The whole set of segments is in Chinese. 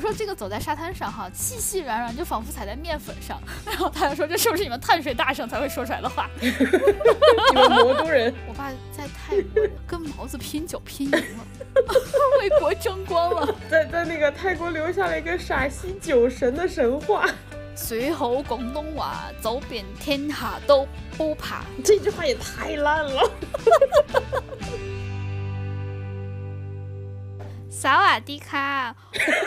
我说这个走在沙滩上哈，细细软软，就仿佛踩在面粉上。然后他就说这是不是你们碳水大省才会说出来的话？你们魔都人，我爸在泰国跟毛子拼酒拼赢了，为国争光了。在在那个泰国留下了一个陕西酒神的神话。随后广东话走遍天下都不怕。这句话也太烂了。萨瓦迪卡，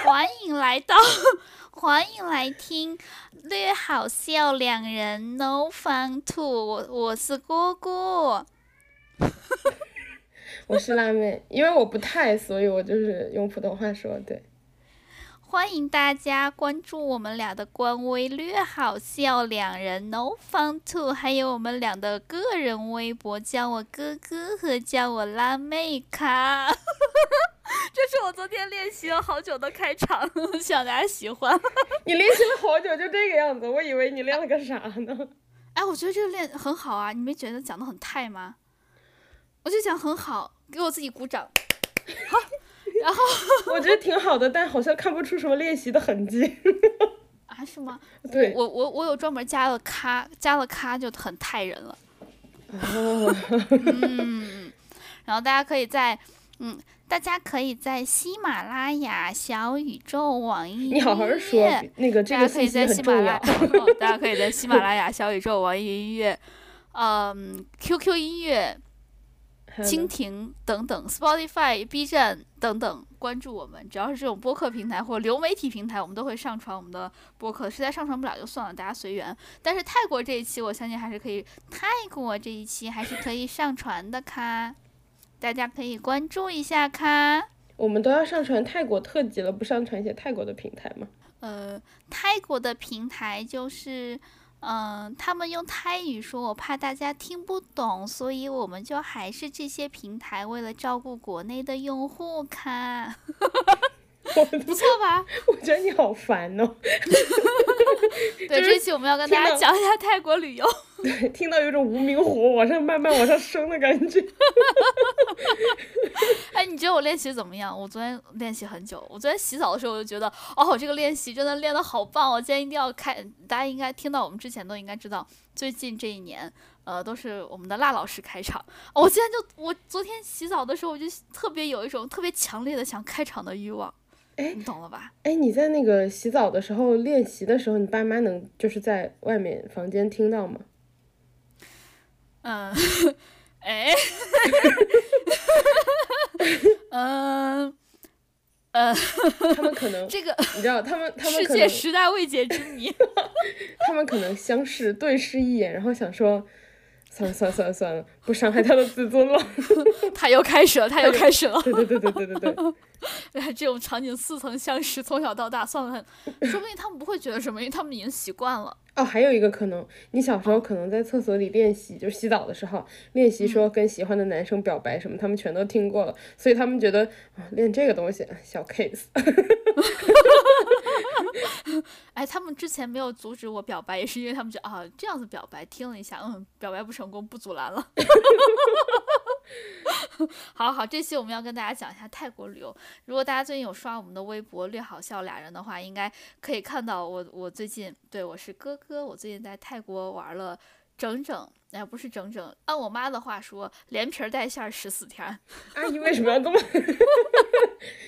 欢迎来到，欢迎来听略好笑两人 No Fun Two。我我是姑姑，我是辣妹，因为我不太，所以我就是用普通话说。对，欢迎大家关注我们俩的官微略好笑两人 No Fun Two，还有我们俩的个人微博，叫我哥哥和叫我辣妹卡。这是我昨天练习了好久的开场，希望大家喜欢。你练习了好久就这个样子，我以为你练了个啥呢？哎，我觉得这个练很好啊，你没觉得讲的很太吗？我就讲很好，给我自己鼓掌。好，然后我觉得挺好的，但好像看不出什么练习的痕迹。啊？是吗？对，我我我有专门加了咖，加了咖就很太人了。哦。嗯，然后大家可以在嗯。大家可以在喜马拉雅、小宇宙、网易音乐，你好好说，那个这个可以在喜马拉雅，大家可以在喜马拉雅、小宇宙、网易音乐，嗯，QQ 音乐、蜻蜓等等，Spotify、B 站等等关注我们。只要是这种播客平台或流媒体平台，我们都会上传我们的播客。实在上传不了就算了，大家随缘。但是泰国这一期，我相信还是可以，泰国这一期还是可以上传的，卡。大家可以关注一下，看。我们都要上传泰国特辑了，不上传一些泰国的平台吗？呃，泰国的平台就是，嗯，他们用泰语说，我怕大家听不懂，所以我们就还是这些平台，为了照顾国内的用户，看。不错吧？我觉得你好烦哦。对，这期我们要跟大家讲一下泰国旅游。对，听到有种无名火往上慢慢往上升的感觉。哎，你觉得我练习怎么样？我昨天练习很久。我昨天洗澡的时候我就觉得，哦，这个练习真的练得好棒。我今天一定要开，大家应该听到我们之前都应该知道，最近这一年，呃，都是我们的辣老师开场。我今天就，我昨天洗澡的时候，我就特别有一种特别强烈的想开场的欲望。哎，你懂了吧？哎，你在那个洗澡的时候练习的时候，你爸妈能就是在外面房间听到吗？嗯，哎，嗯，呃，他们可能这个你知道，他们他们世界十大未解之谜，他们可能相视对视一眼，然后想说。算了算了算了算了，不伤害他的自尊了。他又开始了，他又开始了。对对对对对对对。哎，这种场景似曾相识，从小到大，算了，说不定他们不会觉得什么，因为他们已经习惯了。哦，还有一个可能，你小时候可能在厕所里练习，就洗澡的时候练习说跟喜欢的男生表白什么，他们全都听过了，所以他们觉得啊，练这个东西小 case。哎，他们之前没有阻止我表白，也是因为他们觉得啊，这样子表白，听了一下，嗯，表白不成功，不阻拦了。好好，这期我们要跟大家讲一下泰国旅游。如果大家最近有刷我们的微博“略好笑俩人”的话，应该可以看到我，我最近对我是哥哥，我最近在泰国玩了整整，哎，不是整整，按我妈的话说，连皮带馅十四天。阿姨为什么要这么？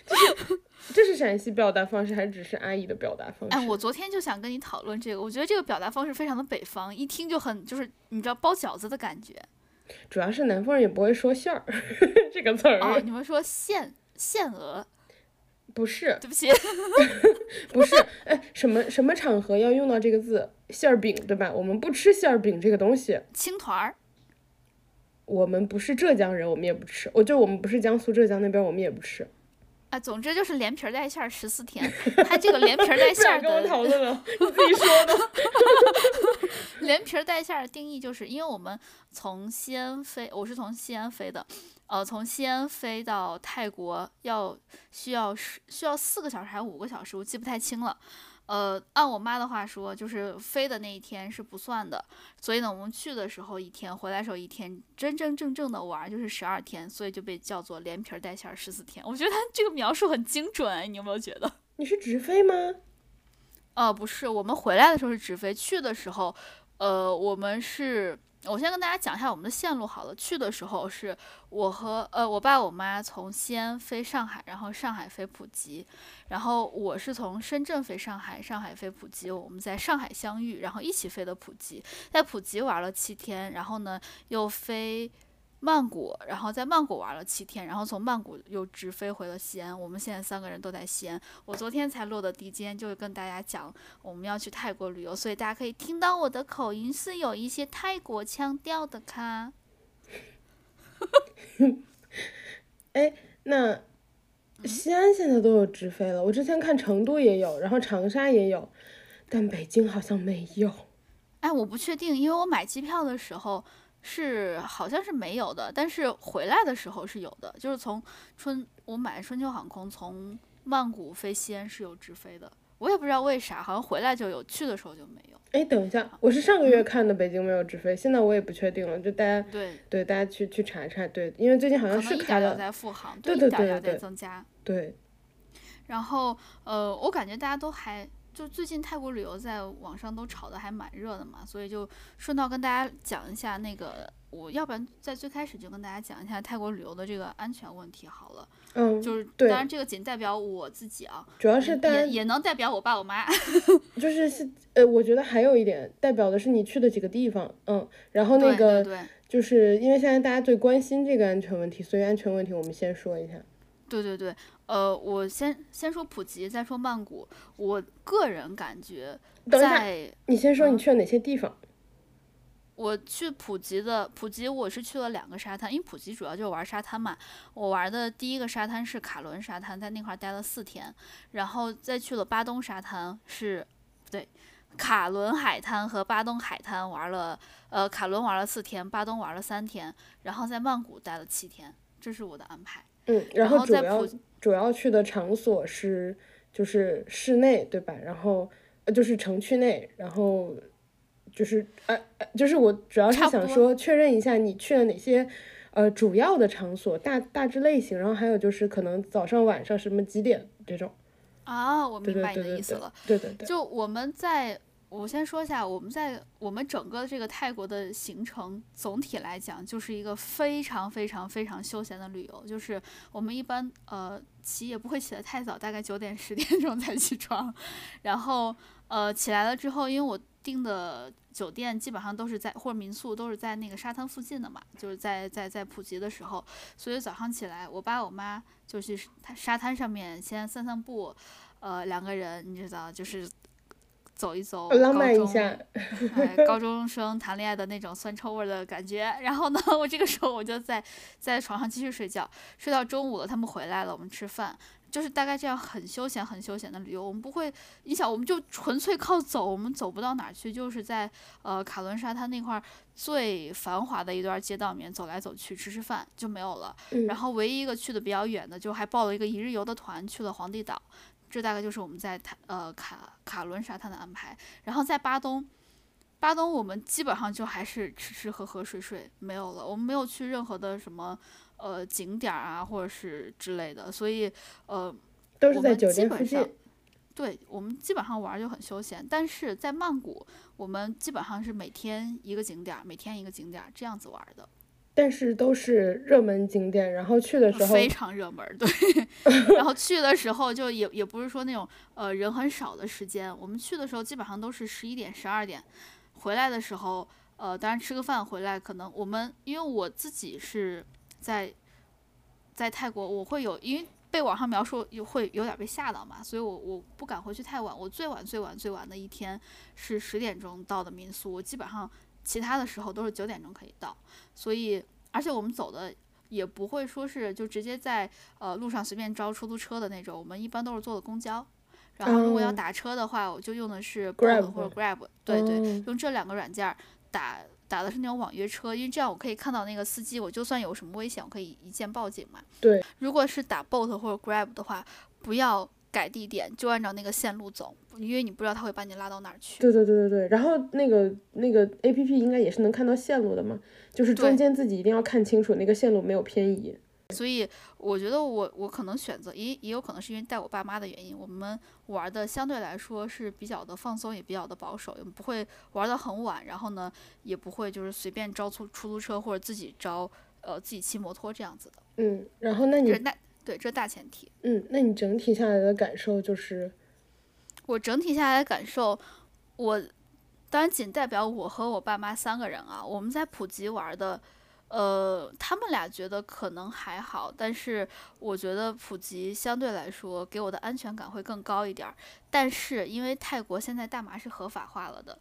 就是这是陕西表达方式，还是只是阿姨的表达方式？哎，我昨天就想跟你讨论这个，我觉得这个表达方式非常的北方，一听就很就是你知道包饺子的感觉。主要是南方人也不会说馅儿 这个词儿。哦，你们说馅馅鹅？不是，对不起，不是。哎，什么什么场合要用到这个字？馅儿饼对吧？我们不吃馅儿饼这个东西。青团儿。我们不是浙江人，我们也不吃。我就我们不是江苏、浙江那边，我们也不吃。啊，总之就是连皮带馅儿十四天。他这个连皮带 馅的，跟我讨论了，你自己说的。连皮带馅的定义就是，因为我们从西安飞，我是从西安飞的，呃，从西安飞到泰国要需要需要四个小时还是五个小时，我记不太清了。呃，按我妈的话说，就是飞的那一天是不算的，所以呢，我们去的时候一天，回来时候一天，真真正正的玩就是十二天，所以就被叫做连皮带馅十四天。我觉得他这个描述很精准，你有没有觉得？你是直飞吗？呃，不是，我们回来的时候是直飞，去的时候，呃，我们是。我先跟大家讲一下我们的线路好了。去的时候是我和呃我爸我妈从西安飞上海，然后上海飞普吉，然后我是从深圳飞上海，上海飞普吉，我们在上海相遇，然后一起飞的普吉，在普吉玩了七天，然后呢又飞。曼谷，然后在曼谷玩了七天，然后从曼谷又直飞回了西安。我们现在三个人都在西安。我昨天才落的地，今天就跟大家讲我们要去泰国旅游，所以大家可以听到我的口音是有一些泰国腔调的咖。哎，那西安现在都有直飞了，我之前看成都也有，然后长沙也有，但北京好像没有。哎，我不确定，因为我买机票的时候。是好像是没有的，但是回来的时候是有的，就是从春我买春秋航空从曼谷飞西安是有直飞的，我也不知道为啥，好像回来就有，去的时候就没有。哎，等一下，我是上个月看的北京没有直飞，现在我也不确定了，就大家对对大家去去查一查，对，因为最近好像是开了，在复航，对对对对对，增加，对。然后呃，我感觉大家都还。就最近泰国旅游在网上都炒的还蛮热的嘛，所以就顺道跟大家讲一下那个，我要不然在最开始就跟大家讲一下泰国旅游的这个安全问题好了。嗯，就是当然这个仅代表我自己啊，主要是也也能代表我爸我妈。就是是呃，我觉得还有一点代表的是你去的几个地方，嗯，然后那个就是因为现在大家最关心这个安全问题，所以安全问题我们先说一下。对对对。呃，我先先说普吉，再说曼谷。我个人感觉，在你先说你去了哪些地方？我去普吉的普吉，我是去了两个沙滩，因为普吉主要就是玩沙滩嘛。我玩的第一个沙滩是卡伦沙滩，在那块待了四天，然后再去了巴东沙滩，是不对，卡伦海滩和巴东海滩玩了，呃，卡伦玩了四天，巴东玩了三天，然后在曼谷待了七天，这是我的安排。嗯，然后主要。主要去的场所是就是室内对吧？然后呃就是城区内，然后就是呃呃就是我主要是想说确认一下你去了哪些呃主要的场所大大致类型，然后还有就是可能早上晚上什么几点这种。啊，我明白你的意思了。对对对。就我们在。我先说一下，我们在我们整个这个泰国的行程，总体来讲就是一个非常非常非常休闲的旅游。就是我们一般呃起也不会起得太早，大概九点十点钟才起床。然后呃起来了之后，因为我订的酒店基本上都是在或者民宿都是在那个沙滩附近的嘛，就是在在在普吉的时候，所以早上起来，我爸我妈就去沙滩上面先散散步，呃两个人你知道就是。走一走，浪漫一下，高中生谈恋爱的那种酸臭味的感觉。然后呢，我这个时候我就在在床上继续睡觉，睡到中午了，他们回来了，我们吃饭，就是大概这样很休闲、很休闲的旅游。我们不会，你想，我们就纯粹靠走，我们走不到哪去，就是在呃卡伦沙滩那块最繁华的一段街道里面走来走去，吃吃饭就没有了。然后唯一一个去的比较远的，就还报了一个一日游的团去了皇帝岛。这大概就是我们在塔呃卡卡伦沙滩的安排，然后在巴东，巴东我们基本上就还是吃吃喝喝睡睡没有了，我们没有去任何的什么呃景点啊或者是之类的，所以呃都是在酒店附近。对我们基本上玩就很休闲，但是在曼谷我们基本上是每天一个景点，每天一个景点这样子玩的。但是都是热门景点，然后去的时候非常热门，对。然后去的时候就也也不是说那种呃人很少的时间，我们去的时候基本上都是十一点、十二点，回来的时候呃当然吃个饭回来，可能我们因为我自己是在在泰国，我会有因为被网上描述有会有点被吓到嘛，所以我我不敢回去太晚，我最晚最晚最晚的一天是十点钟到的民宿，我基本上。其他的时候都是九点钟可以到，所以而且我们走的也不会说是就直接在呃路上随便招出租车的那种，我们一般都是坐的公交。然后如果要打车的话，我就用的是 Grab 或者 Grab，对对，用这两个软件打打的是那种网约车，因为这样我可以看到那个司机，我就算有什么危险，我可以一键报警嘛。对，如果是打 Bolt 或者 Grab 的话，不要。改地点就按照那个线路走，因为你不知道他会把你拉到哪儿去。对对对对对，然后那个那个 A P P 应该也是能看到线路的嘛，就是中间自己一定要看清楚那个线路没有偏移。所以我觉得我我可能选择也也有可能是因为带我爸妈的原因，我们玩的相对来说是比较的放松，也比较的保守，也不会玩的很晚，然后呢也不会就是随便招出出租车或者自己招呃自己骑摩托这样子的。嗯，然后那你那对这大前提。嗯，那你整体下来的感受就是？我整体下来的感受，我当然仅代表我和我爸妈三个人啊，我们在普吉玩的。呃，他们俩觉得可能还好，但是我觉得普吉相对来说给我的安全感会更高一点儿。但是因为泰国现在大麻是合法化了的，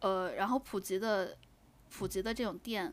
呃，然后普吉的普吉的这种店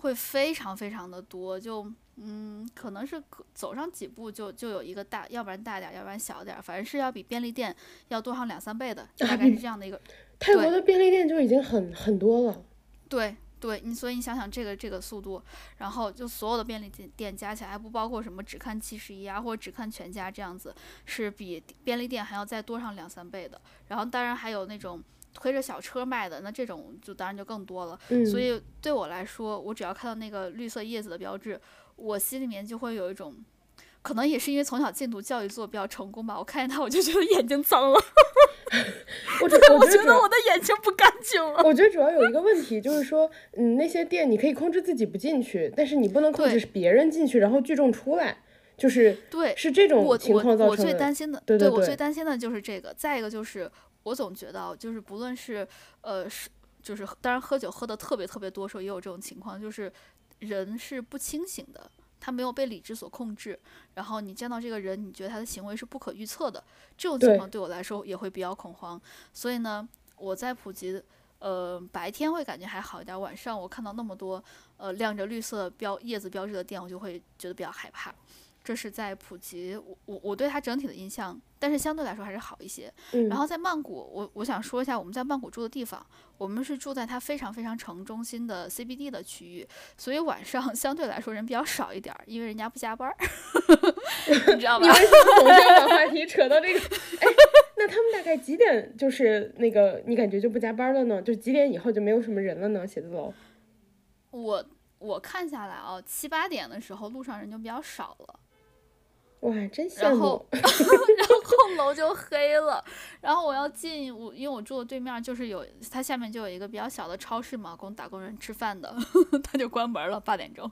会非常非常的多，就嗯，可能是走上几步就就有一个大，要不然大点儿，要不然小点儿，反正是要比便利店要多上两三倍的，大概是这样的一个。泰国的便利店就已经很很多了。对。对你，所以你想想这个这个速度，然后就所有的便利店店加起来，还不包括什么只看七十一啊，或者只看全家这样子，是比便利店还要再多上两三倍的。然后当然还有那种推着小车卖的，那这种就当然就更多了。所以对我来说，我只要看到那个绿色叶子的标志，我心里面就会有一种。可能也是因为从小禁毒教育做的比较成功吧，我看见它我就觉得眼睛脏了，我觉得 我觉得我的眼睛不干净了。我觉得主要有一个问题就是说，嗯，那些店你可以控制自己不进去，但是你不能控制别人进去然后聚众出来，就是对，是这种情况造成的。我最担心的，对对对，我最担心的就是这个。再一个就是我总觉得，就是不论是呃是就是当然喝酒喝的特别特别多时候也有这种情况，就是人是不清醒的。他没有被理智所控制，然后你见到这个人，你觉得他的行为是不可预测的，这种情况对我来说也会比较恐慌。所以呢，我在普及，呃，白天会感觉还好一点，晚上我看到那么多呃亮着绿色标叶子标志的店，我就会觉得比较害怕。这是在普吉，我我我对它整体的印象，但是相对来说还是好一些。然后在曼谷，我我想说一下我们在曼谷住的地方，我们是住在它非常非常城中心的 CBD 的区域，所以晚上 相对来说人比较少一点，因为人家不加班儿，你知道吧？你为什么总是要把话题扯到这个？哎，那他们大概几点就是那个你感觉就不加班了呢？就几点以后就没有什么人了呢？写字楼？我我看下来啊，七八点的时候路上人就比较少了。哇，真羡慕！然 后，然后楼就黑了。然后我要进我，因为我住的对面就是有，它下面就有一个比较小的超市嘛，供打工人吃饭的，它就关门了，八点钟。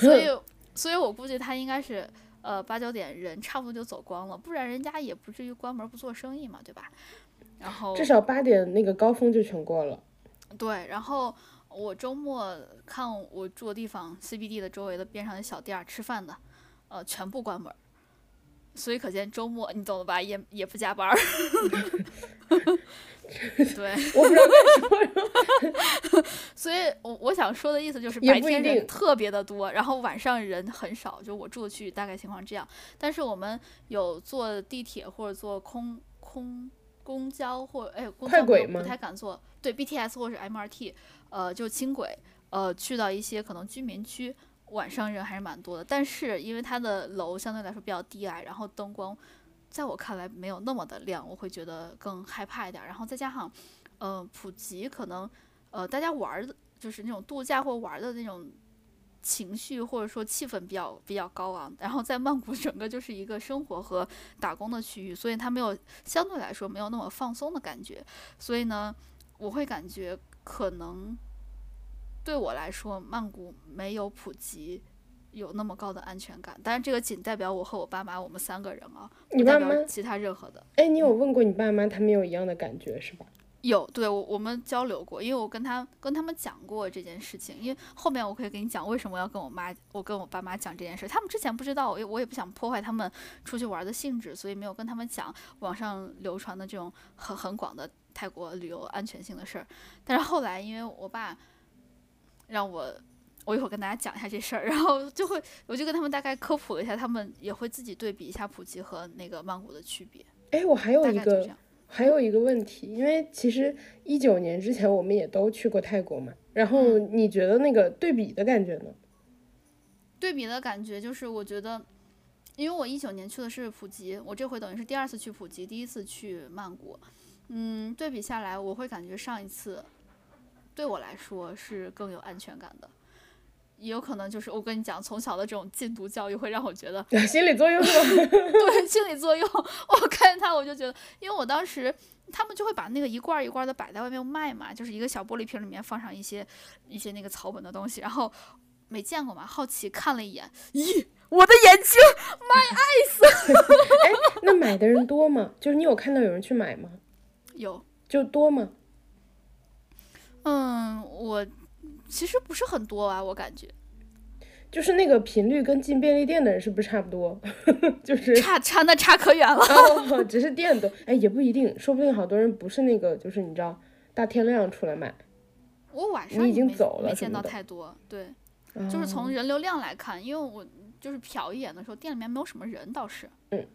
所以，所以我估计他应该是，呃，八九点人差不多就走光了，不然人家也不至于关门不做生意嘛，对吧？然后至少八点那个高峰就全过了。对，然后我周末看我住的地方 CBD 的周围的边上的小店吃饭的，呃，全部关门。所以可见周末你懂了吧？也也不加班儿。对，我不知道为什么。所以，我我想说的意思就是，白天人特别的多，然后晚上人很少。就我住的区域大概情况这样。但是我们有坐地铁或者坐空空公交或哎公交不太敢坐，对 BTS 或者 MRT，呃，就轻轨，呃，去到一些可能居民区。晚上人还是蛮多的，但是因为它的楼相对来说比较低矮，然后灯光在我看来没有那么的亮，我会觉得更害怕一点。然后再加上，呃，普及可能，呃，大家玩的就是那种度假或玩的那种情绪或者说气氛比较比较高昂。然后在曼谷 整个就是一个生活和打工的区域，所以它没有相对来说没有那么放松的感觉。所以呢，我会感觉可能。对我来说，曼谷没有普及有那么高的安全感。当然，这个仅代表我和我爸妈，我们三个人啊，不代表其他任何的。哎，你有问过你爸妈，他们有一样的感觉是吧？有，对我我们交流过，因为我跟他跟他们讲过这件事情。因为后面我可以给你讲为什么要跟我妈，我跟我爸妈讲这件事。他们之前不知道，我也我也不想破坏他们出去玩的兴致，所以没有跟他们讲网上流传的这种很很广的泰国旅游安全性的事儿。但是后来，因为我爸。让我，我一会儿跟大家讲一下这事儿，然后就会，我就跟他们大概科普了一下，他们也会自己对比一下普吉和那个曼谷的区别。哎，我还有一个，还有一个问题，因为其实一九年之前我们也都去过泰国嘛，然后你觉得那个对比的感觉呢？对比的感觉就是，我觉得，因为我一九年去的是普吉，我这回等于是第二次去普吉，第一次去曼谷，嗯，对比下来，我会感觉上一次。对我来说是更有安全感的，也有可能就是我跟你讲，从小的这种禁毒教育会让我觉得 心理作用 对，心理作用。我看见他，我就觉得，因为我当时他们就会把那个一罐一罐的摆在外面卖嘛，就是一个小玻璃瓶里面放上一些一些那个草本的东西，然后没见过嘛，好奇看了一眼，咦，我的眼睛，my eyes！哎，那买的人多吗？就是你有看到有人去买吗？有，就多吗？嗯，我。其实不是很多啊，我感觉，就是那个频率跟进便利店的人是不是差不多？就是差差那差可远了。哦，只是店多，哎，也不一定，说不定好多人不是那个，就是你知道大天亮出来买。我晚上已经走了，没见到太多。对，就是从人流量来看，因为我就是瞟一眼的时候，店里面没有什么人，倒是。嗯。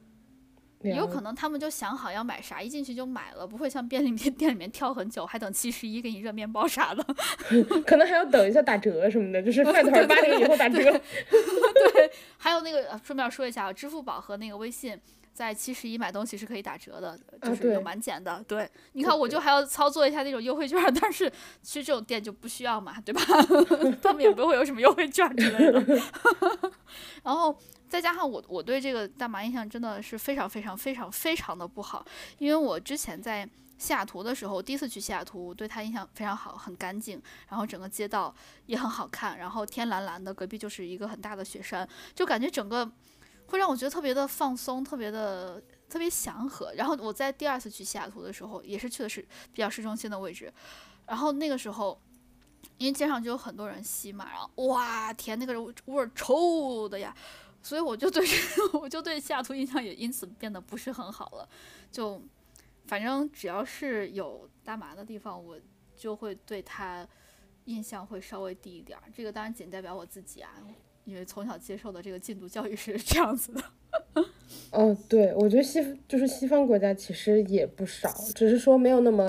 有可能他们就想好要买啥，一进去就买了，不会像便利店 店里面挑很久，还等七十一给你热面包啥的。可能还要等一下打折什么的，就是饭团八点以后打折。对，还有那个顺便说一下，支付宝和那个微信在七十一买东西是可以打折的，就是有满减的。对，你看我就还要操作一下那种优惠券，但是其实这种店就不需要嘛，对吧？他们也不会有什么优惠券之类的。然后。再加上我，我对这个大麻印象真的是非常非常非常非常的不好，因为我之前在西雅图的时候，第一次去西雅图，对它印象非常好，很干净，然后整个街道也很好看，然后天蓝蓝的，隔壁就是一个很大的雪山，就感觉整个会让我觉得特别的放松，特别的特别祥和。然后我在第二次去西雅图的时候，也是去的是比较市中心的位置，然后那个时候因为街上就有很多人吸嘛，然后哇天，那个味儿臭的呀！所以我就对 我就对西雅图印象也因此变得不是很好了，就反正只要是有大麻的地方，我就会对它印象会稍微低一点儿。这个当然仅代表我自己啊，因为从小接受的这个禁毒教育是这样子的。哦，对，我觉得西就是西方国家其实也不少，只是说没有那么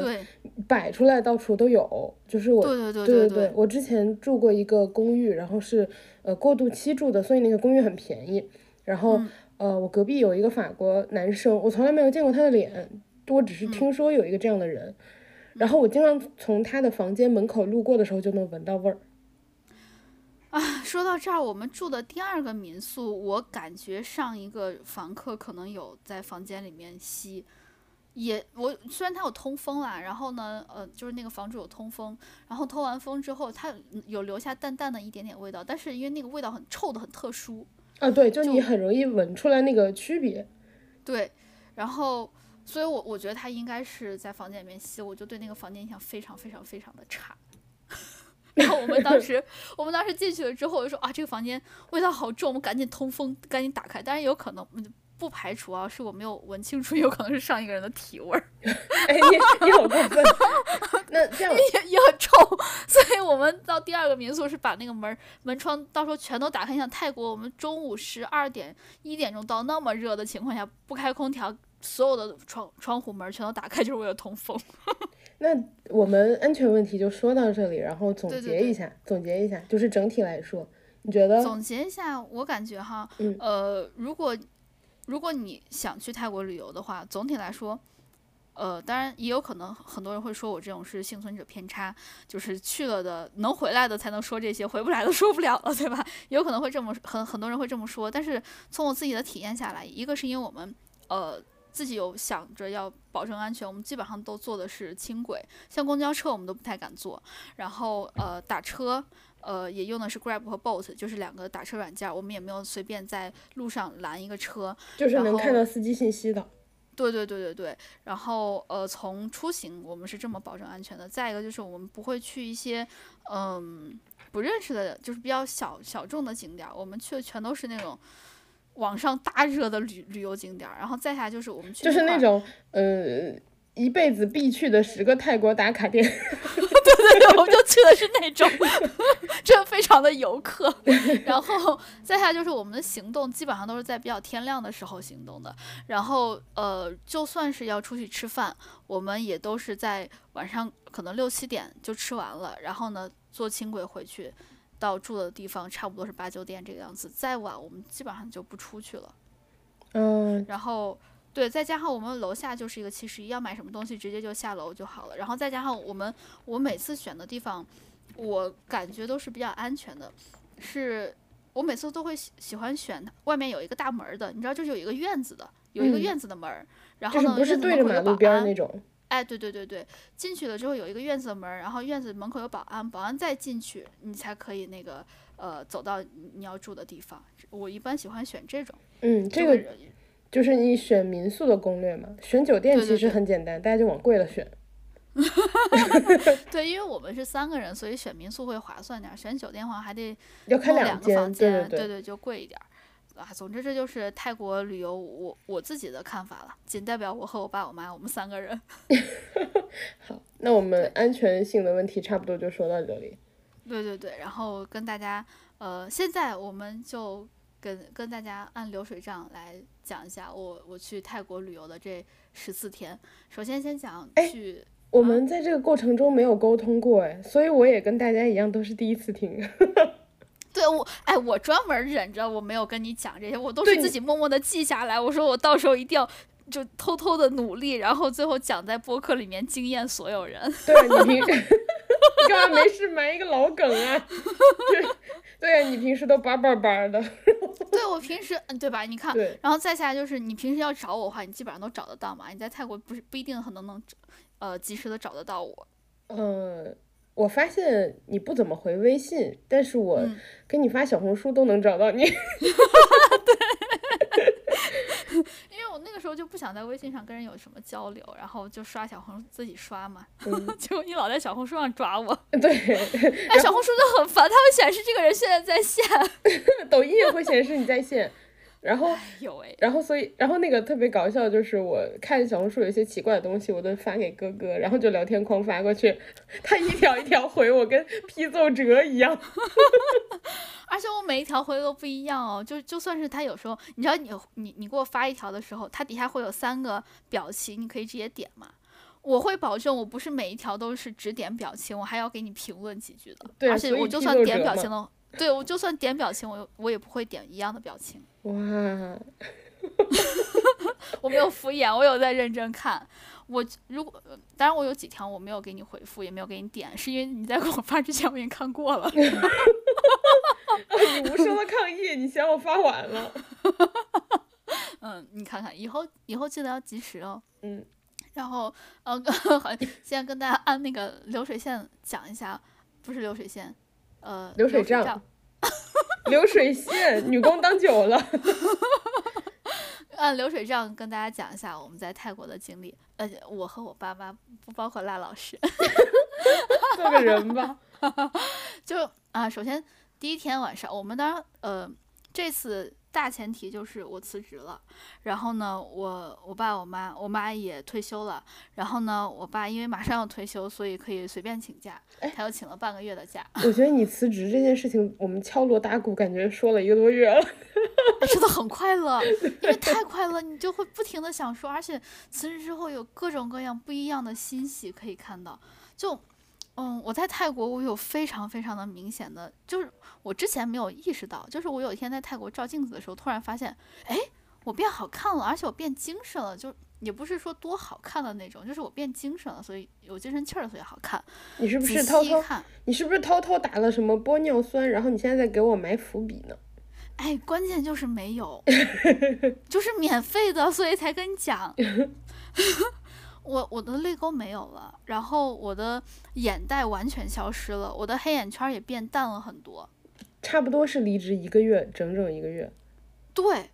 摆出来到处都有。就是我，对对对对对，我之前住过一个公寓，然后是呃过渡期住的，所以那个公寓很便宜。然后呃，我隔壁有一个法国男生，我从来没有见过他的脸，我只是听说有一个这样的人。然后我经常从他的房间门口路过的时候就能闻到味儿。啊，说到这儿，我们住的第二个民宿，我感觉上一个房客可能有在房间里面吸，也我虽然他有通风啦，然后呢，呃，就是那个房主有通风，然后通完风之后，他有留下淡淡的一点点味道，但是因为那个味道很臭的很特殊啊，对，就你很容易闻出来那个区别，对，然后所以我我觉得他应该是在房间里面吸，我就对那个房间印象非常非常非常的差。然后我们当时，我们当时进去了之后就说啊，这个房间味道好重，我们赶紧通风，赶紧打开。当然有可能不排除啊，是我没有闻清楚，有可能是上一个人的体味儿。哎，你你好过分！那这样也也很臭，所以我们到第二个民宿是把那个门门窗到时候全都打开。像泰国，我们中午十二点一点钟到那么热的情况下，不开空调，所有的窗窗户门全都打开，就是为了通风。那我们安全问题就说到这里，然后总结一下，总结一下，就是整体来说，你觉得？总结一下，我感觉哈，呃，如果如果你想去泰国旅游的话，总体来说，呃，当然也有可能很多人会说我这种是幸存者偏差，就是去了的能回来的才能说这些，回不来的说不了了，对吧？有可能会这么很很多人会这么说，但是从我自己的体验下来，一个是因为我们呃。自己有想着要保证安全，我们基本上都坐的是轻轨，像公交车我们都不太敢坐。然后呃打车，呃也用的是 Grab 和 Bolt，就是两个打车软件，我们也没有随便在路上拦一个车，就是能看到司机信息的。对对对对对。然后呃从出行我们是这么保证安全的。再一个就是我们不会去一些嗯不认识的，就是比较小小众的景点，我们去的全都是那种。网上大热的旅旅游景点，然后再下就是我们去，就是那种呃一辈子必去的十个泰国打卡店，对对对，我们就去的是那种，这非常的游客。然后再下就是我们的行动基本上都是在比较天亮的时候行动的，然后呃就算是要出去吃饭，我们也都是在晚上可能六七点就吃完了，然后呢坐轻轨回去。到住的地方差不多是八九点这个样子，再晚我们基本上就不出去了。嗯，然后对，再加上我们楼下就是一个七十一，要买什么东西直接就下楼就好了。然后再加上我们，我每次选的地方，我感觉都是比较安全的。是我每次都会喜喜欢选外面有一个大门的，你知道，就是有一个院子的，有一个院子的门儿，然后呢，不是对着马路边那种。哎，对对对对，进去了之后有一个院子的门，然后院子门口有保安，保安再进去，你才可以那个呃走到你要住的地方。我一般喜欢选这种。嗯，这个就是你选民宿的攻略嘛。选酒店其实很简单，大家就往贵了选。对，因为我们是三个人，所以选民宿会划算点。选酒店的话还得要开两个房间，对对，就贵一点。啊，总之这就是泰国旅游我我自己的看法了，仅代表我和我爸我妈我们三个人。好，那我们安全性的问题差不多就说到这里。对对对，然后跟大家，呃，现在我们就跟跟大家按流水账来讲一下我我去泰国旅游的这十四天。首先先讲去，我们在这个过程中没有沟通过哎，所以我也跟大家一样都是第一次听。对我，哎，我专门忍着我没有跟你讲这些，我都是自己默默的记下来。我说我到时候一定要就偷偷的努力，然后最后讲在播客里面惊艳所有人。对你平，你干嘛没事埋一个老梗啊？对，对啊，你平时都叭叭叭的。对我平时，嗯，对吧？你看，然后再下来就是你平时要找我的话，你基本上都找得到嘛。你在泰国不是不一定很能能，呃，及时的找得到我。嗯。我发现你不怎么回微信，但是我给你发小红书都能找到你。对，因为我那个时候就不想在微信上跟人有什么交流，然后就刷小红自己刷嘛。结果你老在小红书上抓我。对，哎，小红书就很烦，它会显示这个人现在在线。抖音也会显示你在线。然后，有然后所以，然后那个特别搞笑，就是我看小红书有一些奇怪的东西，我都发给哥哥，然后就聊天框发过去，他一条一条回我，跟批奏折一样。而且我每一条回的都不一样哦，就就算是他有时候，你知道你你你给我发一条的时候，他底下会有三个表情，你可以直接点嘛。我会保证我不是每一条都是只点表情，我还要给你评论几句的。对，而且我就算点表情了。对，我就算点表情，我我也不会点一样的表情。哇，我没有敷衍，我有在认真看。我如果当然我有几条我没有给你回复，也没有给你点，是因为你在给我发之前我已经看过了。你无声的抗议，你嫌我发晚了。嗯，你看看，以后以后记得要及时哦。嗯。然后呃，现在跟大家按那个流水线讲一下，不是流水线。呃，流水账，流水线，女工当久了。按流水账跟大家讲一下我们在泰国的经历。呃，我和我爸妈不包括赖老师。做个人吧。就啊，首先第一天晚上，我们当然呃，这次。大前提就是我辞职了，然后呢，我我爸我妈我妈也退休了，然后呢，我爸因为马上要退休，所以可以随便请假，他又请了半个月的假。我觉得你辞职这件事情，我们敲锣打鼓，感觉说了一个多月了，真的很快乐，因为太快乐，你就会不停的想说，而且辞职之后有各种各样不一样的欣喜可以看到，就。嗯，我在泰国，我有非常非常的明显的，就是我之前没有意识到，就是我有一天在泰国照镜子的时候，突然发现，哎，我变好看了，而且我变精神了，就也不是说多好看的那种，就是我变精神了，所以有精神气儿，所以好看。你是不是偷偷？你是不是偷偷打了什么玻尿酸？然后你现在在给我埋伏笔呢？哎，关键就是没有，就是免费的，所以才跟你讲。我我的泪沟没有了，然后我的眼袋完全消失了，我的黑眼圈也变淡了很多，差不多是离职一个月，整整一个月。对。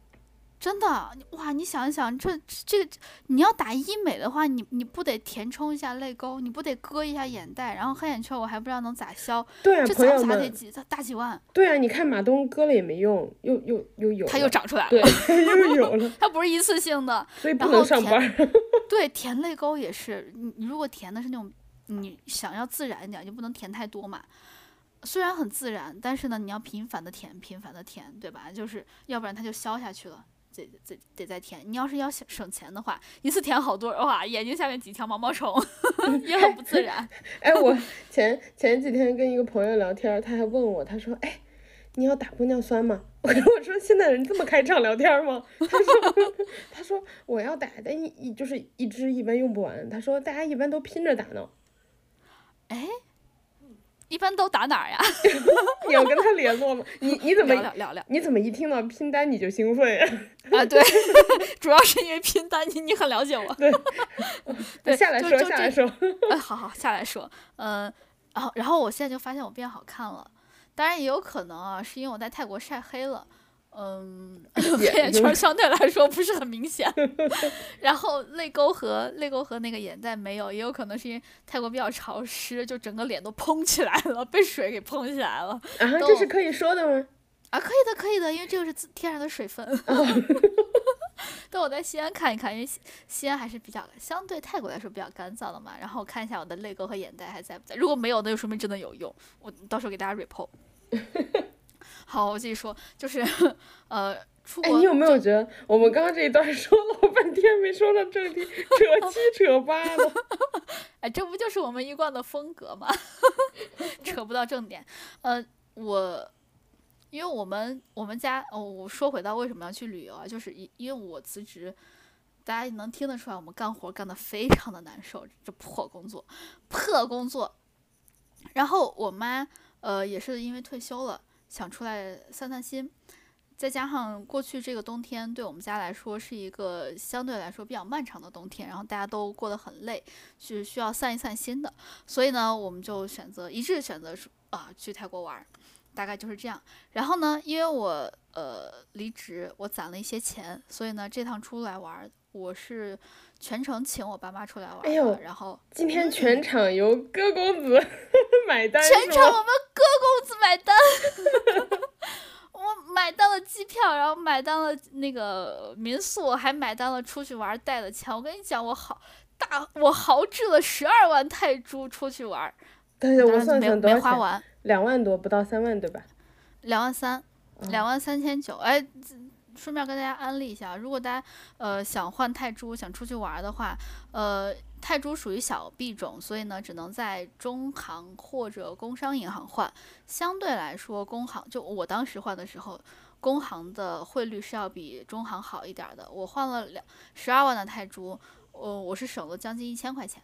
真的哇！你想一想，这这个你要打医美的话，你你不得填充一下泪沟，你不得割一下眼袋，然后黑眼圈我还不知道能咋消。对啊，朋友们，得几大几万。对啊，你看马东割了也没用，又又又有。他又长出来了。对，又有了。他不是一次性的，所以不能上班。对，填泪沟也是，你你如果填的是那种你想要自然一点，就不能填太多嘛。虽然很自然，但是呢，你要频繁的填，频繁的填，对吧？就是要不然它就消下去了。得得得再填，你要是要省省钱的话，一次填好多哇，眼睛下面几条毛毛虫 也很不自然。哎，我前前几天跟一个朋友聊天，他还问我，他说：“哎，你要打玻尿酸吗？”我 我说：“现在人这么开场聊天吗？”他说：“他说我要打，但一一就是一支一般用不完。他说大家一般都拼着打呢。”哎，一般都打哪儿呀？你要跟他联络吗？你你怎么聊聊聊？你怎么一听到拼单你就兴奋呀？啊，对，主要是因为拼单，你你很了解我。对，对，下来说下来说。哎，好好下来说。嗯，然后然后我现在就发现我变好看了，当然也有可能啊，是因为我在泰国晒黑了。嗯，黑眼圈相对来说不是很明显，然后泪沟和泪沟和那个眼袋没有，也有可能是因为泰国比较潮湿，就整个脸都嘭起来了，被水给嘭起来了。啊，这是可以说的吗？啊，可以的，可以的，因为这个是天然的水分。等我在西安看一看，因为西安还是比较相对泰国来说比较干燥的嘛。然后我看一下我的泪沟和眼袋还在不在，如果没有，那就说明真的有用。我到时候给大家 report。好，我继续说，就是，呃，出国。哎，你有没有觉得我们刚刚这一段说老半天没说到正题，扯七扯八的？哎，这不就是我们一贯的风格吗？扯不到正点。呃，我，因为我们我们家，哦，我说回到为什么要去旅游啊？就是因因为我辞职，大家能听得出来，我们干活干得非常的难受，这破工作，破工作。然后我妈，呃，也是因为退休了。想出来散散心，再加上过去这个冬天对我们家来说是一个相对来说比较漫长的冬天，然后大家都过得很累，是需要散一散心的，所以呢，我们就选择一致选择啊去泰国玩，大概就是这样。然后呢，因为我呃离职，我攒了一些钱，所以呢这趟出来玩，我是全程请我爸妈出来玩的。然后今天全场由哥公子 买单，全场我们。哥公子买单，我买单了机票，然后买单了那个民宿，还买单了出去玩带的钱。我跟你讲，我豪大，我豪掷了十二万泰铢出去玩，但是我算算没花完，两万多，不到三万，对吧？两万三，两万三千九。哎，顺便跟大家安利一下，如果大家呃想换泰铢，想出去玩的话，呃。泰铢属于小币种，所以呢，只能在中行或者工商银行换。相对来说，工行就我当时换的时候，工行的汇率是要比中行好一点的。我换了两十二万的泰铢，我我是省了将近一千块钱。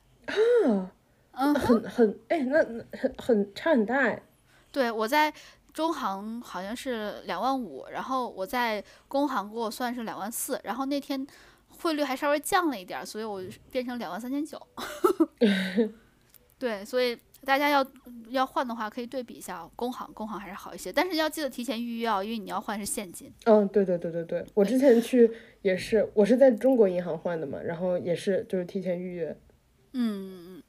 嗯，很很哎，那很很差很大哎。对，我在中行好像是两万五，然后我在工行给我算是两万四，然后那天。汇率还稍微降了一点，所以我变成两万三千九。对，所以大家要要换的话，可以对比一下工行，工行还是好一些。但是要记得提前预约哦，因为你要换是现金。嗯，对对对对对，我之前去也是，我是在中国银行换的嘛，然后也是就是提前预约。嗯嗯。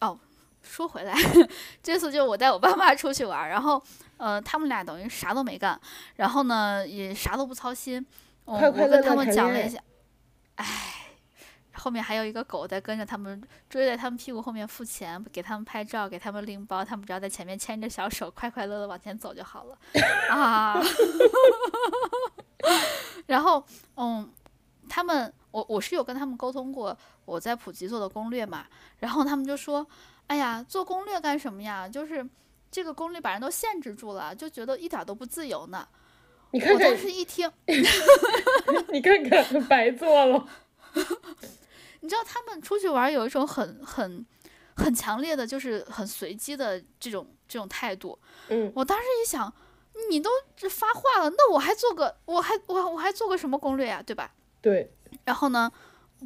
哦，说回来，这次就我带我爸妈出去玩，然后呃，他们俩等于啥都没干，然后呢也啥都不操心，我跟他们讲了一下。唉，后面还有一个狗在跟着他们，追在他们屁股后面付钱，给他们拍照，给他们拎包，他们只要在前面牵着小手，快快乐乐往前走就好了。啊，然后，嗯，他们，我我是有跟他们沟通过我在普吉做的攻略嘛，然后他们就说，哎呀，做攻略干什么呀？就是这个攻略把人都限制住了，就觉得一点都不自由呢。你看看，我当时一听，你看看，白做了。你知道他们出去玩有一种很很很强烈的，就是很随机的这种这种态度。嗯，我当时一想，你都发话了，那我还做个，我还我我还做个什么攻略呀，对吧？对。然后呢，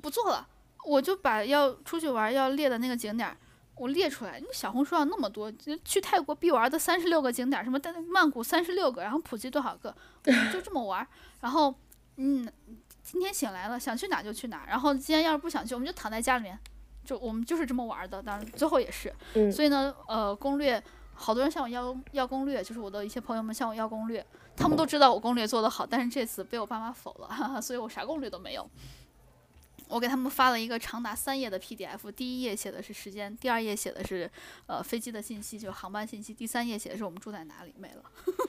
不做了，我就把要出去玩要列的那个景点。我列出来，你小红书上那么多，去泰国必玩的三十六个景点，什么曼谷三十六个，然后普吉多少个，我们就这么玩。然后，嗯，今天醒来了，想去哪就去哪。然后今天要是不想去，我们就躺在家里面，就我们就是这么玩的。当然最后也是，所以呢，呃，攻略，好多人向我要要攻略，就是我的一些朋友们向我要攻略，他们都知道我攻略做得好，但是这次被我爸妈否了，哈哈，所以我啥攻略都没有。我给他们发了一个长达三页的 PDF，第一页写的是时间，第二页写的是呃飞机的信息，就航班信息，第三页写的是我们住在哪里，没了，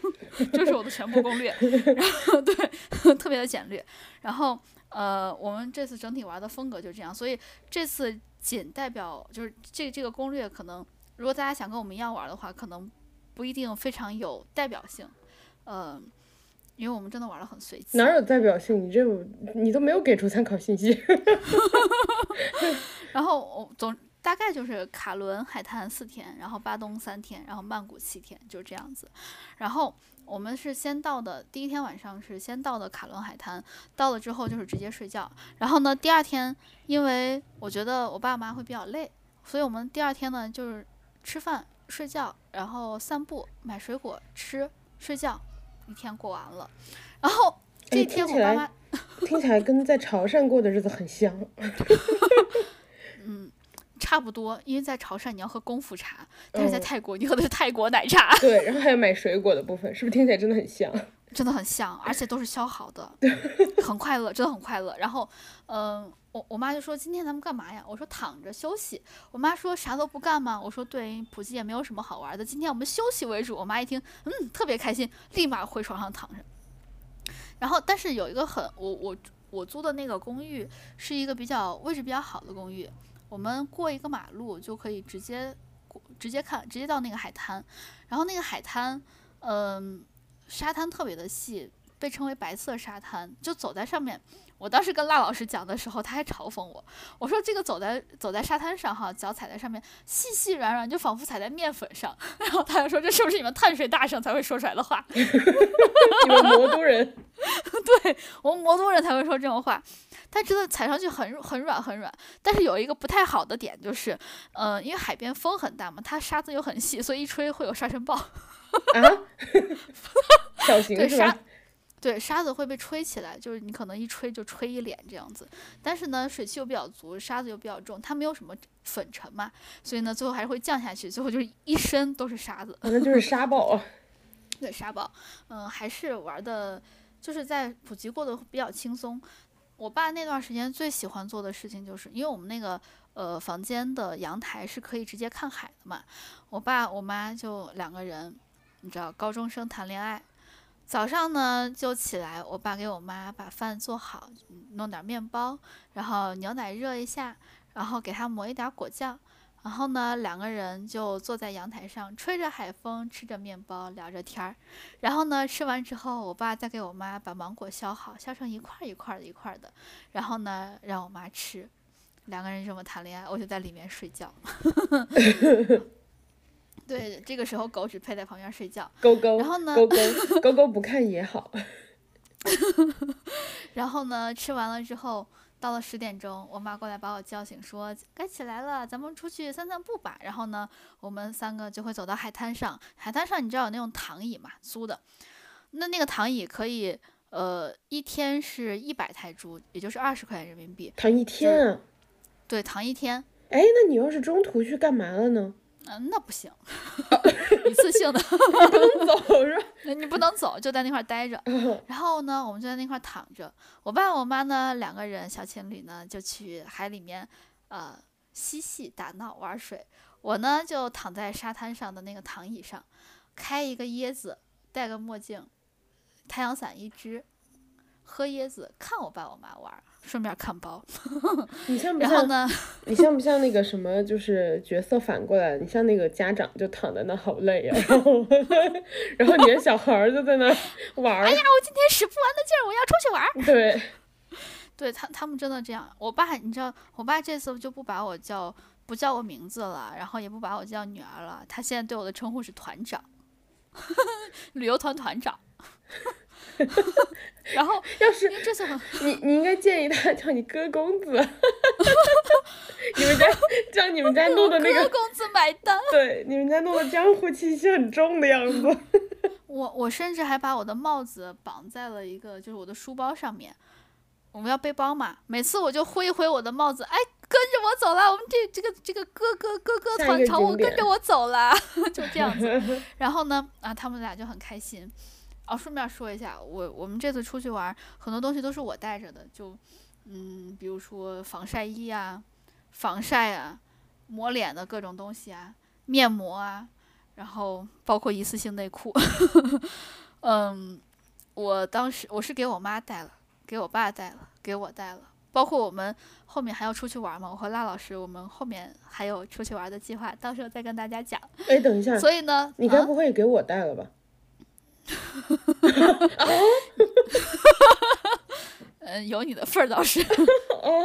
这是我的全部攻略。然后对，特别的简略。然后呃，我们这次整体玩的风格就是这样，所以这次仅代表就是这这个攻略，可能如果大家想跟我们一样玩的话，可能不一定非常有代表性，嗯。因为我们真的玩的很随机，哪有代表性？你这你都没有给出参考信息。然后我总大大概就是卡伦海滩四天，然后巴东三天，然后曼谷七天，就这样子。然后我们是先到的，第一天晚上是先到的卡伦海滩，到了之后就是直接睡觉。然后呢，第二天因为我觉得我爸妈会比较累，所以我们第二天呢就是吃饭、睡觉，然后散步、买水果吃、睡觉，一天过完了。然后这一天我爸妈。听起来跟在潮汕过的日子很像。嗯，差不多，因为在潮汕你要喝功夫茶，但是在泰国你喝的是泰国奶茶。对，然后还有买水果的部分，是不是听起来真的很像？真的很像，而且都是削好的，很快乐，真的很快乐。然后，嗯，我我妈就说今天咱们干嘛呀？我说躺着休息。我妈说啥都不干吗？我说对，普吉也没有什么好玩的，今天我们休息为主。我妈一听，嗯，特别开心，立马回床上躺着。然后，但是有一个很，我我我租的那个公寓是一个比较位置比较好的公寓，我们过一个马路就可以直接过，直接看，直接到那个海滩。然后那个海滩，嗯，沙滩特别的细，被称为白色沙滩，就走在上面。我当时跟辣老师讲的时候，他还嘲讽我，我说这个走在走在沙滩上哈，脚踩在上面细细软软，就仿佛踩在面粉上。然后他就说这是不是你们碳水大省才会说出来的话？你们魔都人，对我们魔都人才会说这种话。他真的踩上去很很软很软，但是有一个不太好的点就是，呃，因为海边风很大嘛，它沙子又很细，所以一吹会有沙尘暴。啊？小型是吧？对，沙子会被吹起来，就是你可能一吹就吹一脸这样子。但是呢，水汽又比较足，沙子又比较重，它没有什么粉尘嘛，所以呢，最后还是会降下去，最后就是一身都是沙子。那就是沙 暴。对，沙暴。嗯，还是玩的，就是在普吉过得比较轻松。我爸那段时间最喜欢做的事情，就是因为我们那个呃房间的阳台是可以直接看海的嘛。我爸我妈就两个人，你知道，高中生谈恋爱。早上呢就起来，我爸给我妈把饭做好，弄点面包，然后牛奶热一下，然后给他抹一点果酱，然后呢两个人就坐在阳台上，吹着海风，吃着面包，聊着天儿。然后呢吃完之后，我爸再给我妈把芒果削好，削成一块一块的一块的，然后呢让我妈吃，两个人这么谈恋爱，我就在里面睡觉。对，这个时候狗只配在旁边睡觉。勾勾，然后呢？勾勾，勾勾不看也好。然后呢？吃完了之后，到了十点钟，我妈过来把我叫醒，说该起来了，咱们出去散散步吧。然后呢，我们三个就会走到海滩上。海滩上你知道有那种躺椅嘛，租的。那那个躺椅可以，呃，一天是一百泰铢，也就是二十块钱人民币。躺一天啊？对，躺一天。哎，那你要是中途去干嘛了呢？嗯，那不行，一次性的，不能走是吧？你不能走，就在那块待着。然后呢，我们就在那块躺着。我爸我妈呢，两个人小情侣呢，就去海里面，呃，嬉戏打闹玩水。我呢，就躺在沙滩上的那个躺椅上，开一个椰子，戴个墨镜，太阳伞一只，喝椰子，看我爸我妈玩。顺便看包，你像不像？你像不像那个什么？就是角色反过来，你像那个家长就躺在那好累呀，然后然后你的小孩儿就在那玩。哎呀，我今天使不完的劲儿，我要出去玩。对，对他他们真的这样。我爸，你知道，我爸这次就不把我叫不叫我名字了，然后也不把我叫女儿了，他现在对我的称呼是团长，旅游团团长。然后，要是这次你你应该建议他 叫你哥公子，你们家叫你们家弄的那个哥公子买单，对，你们家弄的江湖气息很重的样子。我我甚至还把我的帽子绑在了一个就是我的书包上面，我们要背包嘛，每次我就挥一挥我的帽子，哎，跟着我走啦，我们这这个这个哥哥哥哥团朝我跟着我走啦，就这样子。然后呢，啊，他们俩就很开心。哦，顺便说一下，我我们这次出去玩，很多东西都是我带着的，就，嗯，比如说防晒衣啊，防晒啊，抹脸的各种东西啊，面膜啊，然后包括一次性内裤。嗯，我当时我是给我妈带了，给我爸带了，给我带了，包括我们后面还要出去玩嘛，我和辣老师，我们后面还有出去玩的计划，到时候再跟大家讲。哎，等一下，所以呢，你该不会给我带了吧？嗯，有你的份儿倒是。哦。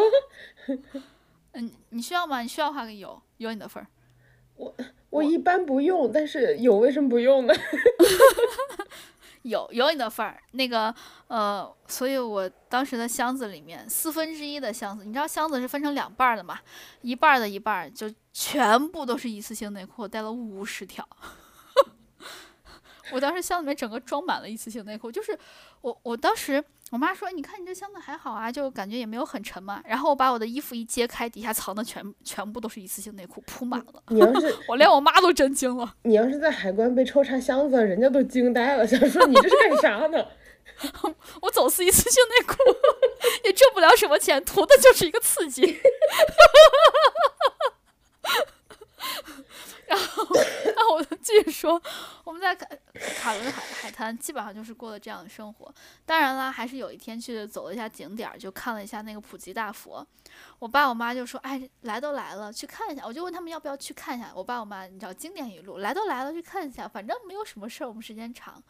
嗯，你需要吗？你需要的话有有你的份儿。我我一般不用，但是有为什么不用呢？有有你的份儿，那个呃，所以我当时的箱子里面四分之一的箱子，你知道箱子是分成两半的嘛？一半的一半就全部都是一次性内裤，我带了五十条。我当时箱里面整个装满了一次性内裤，就是我我当时我妈说，你看你这箱子还好啊，就感觉也没有很沉嘛。然后我把我的衣服一揭开，底下藏的全全部都是一次性内裤，铺满了。你要是 我连我妈都震惊了。你要是在海关被抽查箱子，人家都惊呆了，想说你这是干啥呢？我走私一次性内裤，也挣不了什么钱，图的就是一个刺激。然后，那我就继续说，我们在卡卡伦海海滩基本上就是过了这样的生活。当然啦，还是有一天去走了一下景点，就看了一下那个普吉大佛。我爸我妈就说：“哎，来都来了，去看一下。”我就问他们要不要去看一下。我爸我妈，你知道经典语录：“来都来了，去看一下，反正没有什么事儿，我们时间长。”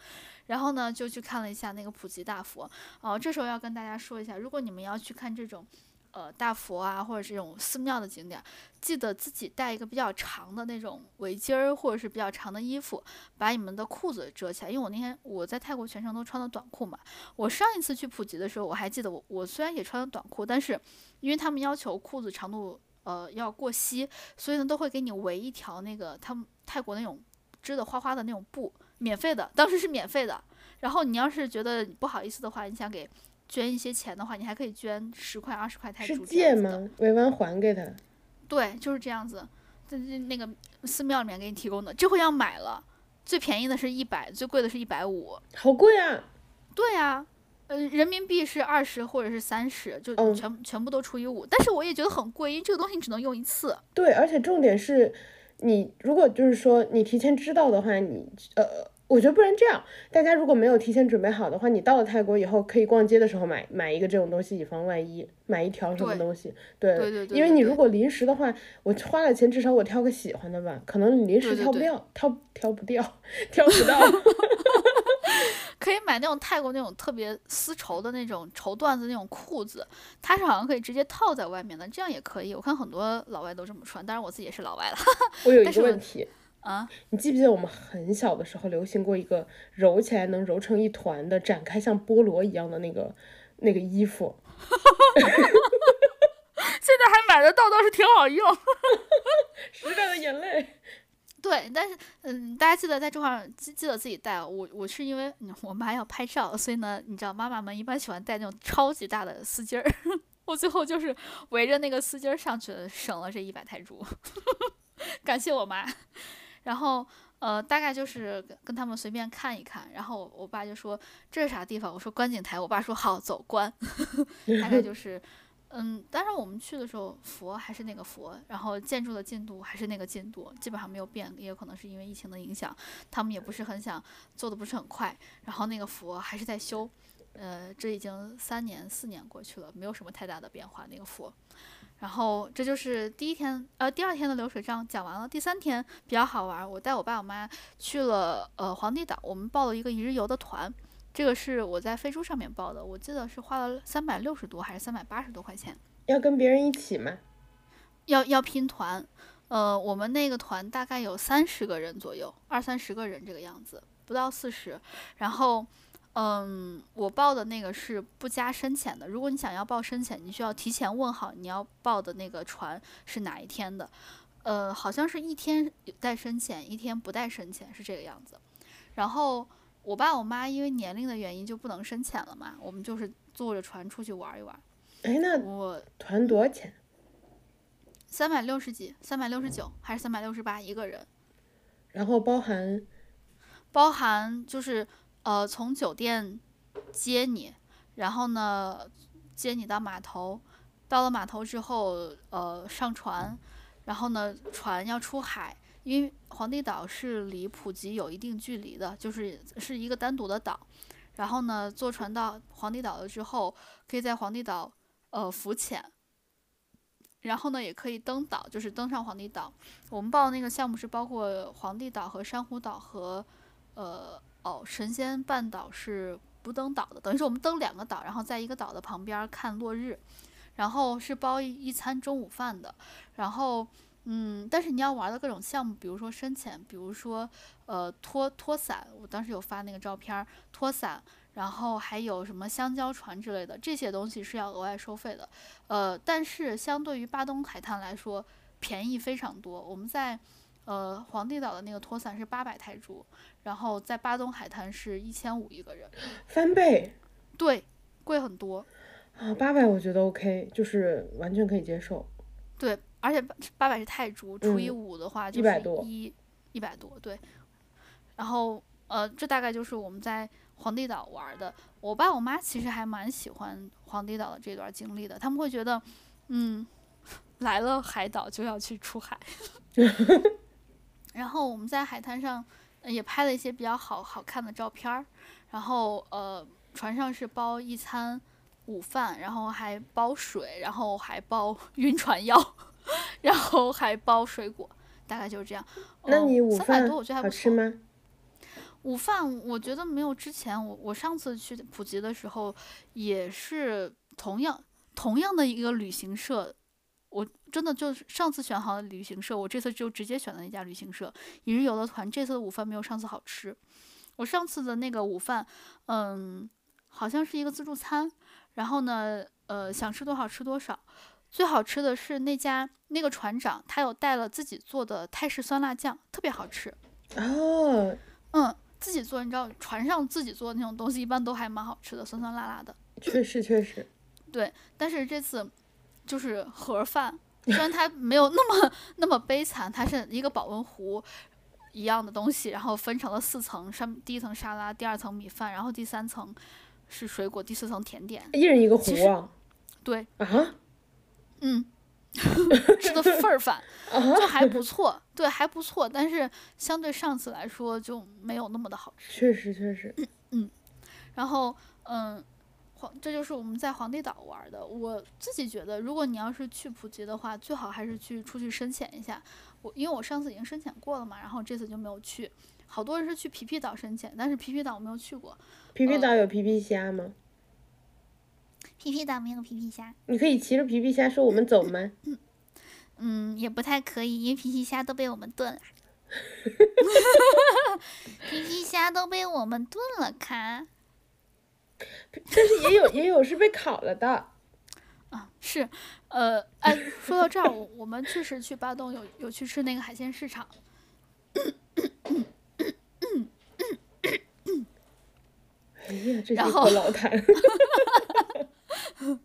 然后呢，就去看了一下那个普吉大佛。哦，这时候要跟大家说一下，如果你们要去看这种。呃，大佛啊，或者这种寺庙的景点，记得自己带一个比较长的那种围巾儿，或者是比较长的衣服，把你们的裤子遮起来。因为我那天我在泰国全程都穿的短裤嘛。我上一次去普吉的时候，我还记得我我虽然也穿了短裤，但是因为他们要求裤子长度呃要过膝，所以呢都会给你围一条那个他们泰国那种织的花花的那种布，免费的，当时是免费的。然后你要是觉得不好意思的话，你想给。捐一些钱的话，你还可以捐十块、二十块泰铢。是借吗？委完还给他。对，就是这样子，在那个寺庙里面给你提供的。这回要买了，最便宜的是一百，最贵的是一百五。好贵啊！对啊，呃，人民币是二十或者是三十，就全全部都除以五。但是我也觉得很贵，因为这个东西你只能用一次。对，而且重点是，你如果就是说你提前知道的话，你呃。我觉得不然这样，大家如果没有提前准备好的话，你到了泰国以后可以逛街的时候买买一个这种东西，以防万一，买一条什么东西。对对对。因为你如果临时的话，我花了钱，至少我挑个喜欢的吧，可能你临时挑不掉，挑挑不掉，挑不到。可以买那种泰国那种特别丝绸的那种绸缎子那种裤子，它是好像可以直接套在外面的，这样也可以。我看很多老外都这么穿，当然我自己也是老外了。我有 一个问题。啊，你记不记得我们很小的时候流行过一个揉起来能揉成一团的，展开像菠萝一样的那个那个衣服？现在还买得到，倒是挺好用。时代的眼泪。对，但是嗯，大家记得在这块记记得自己带。我我是因为我妈要拍照，所以呢，你知道妈妈们一般喜欢带那种超级大的丝巾儿。我最后就是围着那个丝巾儿上去，省了这一百泰铢。感谢我妈。然后，呃，大概就是跟跟他们随便看一看，然后我爸就说这是啥地方？我说观景台。我爸说好，走观。大概就 是，嗯，当然我们去的时候佛还是那个佛，然后建筑的进度还是那个进度，基本上没有变。也有可能是因为疫情的影响，他们也不是很想做的不是很快，然后那个佛还是在修。呃，这已经三年四年过去了，没有什么太大的变化。那个佛。然后这就是第一天，呃，第二天的流水账讲完了。第三天比较好玩，我带我爸我妈去了呃皇帝岛，我们报了一个一日游的团，这个是我在飞猪上面报的，我记得是花了三百六十多还是三百八十多块钱。要跟别人一起吗？要要拼团，呃，我们那个团大概有三十个人左右，二三十个人这个样子，不到四十，然后。嗯，我报的那个是不加深浅的。如果你想要报深浅，你需要提前问好你要报的那个船是哪一天的。呃，好像是一天带深浅，一天不带深浅，是这个样子。然后我爸我妈因为年龄的原因就不能深浅了嘛，我们就是坐着船出去玩一玩。哎，那我团多少钱？三百六十几，三百六十九还是三百六十八一个人？然后包含？包含就是。呃，从酒店接你，然后呢，接你到码头，到了码头之后，呃，上船，然后呢，船要出海，因为皇帝岛是离普吉有一定距离的，就是是一个单独的岛，然后呢，坐船到皇帝岛了之后，可以在皇帝岛呃浮潜，然后呢，也可以登岛，就是登上皇帝岛。我们报的那个项目是包括皇帝岛和珊瑚岛和呃。哦，神仙半岛是不登岛的，等于是我们登两个岛，然后在一个岛的旁边看落日。然后是包一餐中午饭的，然后嗯，但是你要玩的各种项目，比如说深潜，比如说呃拖拖伞，我当时有发那个照片，拖伞，然后还有什么香蕉船之类的，这些东西是要额外收费的，呃，但是相对于巴东海滩来说，便宜非常多。我们在呃皇帝岛的那个拖伞是八百泰铢，然后在巴东海滩是一千五一个人，翻倍。对，贵很多。啊，八百我觉得 OK，就是完全可以接受。对，而且八八百是泰铢，除以五的话就是一一百多。对，然后呃，这大概就是我们在皇帝岛玩的。我爸我妈其实还蛮喜欢皇帝岛的这段经历的，他们会觉得，嗯，来了海岛就要去出海。然后我们在海滩上也拍了一些比较好好看的照片儿。然后呃，船上是包一餐。午饭，然后还包水，然后还包 晕船药，然后还包水果，大概就是这样。那你午饭好吃吗？午饭我觉得没有之前我我上次去普吉的时候也是同样同样的一个旅行社，我真的就是上次选好的旅行社，我这次就直接选了一家旅行社，一日游的团。这次的午饭没有上次好吃，我上次的那个午饭，嗯，好像是一个自助餐。然后呢，呃，想吃多少吃多少。最好吃的是那家那个船长，他有带了自己做的泰式酸辣酱，特别好吃。哦，嗯，自己做，你知道船上自己做的那种东西，一般都还蛮好吃的，酸酸辣辣的。确实，确实。对，但是这次就是盒饭，虽然它没有那么那么悲惨，它是一个保温壶一样的东西，然后分成了四层，上第一层沙拉，第二层米饭，然后第三层。是水果，第四层甜点，一人一个壶啊？对啊，嗯，吃的份儿饭 就还不错，对，还不错，但是相对上次来说就没有那么的好吃。确实，确实，嗯，然后嗯，皇，这就是我们在皇帝岛玩的。我自己觉得，如果你要是去普吉的话，最好还是去出去深潜一下。我因为我上次已经深潜过了嘛，然后这次就没有去。好多人是去皮皮岛深潜，但是皮皮岛我没有去过。皮皮岛有皮皮虾吗？皮皮岛没有皮皮虾。你可以骑着皮皮虾说我们走吗？嗯，也不太可以，因为皮皮虾都被我们炖了。皮皮虾都被我们炖了，看。但是也有也有是被烤了的。啊，是，呃，哎，说到这儿，我我们确实去巴东有有去吃那个海鲜市场。哎呀，这是一口老痰。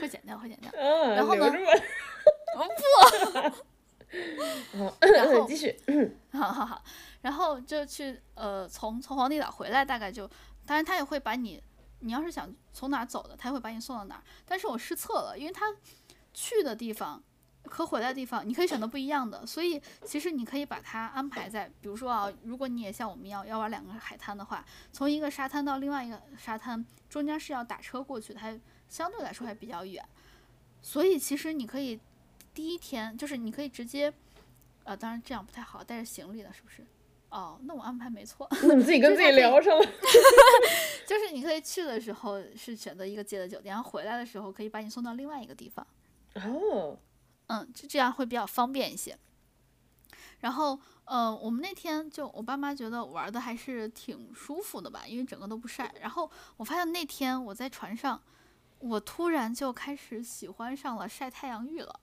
会剪掉，会剪掉。嗯，然后呢？不。然后继续。好好好，然后就去呃，从从皇帝岛回来，大概就，当然他也会把你，你要是想从哪走的，他会把你送到哪。但是我失策了，因为他去的地方。和回来的地方，你可以选择不一样的，所以其实你可以把它安排在，比如说啊，如果你也像我们要要玩两个海滩的话，从一个沙滩到另外一个沙滩，中间是要打车过去的，它相对来说还比较远，所以其实你可以第一天就是你可以直接，呃，当然这样不太好，带着行李的，是不是？哦，那我安排没错。那你自己跟自己聊上了。就是你可以去的时候是选择一个接的酒店，然后回来的时候可以把你送到另外一个地方。哦。嗯，就这样会比较方便一些。然后，呃，我们那天就我爸妈觉得玩的还是挺舒服的吧，因为整个都不晒。然后我发现那天我在船上，我突然就开始喜欢上了晒太阳浴了。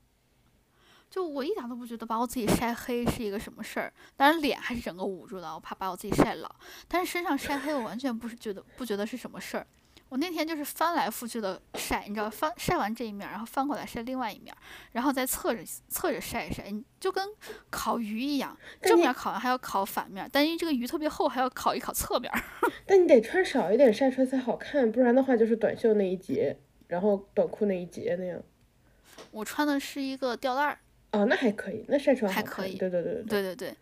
就我一点都不觉得把我自己晒黑是一个什么事儿，当然脸还是整个捂住的，我怕把我自己晒老。但是身上晒黑，我完全不是觉得不觉得是什么事儿。我那天就是翻来覆去的晒，你知道，翻晒完这一面，然后翻过来晒另外一面，然后再侧着侧着晒一晒，你就跟烤鱼一样，正面烤完还要烤反面，但因为这个鱼特别厚，还要烤一烤侧面。但你得穿少一点晒出来才好看，不然的话就是短袖那一截，然后短裤那一截那样。我穿的是一个吊带儿。哦，那还可以，那晒出来还可以。对对对对对对对。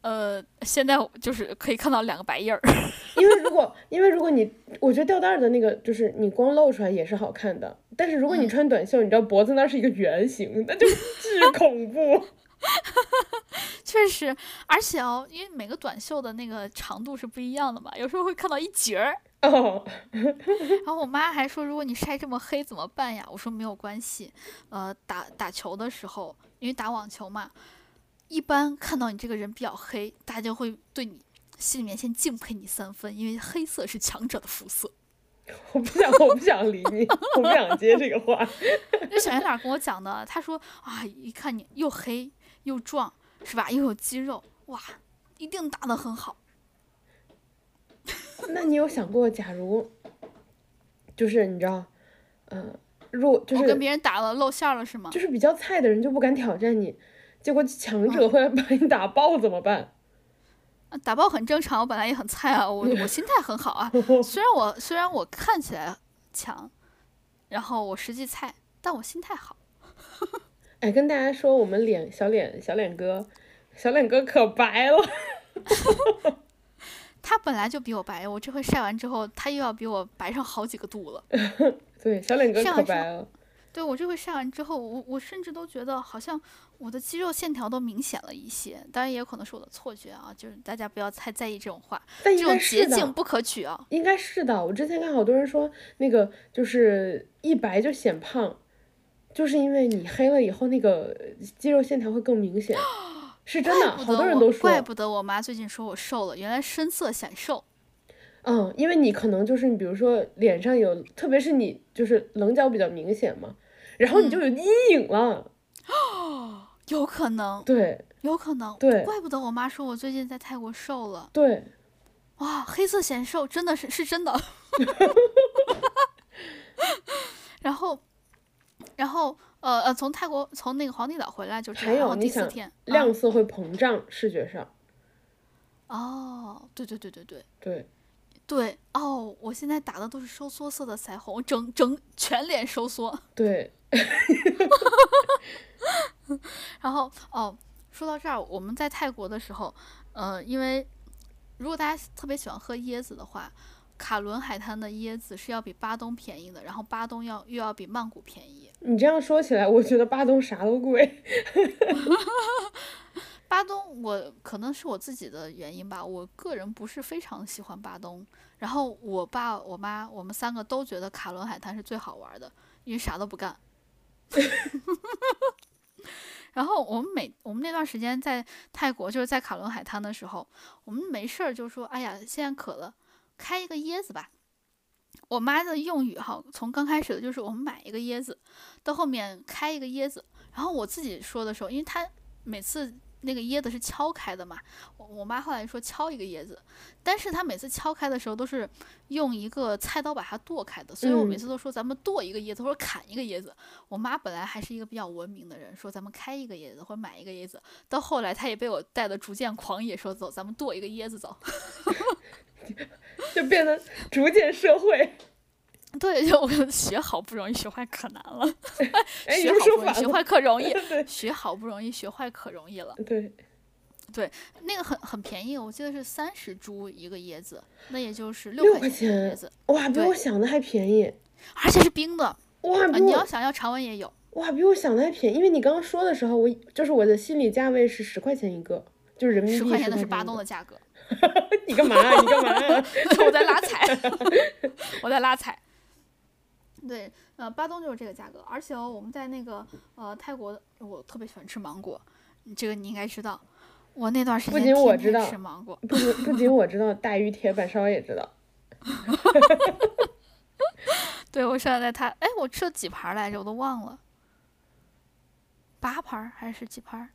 呃，现在就是可以看到两个白印儿，因为如果因为如果你，我觉得吊带的那个就是你光露出来也是好看的，但是如果你穿短袖，你知道脖子那是一个圆形，那就巨 恐怖。确实，而且哦，因为每个短袖的那个长度是不一样的嘛，有时候会看到一截儿，哦，然后我妈还说，如果你晒这么黑怎么办呀？我说没有关系，呃，打打球的时候，因为打网球嘛，一般看到你这个人比较黑，大家会对你心里面先敬佩你三分，因为黑色是强者的肤色。我不想，我不想理你，我不想接这个话。那小圆 脸跟我讲的，他说啊，一看你又黑又壮，是吧？又有肌肉，哇，一定打得很好。那你有想过，假如就是你知道，嗯，若就是跟别人打了露馅了是吗？就是比较菜的人就不敢挑战你，结果强者会把你打爆怎么办？打爆很正常，我本来也很菜啊，我我心态很好啊。虽然我虽然我看起来强，然后我实际菜，但我心态好。哎，跟大家说，我们脸小脸小脸哥，小脸哥可白了。他本来就比我白，我这回晒完之后，他又要比我白上好几个度了。对，小脸哥可白了。对我这回晒完之后，我我甚至都觉得好像我的肌肉线条都明显了一些。当然也有可能是我的错觉啊，就是大家不要太在意这种话。这种捷径不可取啊。应该是的，我之前看好多人说那个就是一白就显胖，就是因为你黑了以后那个肌肉线条会更明显。是真的，好多人都说。怪不得我妈最近说我瘦了，原来深色显瘦。嗯，因为你可能就是你，比如说脸上有，特别是你就是棱角比较明显嘛，然后你就有阴影了。哦，有可能。对，有可能。对，怪不得我妈说我最近在泰国瘦了。对。哇，黑色显瘦，真的是是真的。然后，然后。呃呃，从泰国从那个皇帝岛回来就还有第四天，亮色会膨胀，视觉上。哦，对对对对对对对哦，我现在打的都是收缩色的腮红，整整全脸收缩。对。然后哦，说到这儿，我们在泰国的时候，呃，因为如果大家特别喜欢喝椰子的话。卡伦海滩的椰子是要比巴东便宜的，然后巴东要又要比曼谷便宜。你这样说起来，我觉得巴东啥都贵。巴东，我可能是我自己的原因吧，我个人不是非常喜欢巴东。然后我爸、我妈，我们三个都觉得卡伦海滩是最好玩的，因为啥都不干。然后我们每我们那段时间在泰国，就是在卡伦海滩的时候，我们没事儿就说：“哎呀，现在渴了。”开一个椰子吧，我妈的用语哈，从刚开始的就是我们买一个椰子，到后面开一个椰子，然后我自己说的时候，因为她每次那个椰子是敲开的嘛，我我妈后来说敲一个椰子，但是她每次敲开的时候都是用一个菜刀把它剁开的，所以我每次都说咱们剁一个椰子或者砍一个椰子。我妈本来还是一个比较文明的人，说咱们开一个椰子或者买一个椰子，到后来她也被我带的逐渐狂野，说走咱们剁一个椰子走。就变得逐渐社会，对，就我学好不容易，学坏可难了。学好不容易，学坏可容易。学好不容易，学坏可容易了。对，对，那个很很便宜，我记得是三十株一个椰子，那也就是六块钱椰子。哇，比我想的还便宜，而且是冰的。哇，你要想要常温也有。哇，比我想的还便宜，因为你刚刚说的时候，我就是我的心理价位是十块钱一个，就是人民币十块钱的是巴东的价格。你干嘛？你干嘛？我在拉踩，我在拉踩。对，呃，巴东就是这个价格，而且哦，我们在那个呃泰国，我特别喜欢吃芒果，这个你应该知道。我那段时间不仅我知道吃芒果，不仅不仅我知道，大鱼铁板烧也知道。对，我上次在他，哎，我吃了几盘来着，我都忘了，八盘还是几盘？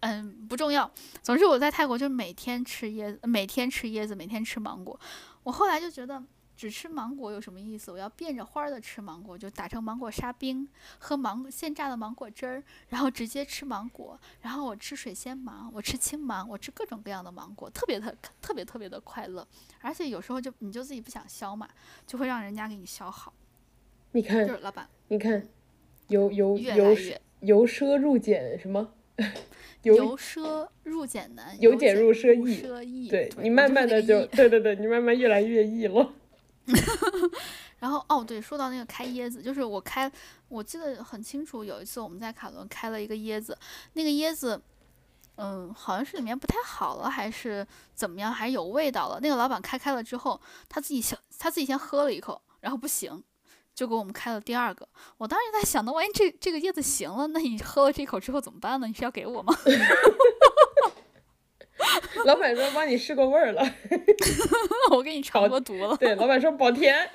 嗯，不重要。总之我在泰国就每天吃椰子，每天吃椰子，每天吃芒果。我后来就觉得只吃芒果有什么意思？我要变着花儿的吃芒果，就打成芒果沙冰，喝芒现榨的芒果汁儿，然后直接吃芒果。然后我吃水仙芒，我吃青芒，我吃各种各样的芒果，特别特特别特别的快乐。而且有时候就你就自己不想削嘛，就会让人家给你削好。你看，就是老板，你看，由由由由奢入俭什么？由奢入俭难，由俭入奢易。对你慢慢的就，对对对，你慢慢越来越易了。然后哦，对，说到那个开椰子，就是我开，我记得很清楚，有一次我们在卡伦开了一个椰子，那个椰子嗯，好像是里面不太好了，还是怎么样，还是有味道了。那个老板开开了之后，他自己先他自己先喝了一口，然后不行，就给我们开了第二个。我当时在想，那万一这这个椰子行了，那你喝了这口之后怎么办呢？你是要给我吗？老板说帮你试过味儿了，我给你尝过毒了。对，老板说保甜。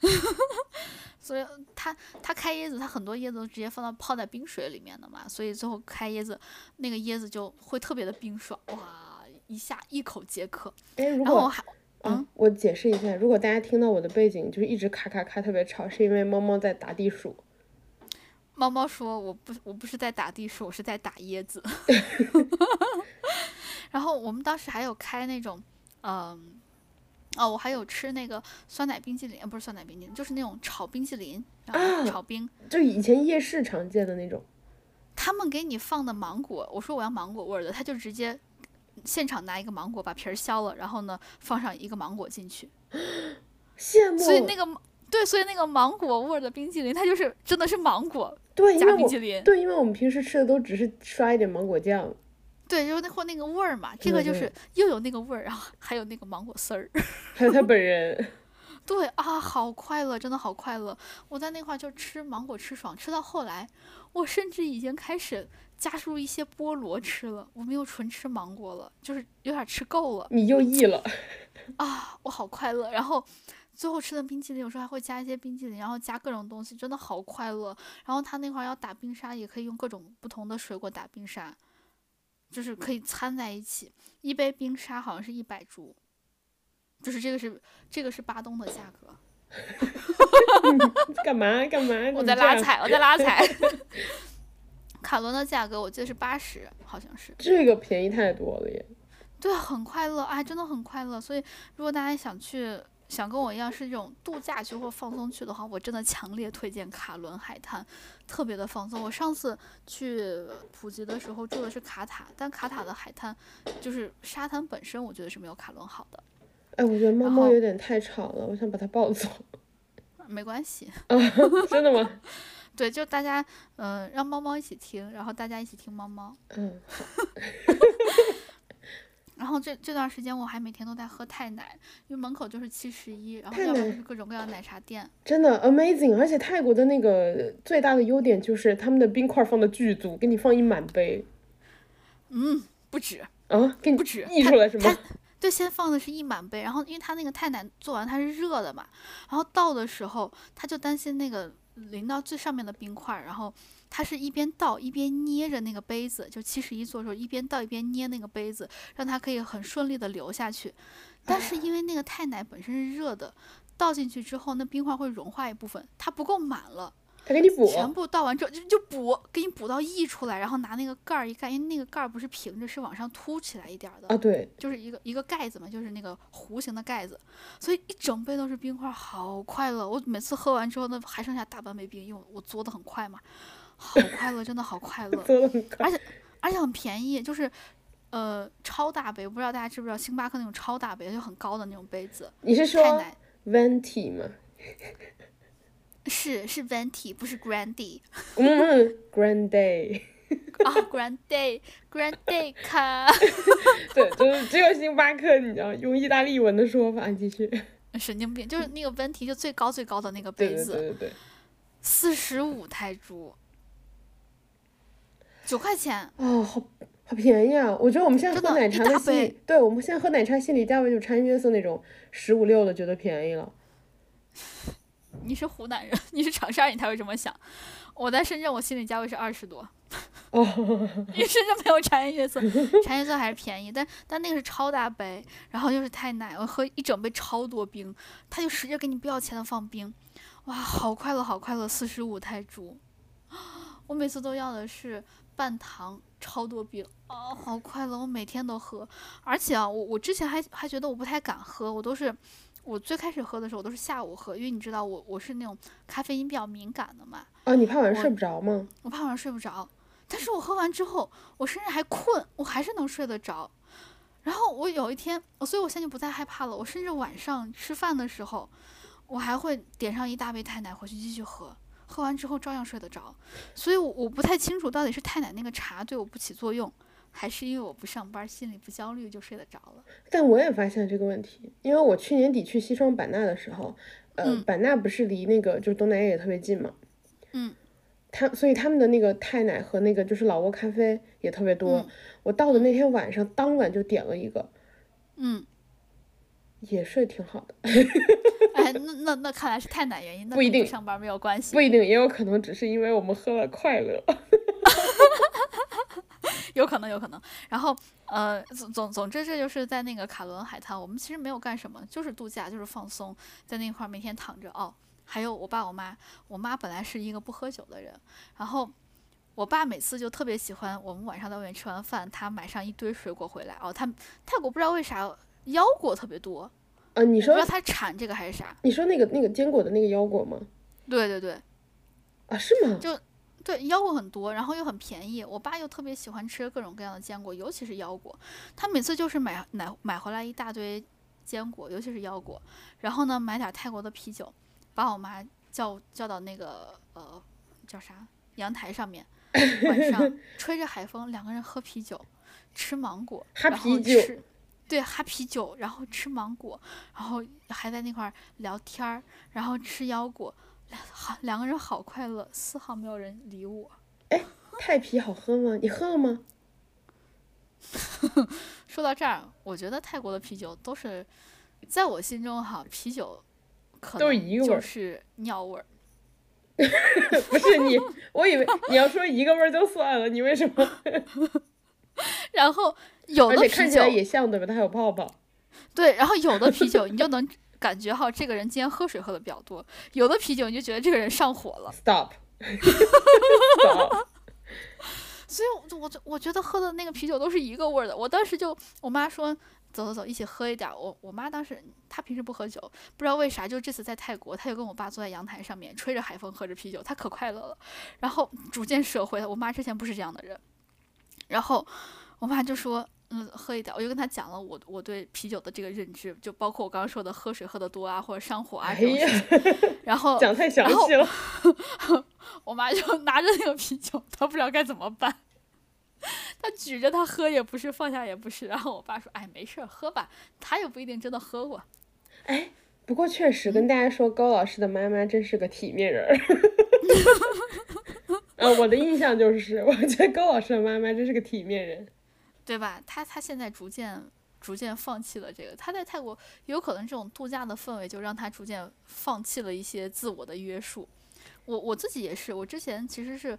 所以他他开椰子，他很多椰子都直接放到泡在冰水里面的嘛，所以最后开椰子那个椰子就会特别的冰爽，哇，一下一口解渴。哎，如果还嗯，我解释一下，如果大家听到我的背景就是一直咔咔咔特别吵，是因为猫猫在打地鼠。猫猫说：“我不我不是在打地鼠，我是在打椰子。”然后我们当时还有开那种，嗯。哦，我还有吃那个酸奶冰淇淋，不是酸奶冰淇淋，就是那种炒冰淇淋，然后炒冰，就以前夜市常见的那种。他们给你放的芒果，我说我要芒果味的，他就直接现场拿一个芒果把皮儿削了，然后呢放上一个芒果进去。羡慕。所以那个对，所以那个芒果味的冰淇淋，它就是真的是芒果加冰淇淋。对，因为我们平时吃的都只是刷一点芒果酱。对，就是那或那个味儿嘛，这个就是又有那个味儿，然后还有那个芒果丝儿，还有他本人。对啊，好快乐，真的好快乐。我在那块就吃芒果吃爽，吃到后来，我甚至已经开始加入一些菠萝吃了，我没有纯吃芒果了，就是有点吃够了。你又溢了 啊！我好快乐。然后最后吃的冰淇淋，有时候还会加一些冰淇淋，然后加各种东西，真的好快乐。然后他那块要打冰沙，也可以用各种不同的水果打冰沙。就是可以掺在一起，一杯冰沙好像是一百铢，就是这个是这个是巴东的价格。干嘛干嘛？我在拉踩，我在拉踩。卡伦的价格我记得是八十，好像是。这个便宜太多了耶。对，很快乐啊，真的很快乐。所以如果大家想去。想跟我一样是这种度假区或放松去的话，我真的强烈推荐卡伦海滩，特别的放松。我上次去普吉的时候住的是卡塔，但卡塔的海滩就是沙滩本身，我觉得是没有卡伦好的。哎，我觉得猫猫有点太吵了，我想把它抱走。没关系。真的吗？对，就大家嗯，让猫猫一起听，然后大家一起听猫猫。嗯。然后这这段时间我还每天都在喝太奶，因为门口就是七十一，然后要不就是各种各样奶茶店。真的 amazing，而且泰国的那个最大的优点就是他们的冰块放的巨足，给你放一满杯。嗯，不止啊，给你不止溢出来是吗？对，先放的是一满杯，然后因为他那个太奶做完它是热的嘛，然后倒的时候他就担心那个淋到最上面的冰块，然后。他是一边倒一边捏着那个杯子，就七十一做的时候一边倒一边捏那个杯子，让它可以很顺利的流下去。但是因为那个太奶本身是热的，倒进去之后那冰块会融化一部分，它不够满了。他给你补。全部倒完之后就就补，给你补到溢出来，然后拿那个盖儿一盖，因为那个盖儿不是平着，是往上凸起来一点的。啊，对。就是一个一个盖子嘛，就是那个弧形的盖子，所以一整杯都是冰块，好快乐。我每次喝完之后，那还剩下大半杯冰，因为我嘬的很快嘛。好快乐，真的好快乐，而且而且很便宜，就是，呃，超大杯，不知道大家知不知道，星巴克那种超大杯，就很高的那种杯子。你是说 venti 吗？是是 venti，不是 grande。嗯，grande。啊，grande，grande 卡。对，就是只有星巴克，你知道，用意大利文的说法继续。神经病，就是那个 venti 就最高最高的那个杯子。对对对对。四十五泰铢。九块钱哦，好好便宜啊！我觉得我们现在喝奶茶的心理，对我们现在喝奶茶心理价位就穿越色那种十五六的，觉得便宜了。你是湖南人，你是长沙人，你才会这么想。我在深圳，我心理价位是二十多。哦。因为深圳没有茶颜悦色，茶颜悦色还是便宜，但但那个是超大杯，然后又是太奶，我喝一整杯超多冰，他就使劲给你不要钱的放冰，哇，好快乐，好快乐，四十五泰铢。我每次都要的是。半糖超多冰哦，好快乐！我每天都喝，而且啊，我我之前还还觉得我不太敢喝，我都是我最开始喝的时候，我都是下午喝，因为你知道我我是那种咖啡因比较敏感的嘛。啊，你怕晚上睡不着吗？我怕晚上睡不着，但是我喝完之后，我甚至还困，我还是能睡得着。然后我有一天，所以我现在就不再害怕了。我甚至晚上吃饭的时候，我还会点上一大杯太奶回去继续喝。喝完之后照样睡得着，所以我我不太清楚到底是太奶那个茶对我不起作用，还是因为我不上班，心里不焦虑就睡得着了。但我也发现这个问题，因为我去年底去西双版纳的时候，呃，版纳不是离那个就是东南亚也特别近嘛，嗯，他所以他们的那个太奶和那个就是老挝咖啡也特别多。我到的那天晚上，当晚就点了一个，嗯，也睡挺好的。哎，那那那看来是太奶原因，不一定上班没有关系，不一定，也有可能只是因为我们喝了快乐。有可能，有可能。然后，呃，总总总之，这就是在那个卡伦海滩，我们其实没有干什么，就是度假，就是放松，在那块儿每天躺着。哦，还有我爸我妈，我妈本来是一个不喝酒的人，然后我爸每次就特别喜欢我们晚上在外面吃完饭，他买上一堆水果回来。哦，他泰国不知道为啥腰果特别多。呃，你说他产这个还是啥？你说那个那个坚果的那个腰果吗？对对对。啊，是吗？就。对腰果很多，然后又很便宜。我爸又特别喜欢吃各种各样的坚果，尤其是腰果。他每次就是买买买回来一大堆坚果，尤其是腰果。然后呢，买点泰国的啤酒，把我妈叫叫到那个呃叫啥阳台上面，晚上 吹着海风，两个人喝啤酒，吃芒果，然后吃对哈啤酒，然后吃芒果，然后还在那块儿聊天儿，然后吃腰果。好，两个人好快乐，丝毫没有人理我。哎，泰啤好喝吗？你喝了吗？说到这儿，我觉得泰国的啤酒都是，在我心中哈，啤酒可能就是尿味儿。不是你，我以为你要说一个味儿就算了，你为什么？然后有的啤酒看起来也像对吧？它还有泡泡。对，然后有的啤酒你就能。感觉哈，这个人今天喝水喝的比较多，有的啤酒你就觉得这个人上火了。Stop。所以，我我我觉得喝的那个啤酒都是一个味儿的。我当时就，我妈说走走走，一起喝一点。我我妈当时她平时不喝酒，不知道为啥，就这次在泰国，她就跟我爸坐在阳台上面，吹着海风，喝着啤酒，她可快乐了。然后逐渐社会，我妈之前不是这样的人。然后我妈就说。嗯，喝一点，我就跟他讲了我我对啤酒的这个认知，就包括我刚刚说的喝水喝的多啊，或者上火啊这种事情。然后讲太详细了，我妈就拿着那个啤酒，她不知道该怎么办。她举着她喝也不是，放下也不是。然后我爸说：“哎，没事儿，喝吧。”他也不一定真的喝过。哎，不过确实跟大家说，高老师的妈妈真是个体面人。嗯，我的印象就是，我觉得高老师的妈妈真是个体面人。对吧？他他现在逐渐逐渐放弃了这个。他在泰国有可能这种度假的氛围就让他逐渐放弃了一些自我的约束。我我自己也是，我之前其实是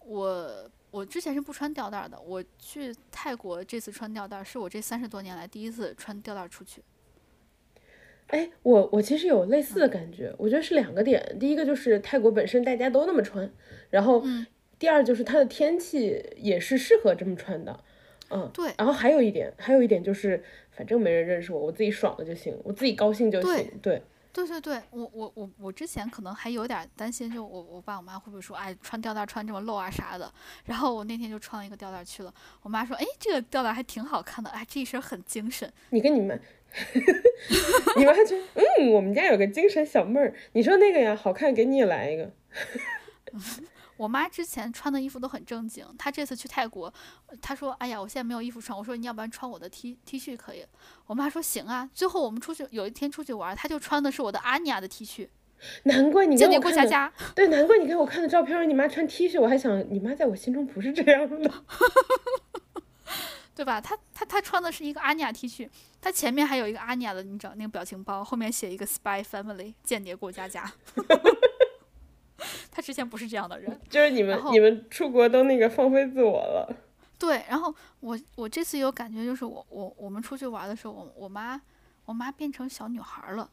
我我之前是不穿吊带的。我去泰国这次穿吊带是我这三十多年来第一次穿吊带出去。哎，我我其实有类似的感觉，我觉得是两个点。第一个就是泰国本身大家都那么穿，然后第二就是它的天气也是适合这么穿的。嗯，对，然后还有一点，还有一点就是，反正没人认识我，我自己爽了就行，我自己高兴就行。对，对，对，对，我我我我之前可能还有点担心，就我我爸我妈会不会说，哎，穿吊带穿这么露啊啥的。然后我那天就穿了一个吊带去了，我妈说，哎，这个吊带还挺好看的，哎，这一身很精神。你跟你妈，你妈就嗯，我们家有个精神小妹儿，你说那个呀，好看，给你也来一个。我妈之前穿的衣服都很正经，她这次去泰国，她说：“哎呀，我现在没有衣服穿。”我说：“你要不然穿我的 T T 恤可以。”我妈说：“行啊。”最后我们出去有一天出去玩，她就穿的是我的阿尼亚的 T 恤。难怪你给我看的，对，难怪你给我看的照片，你妈穿 T 恤，我还想你妈在我心中不是这样的，对吧？她她她穿的是一个阿尼亚 T 恤，她前面还有一个阿尼亚的，你知道那个表情包，后面写一个 Spy Family 间谍过家家。他之前不是这样的人，就是你们你们出国都那个放飞自我了。对，然后我我这次有感觉，就是我我我们出去玩的时候，我我妈我妈变成小女孩了，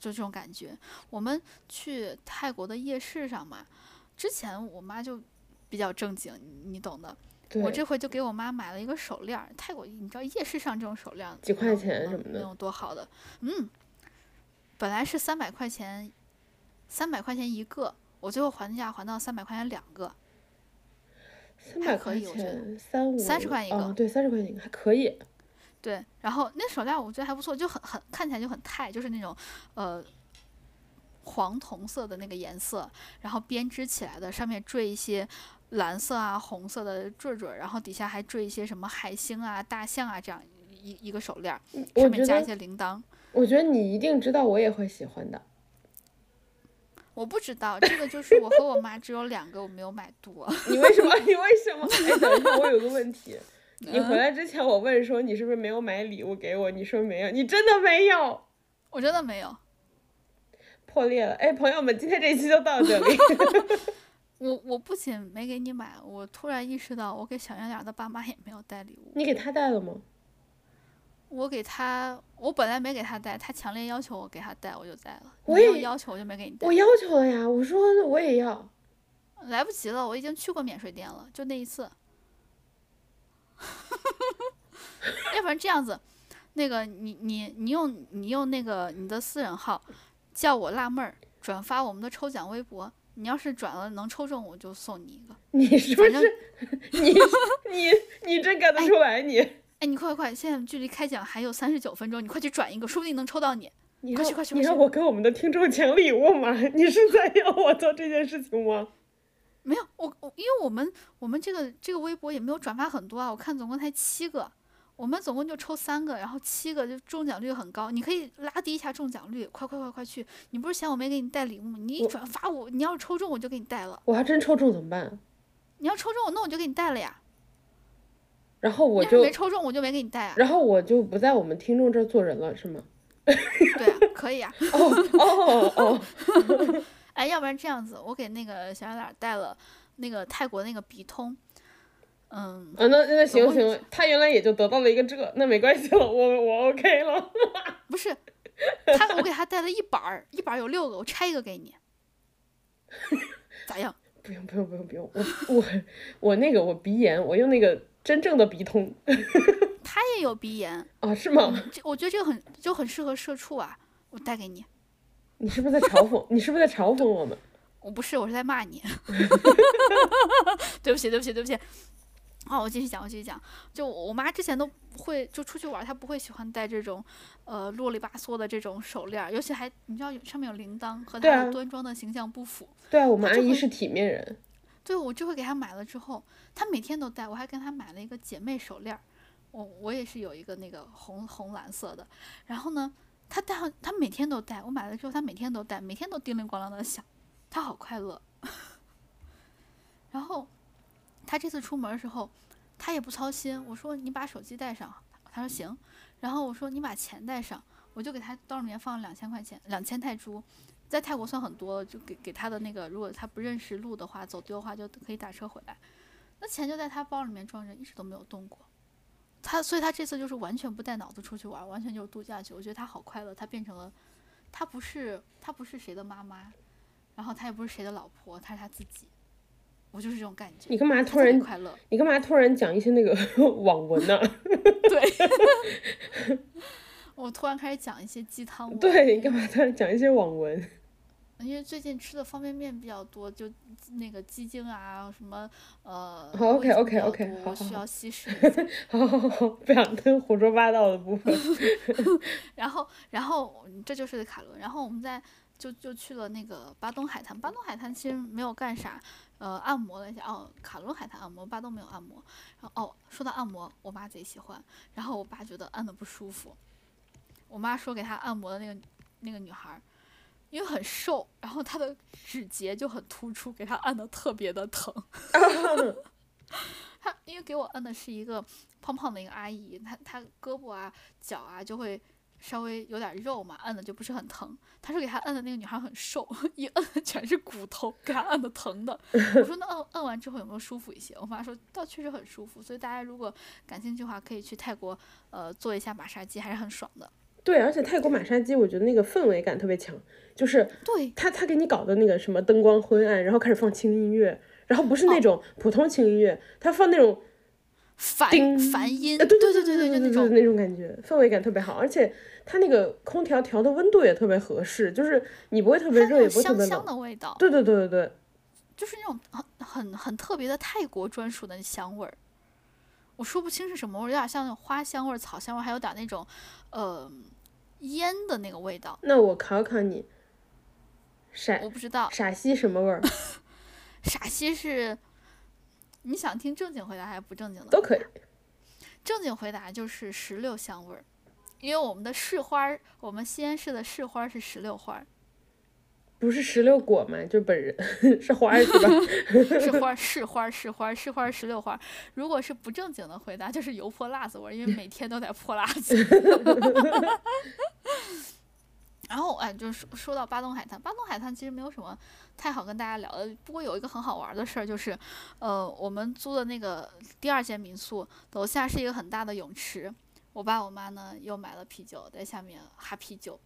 就这种感觉。我们去泰国的夜市上嘛，之前我妈就比较正经，你懂的。我这回就给我妈买了一个手链。泰国你知道夜市上这种手链几块钱什么的，能有多好的？嗯，本来是三百块钱，三百块钱一个。我最后还价还到三百块钱两个，三百块钱三五三十块一个，对，三十块钱一个还可以。对，然后那手链我觉得还不错，就很很看起来就很泰，就是那种呃黄铜色的那个颜色，然后编织起来的，上面缀一些蓝色啊、红色的坠坠，然后底下还缀一些什么海星啊、大象啊这样一一个手链，上面加一些铃铛。我觉得你一定知道，我也会喜欢的。我不知道，这个就是我和我妈只有两个，我没有买多。你为什么？你为什么？哎，等一下，我有个问题。你回来之前，我问说你是不是没有买礼物给我？你说没有，你真的没有？我真的没有。破裂了。哎，朋友们，今天这一期就到这里。我我不仅没给你买，我突然意识到，我给小圆脸的爸妈也没有带礼物。你给他带了吗？我给他，我本来没给他带，他强烈要求我给他带，我就带了。我也要求，我就没给你带。我要求了呀，我说我也要。来不及了，我已经去过免税店了，就那一次。要不然这样子，那个你你你用你用那个你的私人号，叫我辣妹儿转发我们的抽奖微博，你要是转了能抽中，我就送你一个。你是不是？你你你真干得出来你？哎，你快快快！现在距离开奖还有三十九分钟，你快去转一个，说不定能抽到你。你快去快去！你让我给我们的听众抢礼物吗？你是在要我做这件事情吗？没有，我我因为我们我们这个这个微博也没有转发很多啊，我看总共才七个，我们总共就抽三个，然后七个就中奖率很高，你可以拉低一下中奖率，快快快快去！你不是嫌我没给你带礼物吗？你一转发我，你要是抽中我就给你带了。我还真抽中怎么办？你要抽中我，那我就给你带了呀。然后我就没抽中，我就没给你带啊。然后我就不在我们听众这儿做人了，是吗？对，可以啊。哦哦哦。哎，要不然这样子，我给那个小脸带了那个泰国那个鼻通。嗯。啊，那那行行，他原来也就得到了一个这，那没关系了，我我 OK 了。不是，他我给他带了一板儿，一板儿有六个，我拆一个给你。咋样？不用不用不用不用，我我我那个我鼻炎，我用那个。真正的鼻通，他也有鼻炎啊？是吗？这我觉得这个很就很适合社畜啊！我带给你。你是不是在嘲讽？你是不是在嘲讽我们？我不是，我是在骂你。对不起，对不起，对不起。好，我继续讲，我继续讲。就我妈之前都会就出去玩，她不会喜欢戴这种呃啰里吧嗦的这种手链，尤其还你知道上面有铃铛，和她的端庄的形象不符。对啊，我们阿姨是体面人。对，我就会给他买了之后。他每天都戴，我还跟他买了一个姐妹手链儿，我我也是有一个那个红红蓝色的。然后呢，他戴上，他每天都戴。我买了之后，他每天都戴，每天都叮铃咣啷的响，他好快乐。然后，他这次出门的时候，他也不操心。我说你把手机带上，他说行。然后我说你把钱带上，我就给他兜里面放了两千块钱，两千泰铢，在泰国算很多，就给给他的那个，如果他不认识路的话，走丢的话就可以打车回来。那钱就在他包里面装着，一直都没有动过。他，所以他这次就是完全不带脑子出去玩，完全就是度假去。我觉得他好快乐，他变成了，他不是他不是谁的妈妈，然后他也不是谁的老婆，他是他自己。我就是这种感觉。你干嘛突然快乐？你干嘛突然讲一些那个 网文呢？对 我突然开始讲一些鸡汤。对你干嘛突然讲一些网文？因为最近吃的方便面比较多，就那个鸡精啊，什么呃，OK OK OK，好，需要稀释。好好好，不想听胡说八道的部分。然后，然后这就是卡伦。然后我们在就就去了那个巴东海滩。巴东海滩其实没有干啥，呃，按摩了一下。哦，卡伦海滩按摩，巴东没有按摩。然后哦，说到按摩，我妈贼喜欢。然后我爸觉得按的不舒服。我妈说给她按摩的那个那个女孩。因为很瘦，然后她的指节就很突出，给她按的特别的疼。她因为给我按的是一个胖胖的一个阿姨，她她胳膊啊脚啊就会稍微有点肉嘛，按的就不是很疼。她说给她按的那个女孩很瘦，一按全是骨头，给她按的疼的。我说那按按完之后有没有舒服一些？我妈说倒确实很舒服，所以大家如果感兴趣的话，可以去泰国呃做一下马杀鸡，还是很爽的。对，而且泰国马杀鸡，我觉得那个氛围感特别强。就是对他他给你搞的那个什么灯光昏暗，然后开始放轻音乐，然后不是那种普通轻音乐，他放那种梵梵音，对对对对对对，那种那种感觉，氛围感特别好，而且他那个空调调的温度也特别合适，就是你不会特别热，也不会特别冷。香香的味道。对对对对对，就是那种很很很特别的泰国专属的香味儿，我说不清是什么味儿，有点像那种花香味儿、草香味儿，还有点那种呃烟的那个味道。那我考考你。陕我不知道陕西什么味儿？陕西是，你想听正经回答还是不正经的？都可以。正经回答就是石榴香味儿，因为我们的市花儿，我们西安市的市花是石榴花。不是石榴果吗？就本人是花是吧？是花是花是花是花石榴花。如果是不正经的回答，就是油泼辣子味儿，因为每天都在泼辣子。然后哎，就说说到巴东海滩，巴东海滩其实没有什么太好跟大家聊的。不过有一个很好玩的事儿，就是呃，我们租的那个第二间民宿楼下是一个很大的泳池，我爸我妈呢又买了啤酒在下面哈啤酒。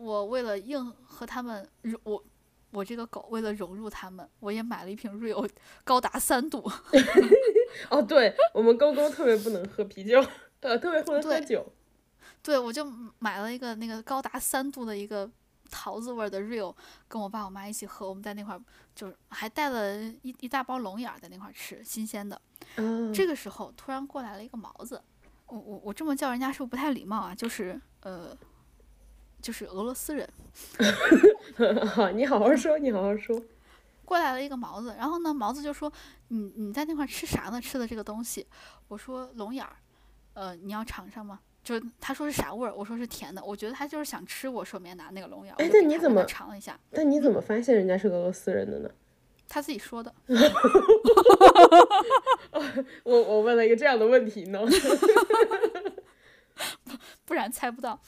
我为了硬和他们融我我这个狗为了融入他们，我也买了一瓶 Rio，高达三度。哦，对我们狗狗特别不能喝啤酒，呃，特别不能喝酒。对，我就买了一个那个高达三度的一个桃子味的 Rio，跟我爸我妈一起喝。我们在那块儿就是还带了一一大包龙眼在那块儿吃，新鲜的。这个时候突然过来了一个毛子，我我我这么叫人家是不是不太礼貌啊？就是呃，就是俄罗斯人。好，你好好说，你好好说。过来了一个毛子，然后呢，毛子就说：“你你在那块儿吃啥呢？吃的这个东西？”我说：“龙眼儿。”呃，你要尝尝吗？就他说是啥味儿，我说是甜的。我觉得他就是想吃我手里面拿那个龙眼。哎，那你怎么尝了一下？那你怎么发现人家是俄罗斯人的呢？他自己说的。我我问了一个这样的问题呢，不然猜不到。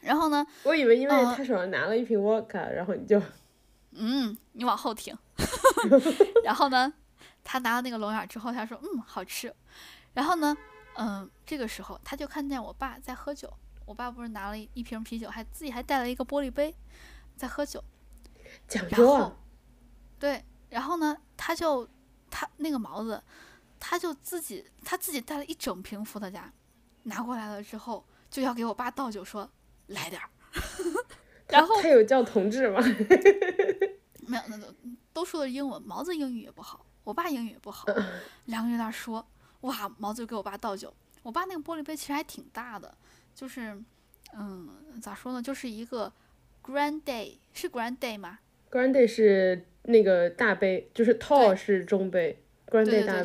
然后呢？我以为因为他手上拿了一瓶沃卡，然后你就，嗯，你往后听。然后呢，他拿了那个龙眼之后，他说嗯好吃。然后呢？嗯，这个时候他就看见我爸在喝酒。我爸不是拿了一瓶啤酒，还自己还带了一个玻璃杯，在喝酒。讲究啊！对，然后呢，他就他那个毛子，他就自己他自己带了一整瓶伏特加，拿过来了之后就要给我爸倒酒，说来点儿。然后他有叫同志吗？没有，那都都说的英文。毛子英语也不好，我爸英语也不好，两个人在那说。哇，毛子就给我爸倒酒。我爸那个玻璃杯其实还挺大的，就是，嗯，咋说呢，就是一个 Grand Day，是 Grand Day 吗？Grand Day 是那个大杯，就是 Tall 是中杯，Grand Day 大杯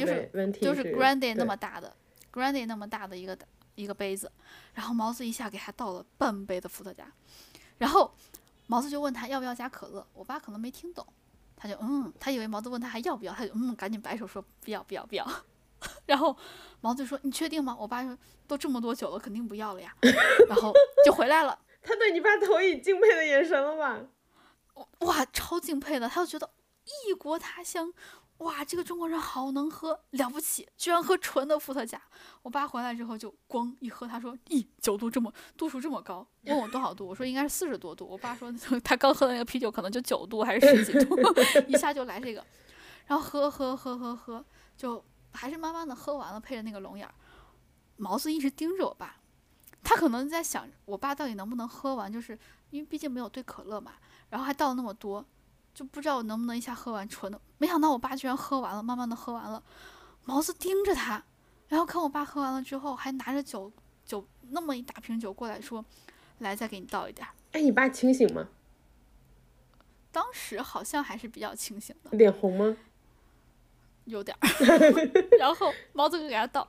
就是 Grand Day 那么大的，Grand Day 那么大的一个一个杯子。然后毛子一下给他倒了半杯的伏特加，然后毛子就问他要不要加可乐。我爸可能没听懂，他就嗯，他以为毛子问他还要不要，他就嗯，赶紧摆手说不要不要不要。然后毛子说：“你确定吗？”我爸说：“都这么多酒了，肯定不要了呀。”然后就回来了。他对你爸投以敬佩的眼神了吧？哇，超敬佩的！他就觉得异国他乡，哇，这个中国人好能喝，了不起，居然喝纯的伏特加。我爸回来之后就咣一喝，他说：“咦，酒度这么度数这么高？”问我多少度，我说应该是四十多度。我爸说 他刚喝的那个啤酒可能就九度还是十几度，一下就来这个，然后喝喝喝喝喝就。还是慢慢的喝完了，配着那个龙眼儿，毛子一直盯着我爸，他可能在想我爸到底能不能喝完，就是因为毕竟没有兑可乐嘛，然后还倒了那么多，就不知道我能不能一下喝完纯的。没想到我爸居然喝完了，慢慢的喝完了，毛子盯着他，然后看我爸喝完了之后，还拿着酒酒那么一大瓶酒过来说，来再给你倒一点。哎，你爸清醒吗？当时好像还是比较清醒的。脸红吗？有点儿，然后毛子就给他倒，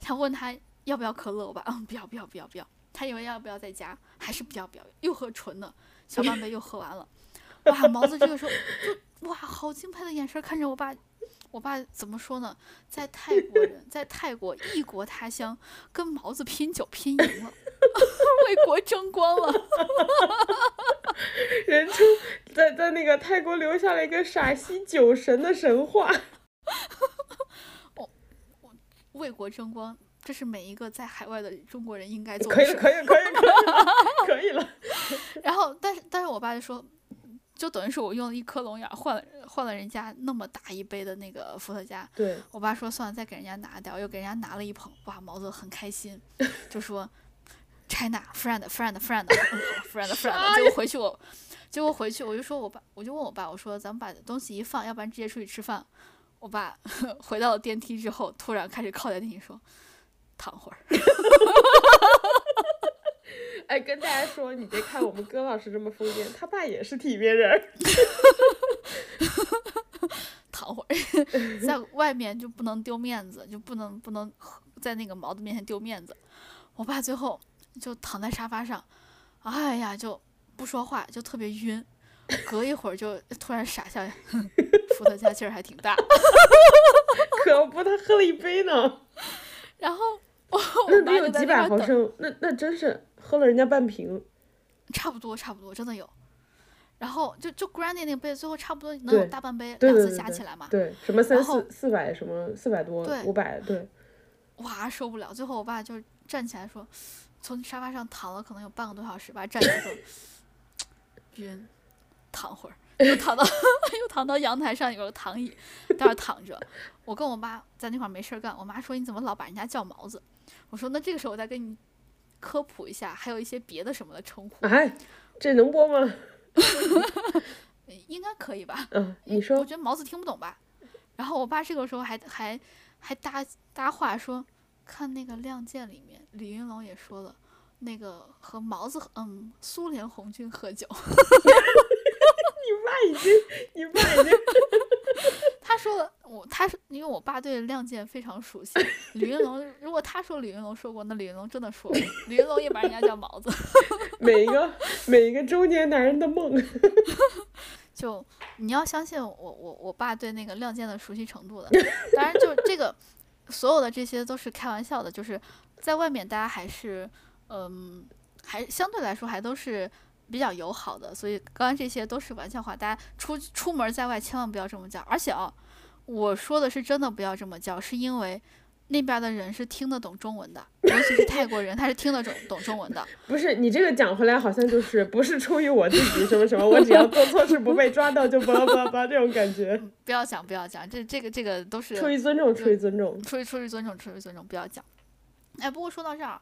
他问他要不要可乐，我爸嗯不要不要不要不要，他以为要不要再加，还是不要不要，又喝纯的，小半杯又喝完了，哇，毛子这个时候就哇好敬佩的眼神看着我爸，我爸怎么说呢，在泰国人在泰国异国他乡跟毛子拼酒拼赢了，为国争光了，人称在在那个泰国留下了一个陕西酒神的神话。我我为国争光，这是每一个在海外的中国人应该做的。可以了可以了可以可以可以了。然后，但是但是我爸就说，就等于是我用了一颗龙眼换了换了人家那么大一杯的那个伏特加。对。我爸说算了，再给人家拿掉，又给人家拿了一捧。哇，毛子很开心，就说，China friend friend friend friend friend。结果回去我，结果回去我就说我爸，我就问我爸，我说咱们把东西一放，要不然直接出去吃饭。我爸 回到了电梯之后，突然开始靠在电梯说：“躺会儿。” 哎，跟大家说，你别看我们戈老师这么疯癫，他爸也是体面人。躺会儿，在外面就不能丢面子，就不能不能在那个毛子面前丢面子。我爸最后就躺在沙发上，哎呀，就不说话，就特别晕。隔一会儿就突然傻笑，伏特加劲儿还挺大。可不，他喝了一杯呢。然后那得有几百毫升，那那真是喝了人家半瓶。差不多，差不多，真的有。然后就就 Granny 那杯，最后差不多能有大半杯，两次加起来嘛。对，什么三四四百，什么四百多，五百，对。哇，受不了！最后我爸就站起来说，从沙发上躺了可能有半个多小时吧，站起来说，晕，躺会儿，又躺到 又躺到阳台上有个躺椅，在那躺着。我跟我妈在那块儿没事儿干，我妈说你怎么老把人家叫毛子？我说那这个时候我再跟你科普一下，还有一些别的什么的称呼。哎，这能播吗？应该可以吧？嗯，你说。我觉得毛子听不懂吧？然后我爸这个时候还还还搭搭话说，看那个《亮剑》里面，李云龙也说了，那个和毛子嗯苏联红军喝酒。你爸已经，你爸已经。他说了，我他是因为我爸对《亮剑》非常熟悉。李云龙，如果他说李云龙说过，那李云龙真的说过。李云龙也把人家叫毛子。每一个每一个中年男人的梦。就你要相信我，我我爸对那个《亮剑》的熟悉程度的。当然，就这个所有的这些都是开玩笑的，就是在外面大家还是嗯，还相对来说还都是。比较友好的，所以刚刚这些都是玩笑话，大家出出门在外千万不要这么叫。而且啊，我说的是真的不要这么叫，是因为那边的人是听得懂中文的，尤其是泰国人，他是听得懂懂中文的。不是你这个讲回来，好像就是不是出于我自己什么什么，我只要做错事不被抓到就巴拉巴拉巴这种感觉。不要讲，不要讲，这这个这个都是出于尊重，出于尊重，出于出于尊重，出于尊重，不要讲。哎，不过说到这儿。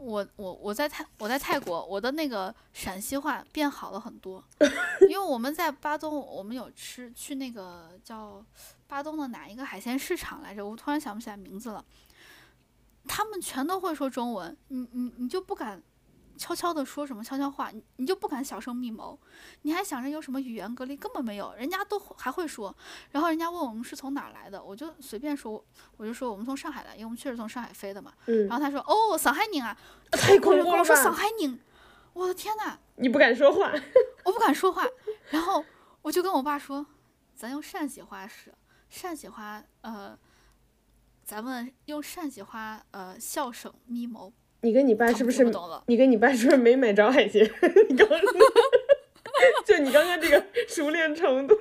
我我我在泰我在泰国，我的那个陕西话变好了很多，因为我们在巴东，我们有吃去那个叫巴东的哪一个海鲜市场来着？我突然想不起来名字了。他们全都会说中文，你你你就不敢。悄悄的说什么悄悄话，你你就不敢小声密谋，你还想着有什么语言隔离，根本没有，人家都还会说。然后人家问我们是从哪来的，我就随便说，我就说我们从上海来，因为我们确实从上海飞的嘛。嗯。然后他说哦，上海人啊，太恐怖了我说上海人，我的天呐，你不敢说话，我不敢说话。然后我就跟我爸说，咱用陕西话说，陕西话呃，咱们用陕西话呃笑声密谋。你跟你爸是不是？你跟你爸是不是没买着海鲜？你刚刚，就你刚刚这个熟练程度。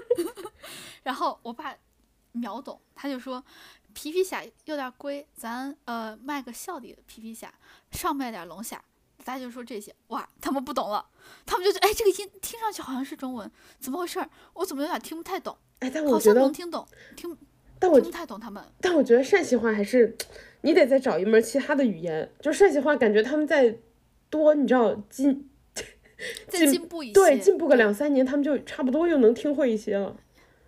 然后我爸秒懂，他就说皮皮虾有点贵，咱呃卖个小的皮皮虾，少卖点龙虾。大家就说这些，哇，他们不懂了，他们就觉得哎，这个音听上去好像是中文，怎么回事？我怎么有点听不太懂？哎，但我觉得能听懂，听，但我听不太懂他们。但我觉得陕西话还是。你得再找一门其他的语言，就陕西话，感觉他们在多，你知道进，进步一些，对，进步个两三年，他们就差不多又能听会一些了。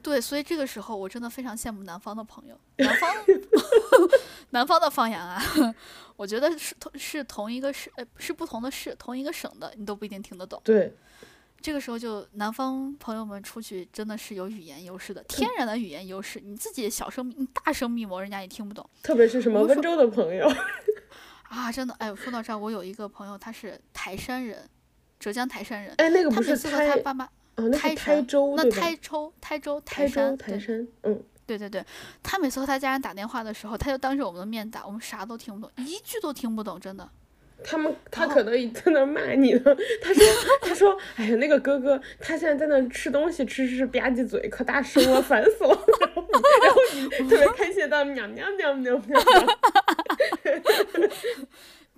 对，所以这个时候我真的非常羡慕南方的朋友，南方 南方的方言啊，我觉得是同是同一个市，呃，是不同的市，同一个省的，你都不一定听得懂。对。这个时候就南方朋友们出去真的是有语言优势的，天然的语言优势。你自己小声你大声密谋，人家也听不懂。特别是什么温州的朋友 啊，真的哎，说到这儿，我有一个朋友，他是台山人，浙江台山人。哎，那个不是他爸妈哦，那台州那台州台州台山台山，嗯，对对对，他每次和他家人打电话的时候，他就当着我们的面打，我们啥都听不懂，一句都听不懂，真的。他们他可能在那骂你呢。他说他说哎呀那个哥哥他现在在那吃东西吃吃吧唧嘴可大声了烦死了。然后你特别开心的喵喵喵喵喵。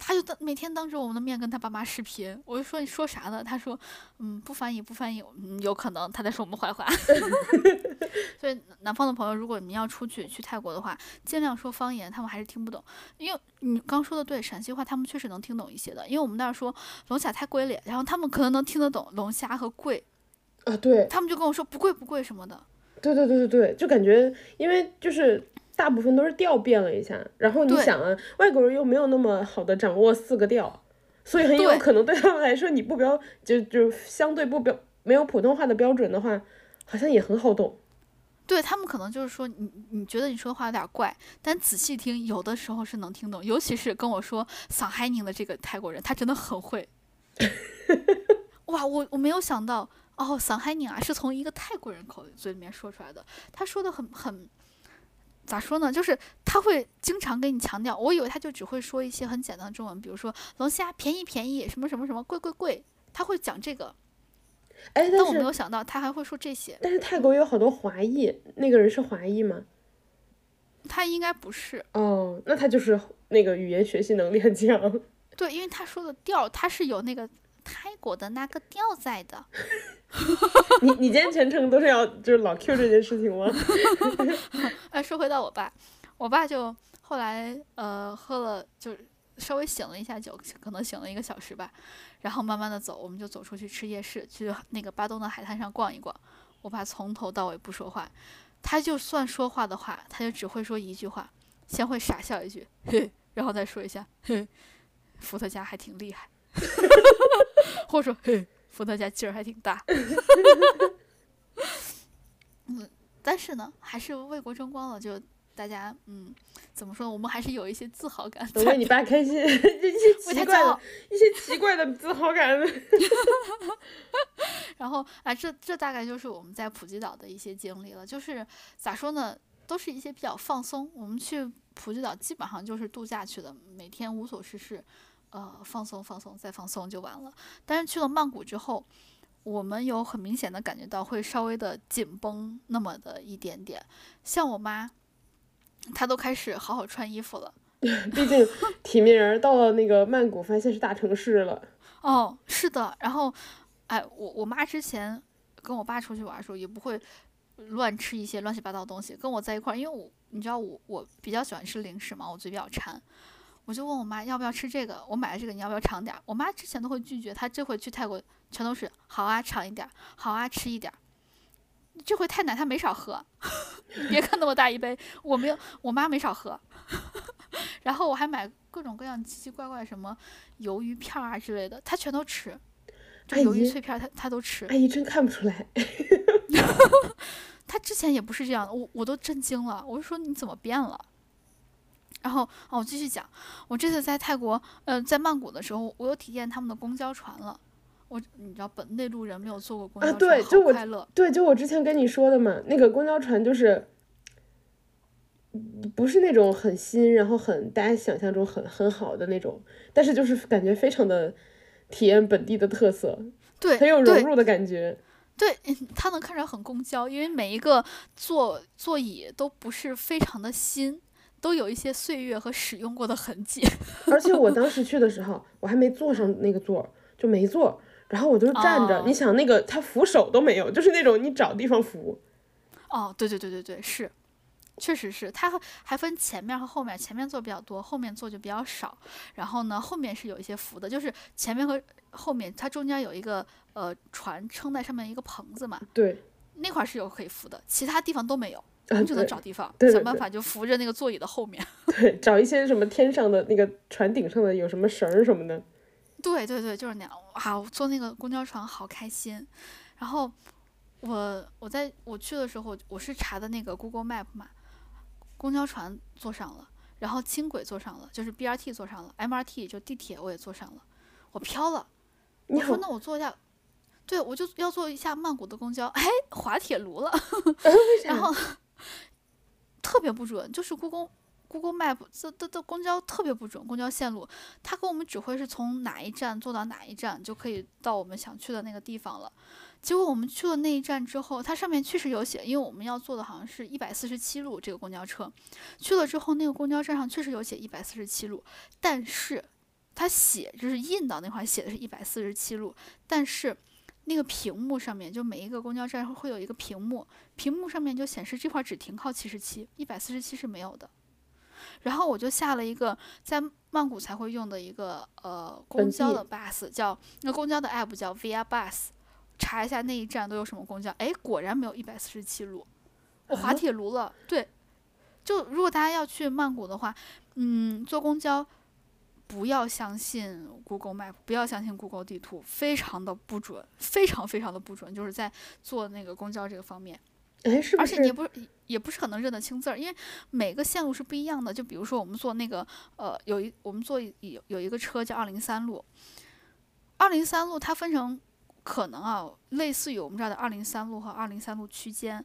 他就当每天当着我们的面跟他爸妈视频，我就说你说啥呢？他说嗯不翻译不翻译，嗯有可能他在说我们坏话。所以南方的朋友，如果你们要出去去泰国的话，尽量说方言，他们还是听不懂。因为你刚说的对，陕西话他们确实能听懂一些的。因为我们那儿说龙虾太贵了，然后他们可能能听得懂龙虾和贵。啊对。他们就跟我说不贵不贵什么的。对对对对对，就感觉因为就是大部分都是调变了一下，然后你想啊，外国人又没有那么好的掌握四个调，所以很有可能对他们来说，你不标就就相对不标没有普通话的标准的话，好像也很好懂。对他们可能就是说你你觉得你说的话有点怪，但仔细听有的时候是能听懂，尤其是跟我说桑海宁的这个泰国人，他真的很会。哇，我我没有想到哦，桑海宁啊是从一个泰国人口嘴里面说出来的，他说的很很咋说呢？就是他会经常给你强调，我以为他就只会说一些很简单的中文，比如说龙虾便宜便宜，什么什么什么贵贵贵，他会讲这个。哎，但我没有想到他还会说这些。但是泰国有好多华裔，那个人是华裔吗？他应该不是。哦，那他就是那个语言学习能力很强。对，因为他说的调，他是有那个泰国的那个吊在的。你你今天全程都是要就是老 Q 这件事情吗？哎，说回到我爸，我爸就后来呃喝了就。稍微醒了一下酒，可能醒了一个小时吧，然后慢慢的走，我们就走出去吃夜市，去那个巴东的海滩上逛一逛。我爸从头到尾不说话，他就算说话的话，他就只会说一句话，先会傻笑一句，嘿，然后再说一下，嘿，伏特加还挺厉害，或者说，嘿，伏特加劲儿还挺大。嗯，但是呢，还是为国争光了，就。大家，嗯，怎么说呢？我们还是有一些自豪感。为你爸开心，一些奇怪的、一些奇怪的自豪感。然后啊，这这大概就是我们在普吉岛的一些经历了。就是咋说呢，都是一些比较放松。我们去普吉岛基本上就是度假去的，每天无所事事，呃，放松放松再放松就完了。但是去了曼谷之后，我们有很明显的感觉到会稍微的紧绷那么的一点点。像我妈。她都开始好好穿衣服了，毕竟体面人到了那个曼谷，发现是大城市了。哦，是的。然后，哎，我我妈之前跟我爸出去玩的时候，也不会乱吃一些乱七八糟的东西。跟我在一块儿，因为我你知道我我比较喜欢吃零食嘛，我嘴比较馋，我就问我妈要不要吃这个，我买了这个你要不要尝点？我妈之前都会拒绝，她这回去泰国全都是好啊，尝一点，好啊，吃一点。这回太奶她没少喝，别看那么大一杯，我没有，我妈没少喝。然后我还买各种各样奇奇怪怪什么鱿鱼片啊之类的，她全都吃。就鱿鱼脆片，她她都吃。阿姨真看不出来。他之前也不是这样的，我我都震惊了。我就说你怎么变了？然后哦，我继续讲，我这次在泰国，呃，在曼谷的时候，我有体验他们的公交船了。我你知道本内陆人没有坐过公交船，好快乐。对，就我之前跟你说的嘛，那个公交船就是不是那种很新，然后很大家想象中很很好的那种，但是就是感觉非常的体验本地的特色，对，很有融入的感觉。对，它能看着很公交，因为每一个座座椅都不是非常的新，都有一些岁月和使用过的痕迹。而且我当时去的时候，我还没坐上那个座，就没坐。然后我就站着，你想那个他扶手都没有，就是那种你找地方扶。哦，对对对对对，是，确实是，它还分前面和后面，前面坐比较多，后面坐就比较少。然后呢，后面是有一些扶的，就是前面和后面它中间有一个呃船撑在上面一个棚子嘛。对。那块是有可以扶的，其他地方都没有，就能找地方想办法就扶着那个座椅的后面。对，找一些什么天上的那个船顶上的有什么绳儿什么的。对对对，就是那样。哇，我坐那个公交船好开心。然后我我在我去的时候，我是查的那个 Google Map 嘛，公交船坐上了，然后轻轨坐上了，就是 BRT 坐上了，MRT 就地铁我也坐上了，我飘了。你说那我坐一下，对我就要坐一下曼谷的公交，哎，滑铁卢了。然后特别不准，就是 Google。Google Map 这这这公交特别不准，公交线路，它给我们指挥是从哪一站坐到哪一站就可以到我们想去的那个地方了。结果我们去了那一站之后，它上面确实有写，因为我们要坐的好像是一百四十七路这个公交车。去了之后，那个公交站上确实有写一百四十七路，但是它写就是印到那块写的是一百四十七路，但是那个屏幕上面就每一个公交站会有一个屏幕，屏幕上面就显示这块只停靠七十七，一百四十七是没有的。然后我就下了一个在曼谷才会用的一个呃公交的 bus，叫那公交的 app 叫 Via Bus，查一下那一站都有什么公交。哎，果然没有一百四十七路，我滑铁卢了。对，就如果大家要去曼谷的话，嗯，坐公交不要相信 Google Map，不要相信 Google 地图，非常的不准，非常非常的不准，就是在坐那个公交这个方面。哎，是而且你也不也不是很能认得清字儿，因为每个线路是不一样的。就比如说我们坐那个呃，有一我们坐有有一个车叫二零三路，二零三路它分成可能啊，类似于我们这儿的二零三路和二零三路区间。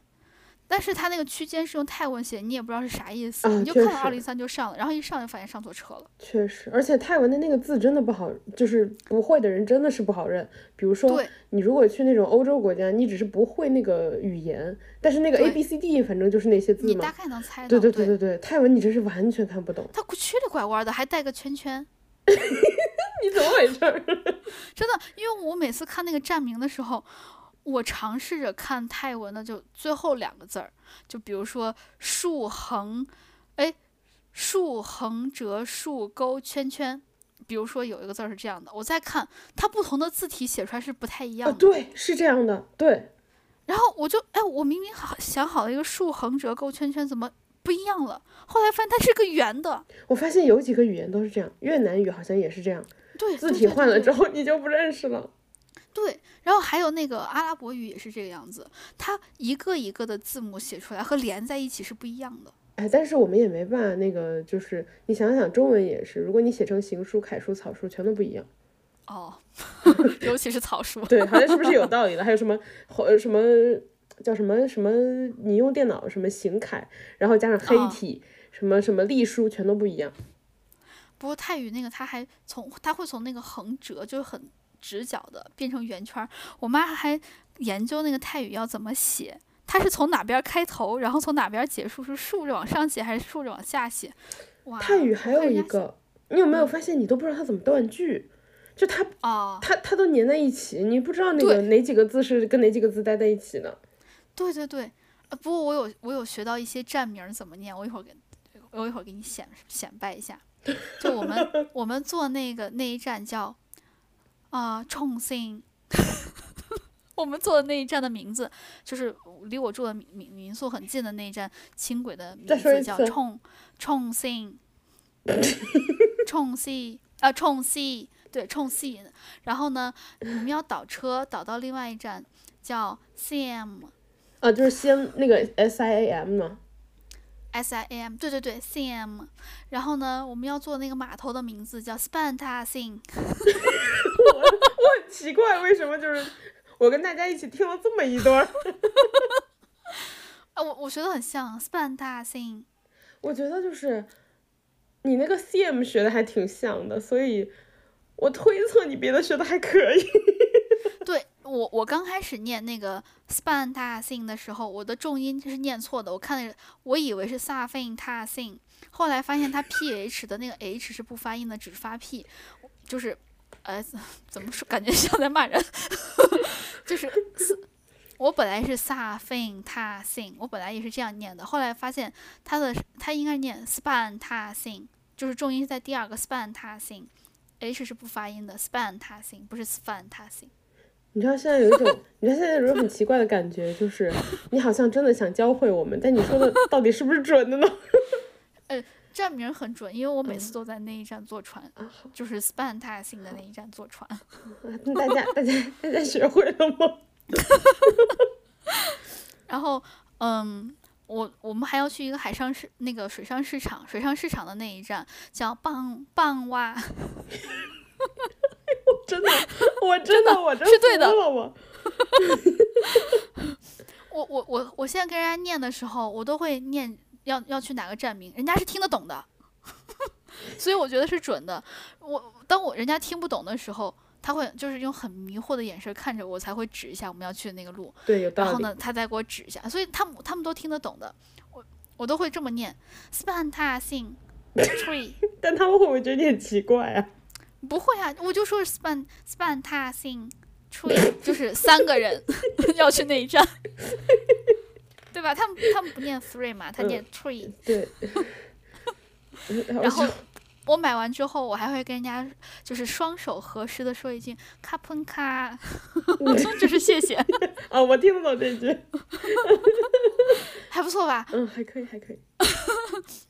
但是它那个区间是用泰文写，你也不知道是啥意思，你就看到二零三就上了，然后一上就发现上错车了。确实，而且泰文的那个字真的不好，就是不会的人真的是不好认。比如说，你如果去那种欧洲国家，你只是不会那个语言，但是那个 A B C D 反正就是那些字嘛，你大概能猜到。对对对对对，泰文你真是完全看不懂。它曲里拐弯的，还带个圈圈。你怎么回事？真的，因为我每次看那个站名的时候。我尝试着看泰文的，就最后两个字儿，就比如说竖横，哎，竖横折竖勾圈圈，比如说有一个字儿是这样的，我再看它不同的字体写出来是不太一样的。对，是这样的，对。然后我就哎，我明明好想好了一个竖横折勾圈圈，怎么不一样了？后来发现它是个圆的。我发现有几个语言都是这样，越南语好像也是这样。对，字体换了之后你就不认识了。对，然后还有那个阿拉伯语也是这个样子，它一个一个的字母写出来和连在一起是不一样的。哎，但是我们也没办法，那个就是你想想，中文也是，如果你写成行书、楷书、草书，全都不一样。哦，尤其是草书。对，好像是不是有道理的？还有什么什么叫什么什么？你用电脑什么行楷，然后加上黑体，什么什么隶书，全都不一样。不过泰语那个，它还从它会从那个横折，就是很。直角的变成圆圈，我妈还研究那个泰语要怎么写，它是从哪边开头，然后从哪边结束，是竖着往上写还是竖着往下写？哇！泰语还有一个，你有没有发现，你都不知道它怎么断句，就它啊，它它都粘在一起，你不知道那个哪几个字是跟哪几个字待在一起的。对对对，呃，不过我有我有学到一些站名怎么念，我一会儿给，我一会儿给你显显摆一下。就我们 我们坐那个那一站叫。啊，重庆，我们坐的那一站的名字就是离我住的民民民宿很近的那一站轻轨的名字叫重重庆，重庆 啊重庆，对重庆。然后呢，我们要倒车倒到另外一站叫 Siam，啊，就是先那个 S I A M 吗？S I A M，对对对，C M，然后呢，我们要做那个码头的名字叫 Spantasing。我我很奇怪，为什么就是我跟大家一起听了这么一段？啊，我我觉得很像 Spantasing。我觉得就是你那个 C M 学的还挺像的，所以我推测你别的学的还可以。对。我我刚开始念那个 span ta sing 的时候，我的重音是念错的。我看那个，我以为是 sa fin ta sing，后来发现它 p h 的那个 h 是不发音的，只发 p，就是，呃，怎么说？感觉像在骂人。就是 我本来是 sa fin ta sing，我本来也是这样念的，后来发现它的它应该念 span ta sing，就是重音在第二个 span ta sing，h 是不发音的 span ta sing，不是 span ta sing。你知道现在有一种，你知道现在有一种很奇怪的感觉，就是你好像真的想教会我们，但你说的到底是不是准的呢？呃，站名很准，因为我每次都在那一站坐船，就是 span 大兴的那一站坐船。大家大家大家学会了吗？然后，嗯，我我们还要去一个海上市那个水上市场，水上市场的那一站叫棒棒蛙。真的，我真的，我真是对的。我 我我我现在跟人家念的时候，我都会念要要去哪个站名，人家是听得懂的，所以我觉得是准的。我当我人家听不懂的时候，他会就是用很迷惑的眼神看着我，才会指一下我们要去的那个路。对，有道理。然后呢，他再给我指一下，所以他们他们都听得懂的。我我都会这么念，Spantasing Tree。但他们会不会觉得你很奇怪啊？不会啊，我就说 span span tasing tree，就是三个人 要去那一站，对吧？他们他们不念 three 嘛，他念 tree。对。然后我买完之后，我还会跟人家就是双手合十的说一句卡喷卡，就是谢谢。哦，我听不懂这句。还不错吧？嗯，还可以，还可以。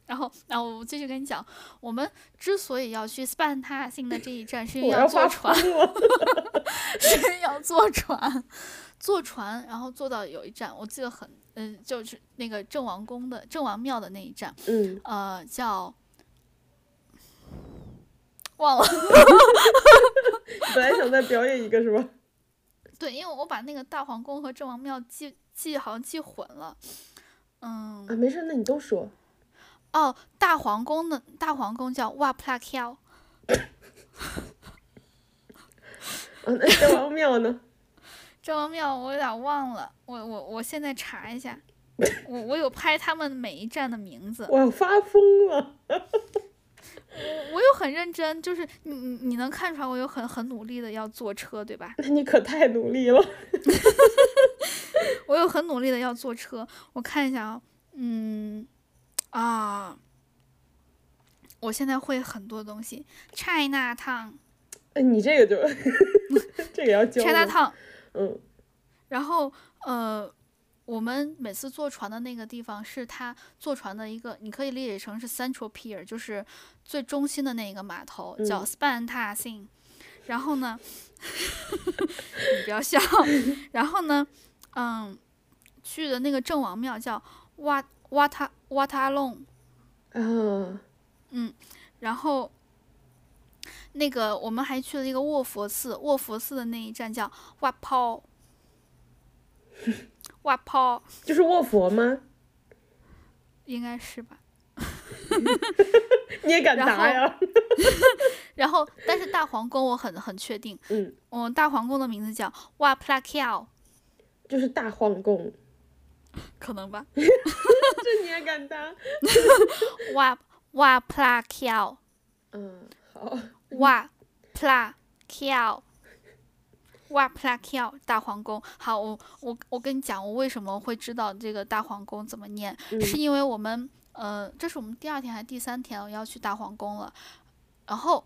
然后，然后我继续跟你讲，我们之所以要去 Span 塔星的这一站，是因为要坐船。是因为要坐船，坐船，然后坐到有一站，我记得很，嗯，就是那个郑王宫的郑王庙的那一站，嗯，呃，叫 忘了。本来想再表演一个是吧？对，因为我把那个大皇宫和郑王庙记记好像记混了。嗯。啊，没事，那你都说。哦，大皇宫的大皇宫叫瓦普拉乔。嗯，那郑王庙呢？郑王庙我有点忘了，我我我现在查一下，我我有拍他们每一站的名字。我要发疯了。我我有很认真，就是你你你能看出来我有很很努力的要坐车，对吧？那 你可太努力了。我有很努力的要坐车，我看一下啊，嗯，啊，我现在会很多东西，China Town。哎，你这个就 这个要教。China Town。嗯。然后呃。我们每次坐船的那个地方是它坐船的一个，你可以理解成是 Central Pier，就是最中心的那个码头，叫 Span Ta Sing。然后呢，你不要笑。然后呢，嗯，去的那个郑王庙叫 Wat Wat Watalong。嗯。嗯，然后那个我们还去了一个卧佛寺，卧佛寺的那一站叫 Wat Po。哇泡，就是卧佛吗？应该是吧。你也敢答呀？然后，但是大皇宫我很很确定。嗯。嗯，大皇宫的名字叫哇普拉乔。就是大皇宫。可能吧。这你也敢答？哇哇普拉乔。嗯，好。哇普拉乔。哇普拉乔大皇宫，好，我我我跟你讲，我为什么会知道这个大皇宫怎么念，是因为我们呃，这是我们第二天还是第三天要去大皇宫了，然后，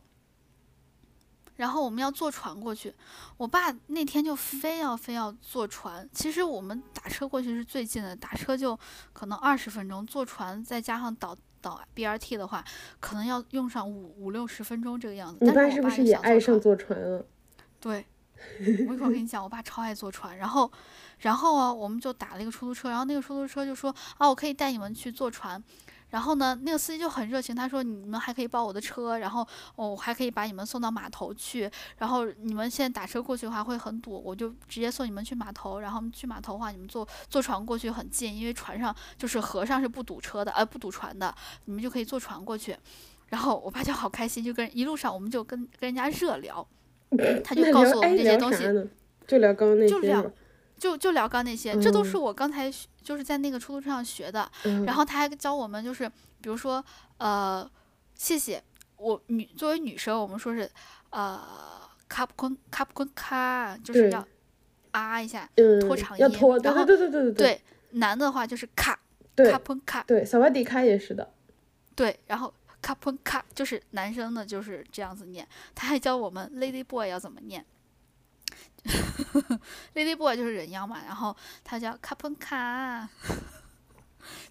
然后我们要坐船过去，我爸那天就非要非要坐船，其实我们打车过去是最近的，打车就可能二十分钟，坐船再加上倒倒 BRT 的话，可能要用上五五六十分钟这个样子。你爸是不是也爱上坐船了？对。我一会儿跟你讲，我爸超爱坐船，然后，然后啊，我们就打了一个出租车，然后那个出租车就说啊，我可以带你们去坐船，然后呢，那个司机就很热情，他说你们还可以包我的车，然后我还可以把你们送到码头去，然后你们现在打车过去的话会很堵，我就直接送你们去码头，然后去码头的话你们坐坐船过去很近，因为船上就是河上是不堵车的，呃不堵船的，你们就可以坐船过去，然后我爸就好开心，就跟一路上我们就跟跟人家热聊。他就告诉我们这些东西，就聊刚刚那些，就聊，就就聊刚那些，这都是我刚才就是在那个出租车上学的。然后他还教我们，就是比如说，呃，谢谢我女作为女生，我们说是呃，卡普坤卡普坤卡，就是要啊一下，拖长音，要拖，对对对对对对。对，男的话就是卡，卡普卡，对，小瓦迪卡也是的。对，然后。卡喷卡就是男生的，就是这样子念。他还教我们 lady boy 要怎么念。lady boy 就是人妖嘛，然后他叫卡喷卡，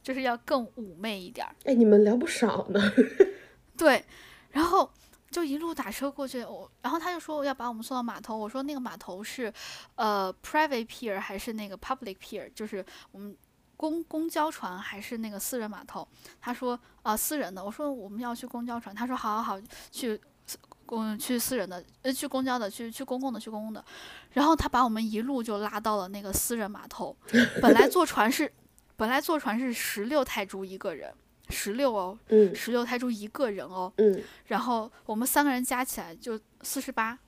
就是要更妩媚一点。哎，你们聊不少呢。对，然后就一路打车过去，我然后他就说要把我们送到码头。我说那个码头是呃 private pier 还是那个 public pier？就是我们。公公交船还是那个私人码头？他说啊，私人的。我说我们要去公交船。他说好好好，去公去私人的，呃，去公交的，去去公共的，去公共的。然后他把我们一路就拉到了那个私人码头。本来坐船是，本来坐船是十六泰铢一个人，十六哦，嗯，十六泰铢一个人哦，嗯。然后我们三个人加起来就四十八，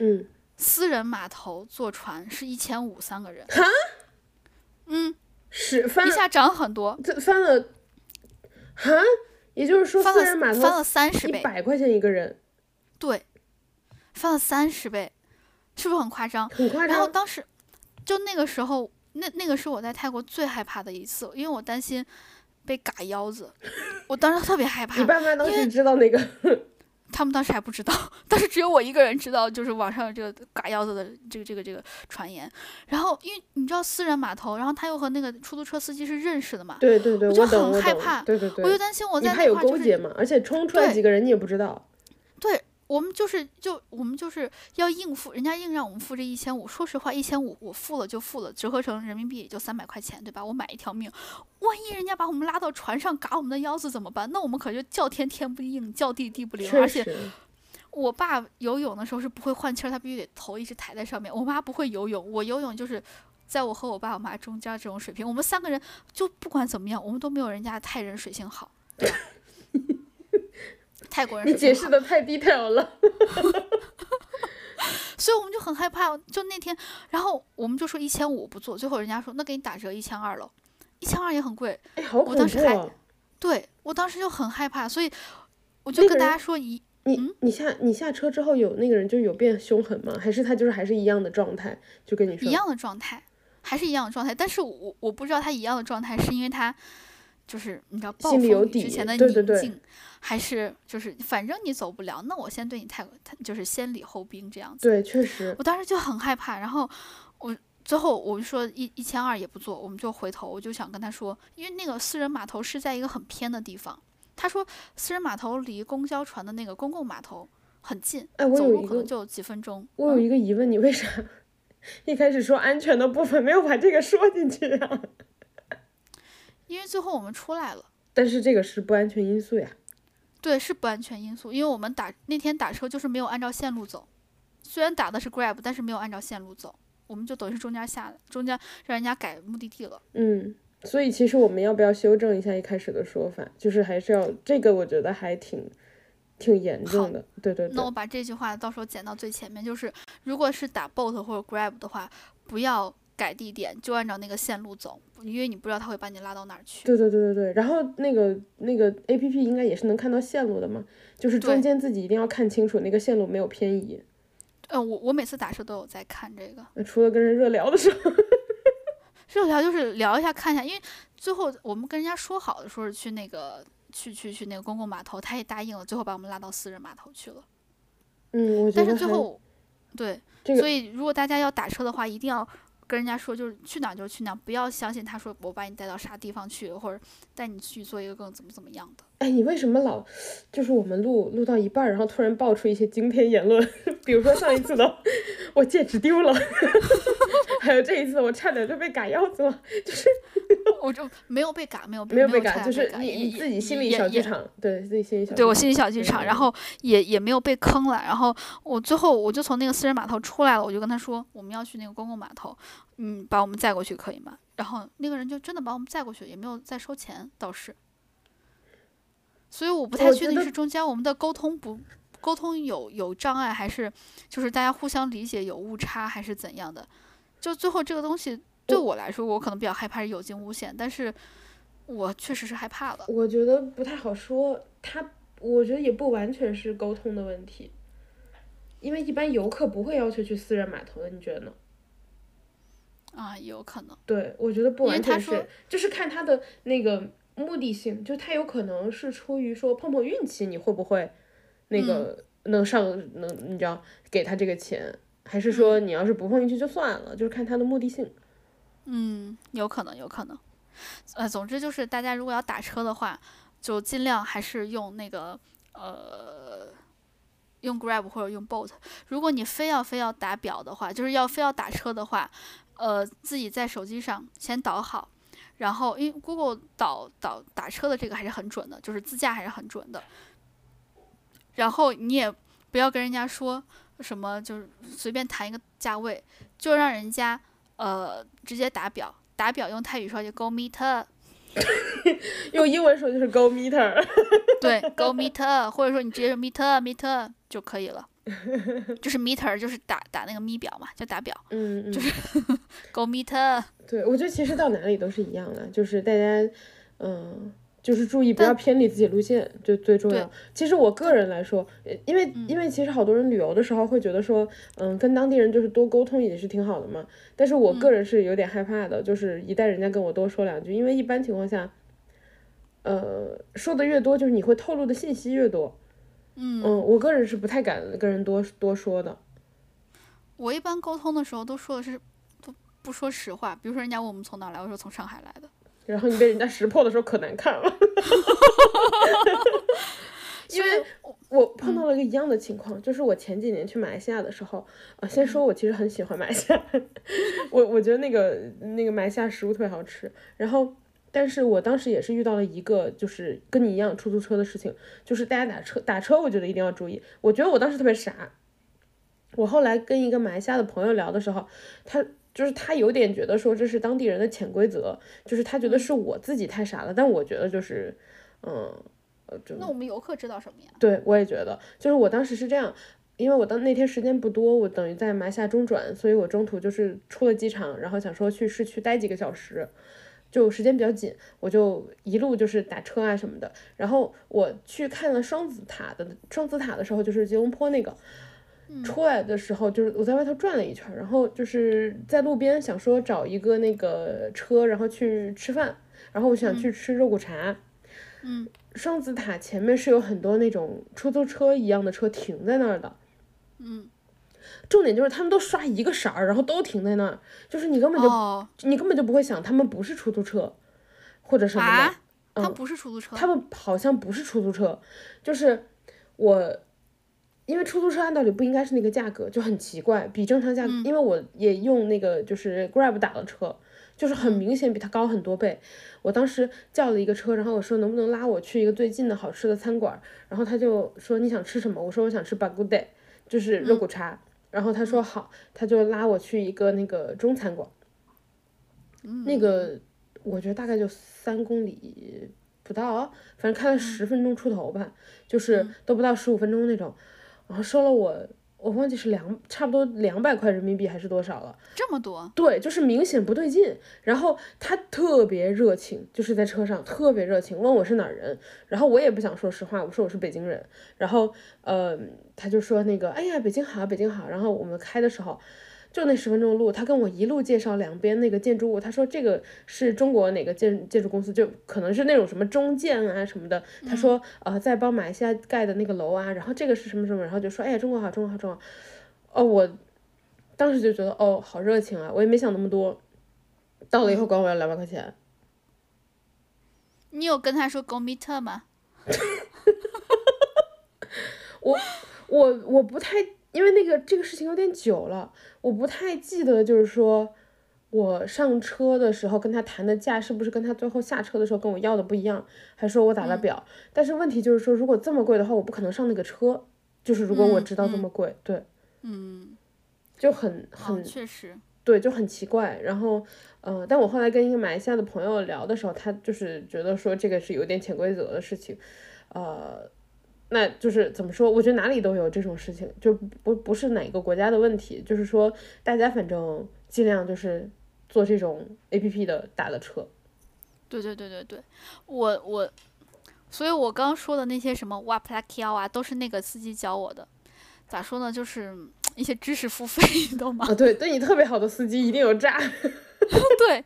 嗯。私人码头坐船是一千五三个人，哈，嗯。是翻一下涨很多，这翻了，哈，也就是说翻了码头翻了三十倍，一百块钱一个人，对，翻了三十倍，是不是很夸张？很夸张。然后当时就那个时候，那那个是我在泰国最害怕的一次，因为我担心被嘎腰子，我当时特别害怕。你爸妈当时知道那个？他们当时还不知道，当时只有我一个人知道，就是网上这个嘎腰子的这个这个这个传言。然后，因为你知道私人码头，然后他又和那个出租车司机是认识的嘛，对对对，我就很害怕，对对对，我就担心我在那块儿就是，嘛，而且冲出来几个人你也不知道。对，我们就是就我们就是要应付，人家硬让我们付这一千五。说实话，一千五我付了就付了，折合成人民币也就三百块钱，对吧？我买一条命，万一人家把我们拉到船上嘎我们的腰子怎么办？那我们可就叫天天不应，叫地地不灵。而且我爸游泳的时候是不会换气儿，他必须得头一直抬在上面。我妈不会游泳，我游泳就是在我和我爸我妈中间这种水平。我们三个人就不管怎么样，我们都没有人家泰人水性好。泰国人，你解释的太 detail 了，所以我们就很害怕。就那天，然后我们就说一千五不做，最后人家说那给你打折一千二了，一千二也很贵。哎，好恐怖啊！对我当时就很害怕，所以我就跟大家说一，你你下你下车之后有那个人就有变凶狠吗？还是他就是还是一样的状态？就跟你说一样的状态，还是一样的状态。但是我我不知道他一样的状态是因为他就是你知道暴风雨之前的宁静。还是就是，反正你走不了，那我先对你太就是先礼后兵这样子。对，确实。我当时就很害怕，然后我最后我就说一一千二也不做，我们就回头，我就想跟他说，因为那个私人码头是在一个很偏的地方。他说私人码头离公交船的那个公共码头很近，哎，我有可能就几分钟。我有一个疑问，你为啥一开始说安全的部分没有把这个说进去啊？因为最后我们出来了。但是这个是不安全因素呀。对，是不安全因素，因为我们打那天打车就是没有按照线路走，虽然打的是 Grab，但是没有按照线路走，我们就等于是中间下来，中间让人家改目的地了。嗯，所以其实我们要不要修正一下一开始的说法，就是还是要这个，我觉得还挺挺严重的。对对对。那我把这句话到时候剪到最前面，就是如果是打 Bolt 或者 Grab 的话，不要。改地点就按照那个线路走，因为你不知道他会把你拉到哪儿去。对对对对对。然后那个那个 A P P 应该也是能看到线路的嘛，就是中间自己一定要看清楚那个线路没有偏移。嗯，我我每次打车都有在看这个。除了跟人热聊的时候，热聊就是聊一下看一下，因为最后我们跟人家说好的说是去那个去去去那个公共码头，他也答应了，最后把我们拉到私人码头去了。嗯，我但是最后对，所以如果大家要打车的话，一定要。跟人家说就是去哪就去哪，不要相信他说我把你带到啥地方去，或者带你去做一个更怎么怎么样的。哎，你为什么老就是我们录录到一半，然后突然爆出一些惊天言论？比如说上一次的 我戒指丢了，还有这一次我差点就被嘎腰子了，就是我就没有被嘎，没有没有被嘎，就是你你自己心里小剧场，对自己心里小对我心里小剧场，然后也也没有被坑了，然后我最后我就从那个私人码头出来了，我就跟他说我们要去那个公共码头。嗯，把我们载过去可以吗？然后那个人就真的把我们载过去，也没有再收钱，倒是。所以我不太确定是中间我们的沟通不沟通有有障碍，还是就是大家互相理解有误差，还是怎样的？就最后这个东西对我来说，我可能比较害怕是有惊无险，但是我确实是害怕了。我觉得不太好说，他我觉得也不完全是沟通的问题，因为一般游客不会要求去私人码头的，你觉得呢？啊，有可能。对，我觉得不完全是，就是看他的那个目的性，就他有可能是出于说碰碰运气，你会不会那个能上能，你知道给他这个钱，还是说你要是不碰运气就算了，就是看他的目的性。嗯，有可能，有可能。呃，总之就是大家如果要打车的话，就尽量还是用那个呃，用 Grab 或者用 Bolt。如果你非要非要打表的话，就是要非要打车的话。呃，自己在手机上先导好，然后因为 Google 导导打车的这个还是很准的，就是自驾还是很准的。然后你也不要跟人家说什么，就是随便谈一个价位，就让人家呃直接打表，打表用泰语说就 Go meter，用英文说就是 Go meter，对，Go meter，或者说你直接用 meter meter 就可以了。就是 meter，就是打打那个咪表嘛，就打表，嗯就是 go meter。对，我觉得其实到哪里都是一样的，就是大家，嗯，就是注意不要偏离自己路线，就最重要。其实我个人来说，因为因为其实好多人旅游的时候会觉得说，嗯，跟当地人就是多沟通也是挺好的嘛。但是我个人是有点害怕的，就是一旦人家跟我多说两句，因为一般情况下，呃，说的越多，就是你会透露的信息越多。嗯我个人是不太敢跟人多多说的。我一般沟通的时候都说的是不不说实话，比如说人家问我们从哪来，我说从上海来的。然后你被人家识破的时候可难看了。因为我碰到了一个一样的情况，就是我前几年去马来西亚的时候，啊，先说我其实很喜欢马来西亚，我我觉得那个那个马来西亚食物特别好吃，然后，但是我当时也是遇到了一个就是跟你一样出租车的事情，就是大家打车打车，我觉得一定要注意，我觉得我当时特别傻，我后来跟一个马来西亚的朋友聊的时候，他就是他有点觉得说这是当地人的潜规则，就是他觉得是我自己太傻了，但我觉得就是，嗯。那我们游客知道什么呀？对，我也觉得，就是我当时是这样，因为我当那天时间不多，我等于在马下中转，所以我中途就是出了机场，然后想说去市区待几个小时，就时间比较紧，我就一路就是打车啊什么的。然后我去看了双子塔的双子塔的时候，就是吉隆坡那个，出来的时候就是我在外头转了一圈，然后就是在路边想说找一个那个车，然后去吃饭，然后我想去吃肉骨茶，嗯。双子塔前面是有很多那种出租车一样的车停在那儿的，嗯，重点就是他们都刷一个色儿，然后都停在那儿，就是你根本就你根本就不会想他们不是出租车或者什么的，他们不是出租车，他们好像不是出租车，就是我，因为出租车按道理不应该是那个价格，就很奇怪，比正常价格，因为我也用那个就是 Grab 打了车。就是很明显比它高很多倍，我当时叫了一个车，然后我说能不能拉我去一个最近的好吃的餐馆，然后他就说你想吃什么？我说我想吃 baguette，就是肉骨茶，然后他说好，他就拉我去一个那个中餐馆，那个我觉得大概就三公里不到，反正开了十分钟出头吧，就是都不到十五分钟那种，然后收了我。我忘记是两差不多两百块人民币还是多少了？这么多？对，就是明显不对劲。然后他特别热情，就是在车上特别热情，问我是哪儿人。然后我也不想说实话，我说我是北京人。然后呃，他就说那个，哎呀，北京好，北京好。然后我们开的时候。就那十分钟路，他跟我一路介绍两边那个建筑物。他说这个是中国哪个建建筑公司，就可能是那种什么中建啊什么的。他说呃在帮马来西亚盖的那个楼啊，然后这个是什么什么，然后就说哎呀中国好，中国好，中国。哦，我当时就觉得哦好热情啊，我也没想那么多。到了以后管我要两百块钱。你有跟他说 go meet 吗？我我我不太。因为那个这个事情有点久了，我不太记得，就是说我上车的时候跟他谈的价是不是跟他最后下车的时候跟我要的不一样，还说我打了表？但是问题就是说，如果这么贵的话，我不可能上那个车。就是如果我知道这么贵，对，嗯，就很很确实，对，就很奇怪。然后，呃，但我后来跟一个马来西亚的朋友聊的时候，他就是觉得说这个是有点潜规则的事情，呃。那就是怎么说？我觉得哪里都有这种事情，就不不是哪个国家的问题，就是说大家反正尽量就是做这种 A P P 的打的车。对对对对对，我我，所以我刚说的那些什么哇 p l a k i 啊，都是那个司机教我的。咋说呢？就是 一些知识付费，你懂吗？啊，对，对你特别好的司机一定有诈。对，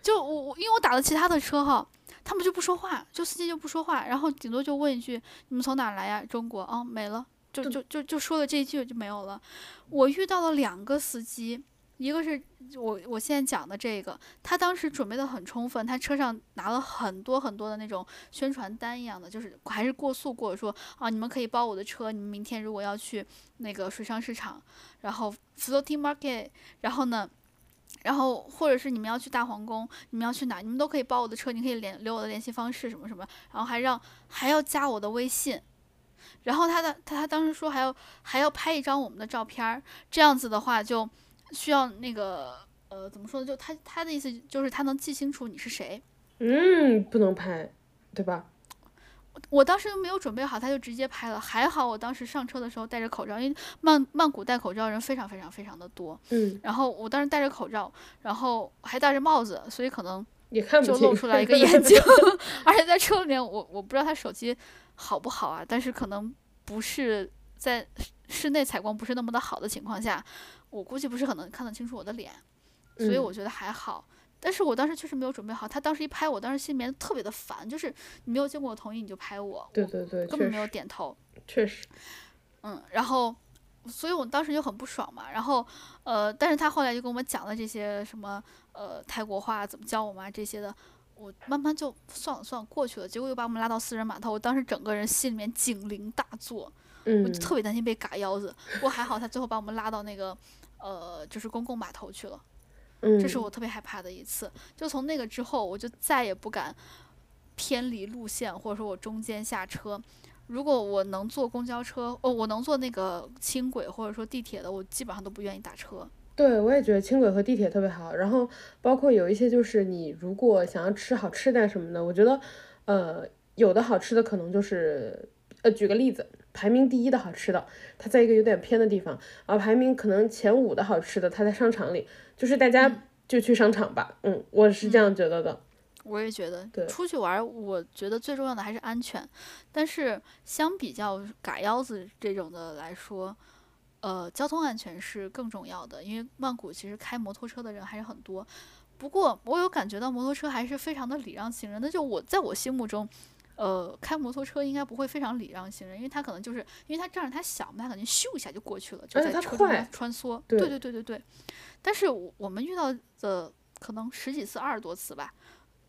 就我我因为我打了其他的车哈。他们就不说话，就司机就不说话，然后顶多就问一句：“你们从哪来呀？”中国啊，没了，就就就就说了这一句就没有了。我遇到了两个司机，一个是我我现在讲的这个，他当时准备的很充分，他车上拿了很多很多的那种宣传单一样的，就是还是过速过说啊，你们可以包我的车，你们明天如果要去那个水上市场，然后 floating market，然后呢。然后，或者是你们要去大皇宫，你们要去哪，你们都可以包我的车，你可以联留我的联系方式什么什么，然后还让还要加我的微信，然后他的他他当时说还要还要拍一张我们的照片儿，这样子的话就需要那个呃怎么说呢？就他他的意思就是他能记清楚你是谁。嗯，不能拍，对吧？我当时没有准备好，他就直接拍了。还好我当时上车的时候戴着口罩，因为曼曼谷戴口罩人非常非常非常的多。嗯。然后我当时戴着口罩，然后还戴着帽子，所以可能也看不就露出来一个眼睛。而且在车里面，我我不知道他手机好不好啊，但是可能不是在室内采光不是那么的好的情况下，我估计不是很能看得清楚我的脸，所以我觉得还好。但是我当时确实没有准备好，他当时一拍我，当时心里面特别的烦，就是你没有经过我同意你就拍我，对对对，根本没有点头，确实，嗯，然后，所以我当时就很不爽嘛，然后，呃，但是他后来就跟我们讲了这些什么，呃，泰国话怎么教我们啊这些的，我慢慢就算了算了过去了，结果又把我们拉到私人码头，我当时整个人心里面警铃大作，我就特别担心被嘎腰子。不过还好，他最后把我们拉到那个呃，就是公共码头去了。这是我特别害怕的一次。就从那个之后，我就再也不敢偏离路线，或者说我中间下车。如果我能坐公交车，哦，我能坐那个轻轨或者说地铁的，我基本上都不愿意打车。对，我也觉得轻轨和地铁特别好。然后包括有一些就是你如果想要吃好吃的什么的，我觉得，呃，有的好吃的可能就是，呃，举个例子，排名第一的好吃的，它在一个有点偏的地方，而排名可能前五的好吃的，它在商场里，就是大家就去商场吧。嗯，我是这样觉得的。我也觉得，出去玩，我觉得最重要的还是安全。但是相比较嘎腰子这种的来说，呃，交通安全是更重要的，因为曼谷其实开摩托车的人还是很多。不过我有感觉到摩托车还是非常的礼让行人。那就我在我心目中，呃，开摩托车应该不会非常礼让行人，因为他可能就是因为他仗着他小嘛，他肯定咻一下就过去了，就在车中穿梭。对对对对对。但是我们遇到的可能十几次、二十多次吧，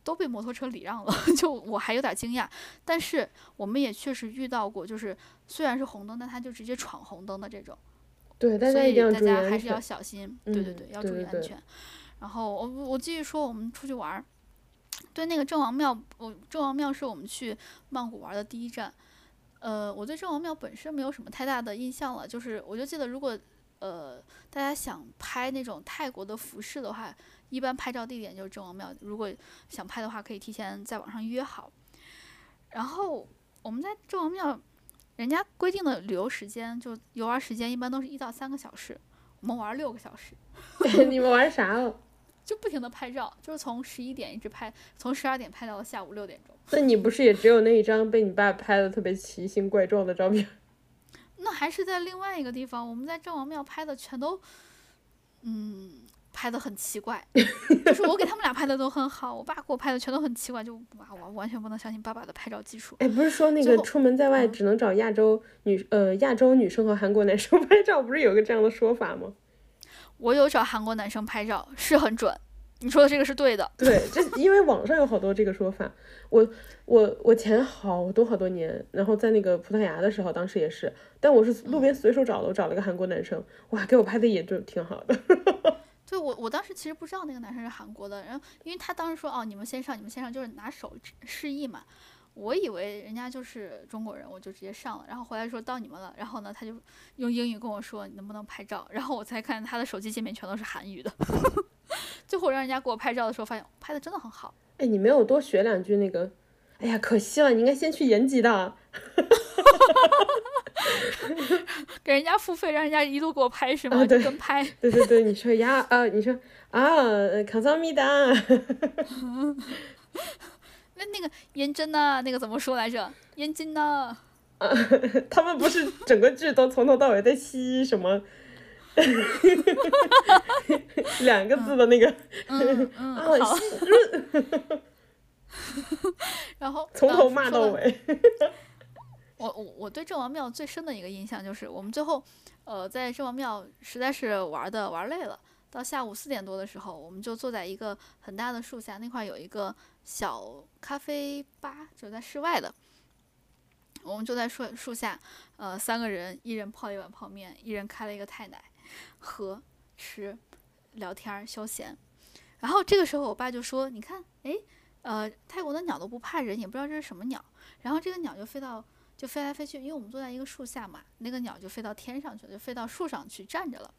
都被摩托车礼让了，就我还有点惊讶。但是我们也确实遇到过，就是虽然是红灯，但他就直接闯红灯的这种。对，所以大家还是要小心。对对对，要注意安全。然后我我继续说，我们出去玩儿，对那个郑王庙，我郑王庙是我们去曼谷玩的第一站。呃，我对郑王庙本身没有什么太大的印象了，就是我就记得，如果呃大家想拍那种泰国的服饰的话，一般拍照地点就是郑王庙。如果想拍的话，可以提前在网上约好。然后我们在郑王庙。人家规定的旅游时间就游玩时间一般都是一到三个小时，我们玩六个小时。你们玩啥了？就不停的拍照，就是从十一点一直拍，从十二点拍到了下午六点钟。那你不是也只有那一张被你爸拍的特别奇形怪状的照片？那还是在另外一个地方，我们在郑王庙拍的全都，嗯。拍的很奇怪，就是我给他们俩拍的都很好，我爸给我拍的全都很奇怪，就哇，我完全不能相信爸爸的拍照技术。哎，不是说那个出门在外只能找亚洲女呃亚洲女生和韩国男生 拍照，不是有个这样的说法吗？我有找韩国男生拍照，是很准。你说的这个是对的。对，这因为网上有好多这个说法。我我我前好多好多年，然后在那个葡萄牙的时候，当时也是，但我是路边随手找的，我找了个韩国男生，哇，给我拍的也就挺好的。对我我当时其实不知道那个男生是韩国的，然后因为他当时说哦你们先上你们先上就是拿手示意嘛，我以为人家就是中国人，我就直接上了，然后回来说到你们了，然后呢他就用英语跟我说你能不能拍照，然后我才看他的手机界面全都是韩语的，最后让人家给我拍照的时候发现拍的真的很好。哎，你没有多学两句那个，哎呀可惜了，你应该先去延吉的。给人家付费，让人家一路给我拍是吗？就跟拍。对对对，你说呀啊，你说啊，康桑米达。那那个颜真呢，那个怎么说来着？颜真呐。啊，他们不是整个剧都从头到尾在吸什么？两个字的那个。嗯嗯。好。然后。从头骂到尾。我我我对郑王庙最深的一个印象就是，我们最后，呃，在郑王庙实在是玩的玩累了，到下午四点多的时候，我们就坐在一个很大的树下，那块有一个小咖啡吧，就在室外的。我们就在树树下，呃，三个人，一人泡一碗泡面，一人开了一个太奶，喝吃聊天休闲。然后这个时候，我爸就说：“你看，哎，呃，泰国的鸟都不怕人，也不知道这是什么鸟。”然后这个鸟就飞到。就飞来飞去，因为我们坐在一个树下嘛，那个鸟就飞到天上去了，就飞到树上去站着了。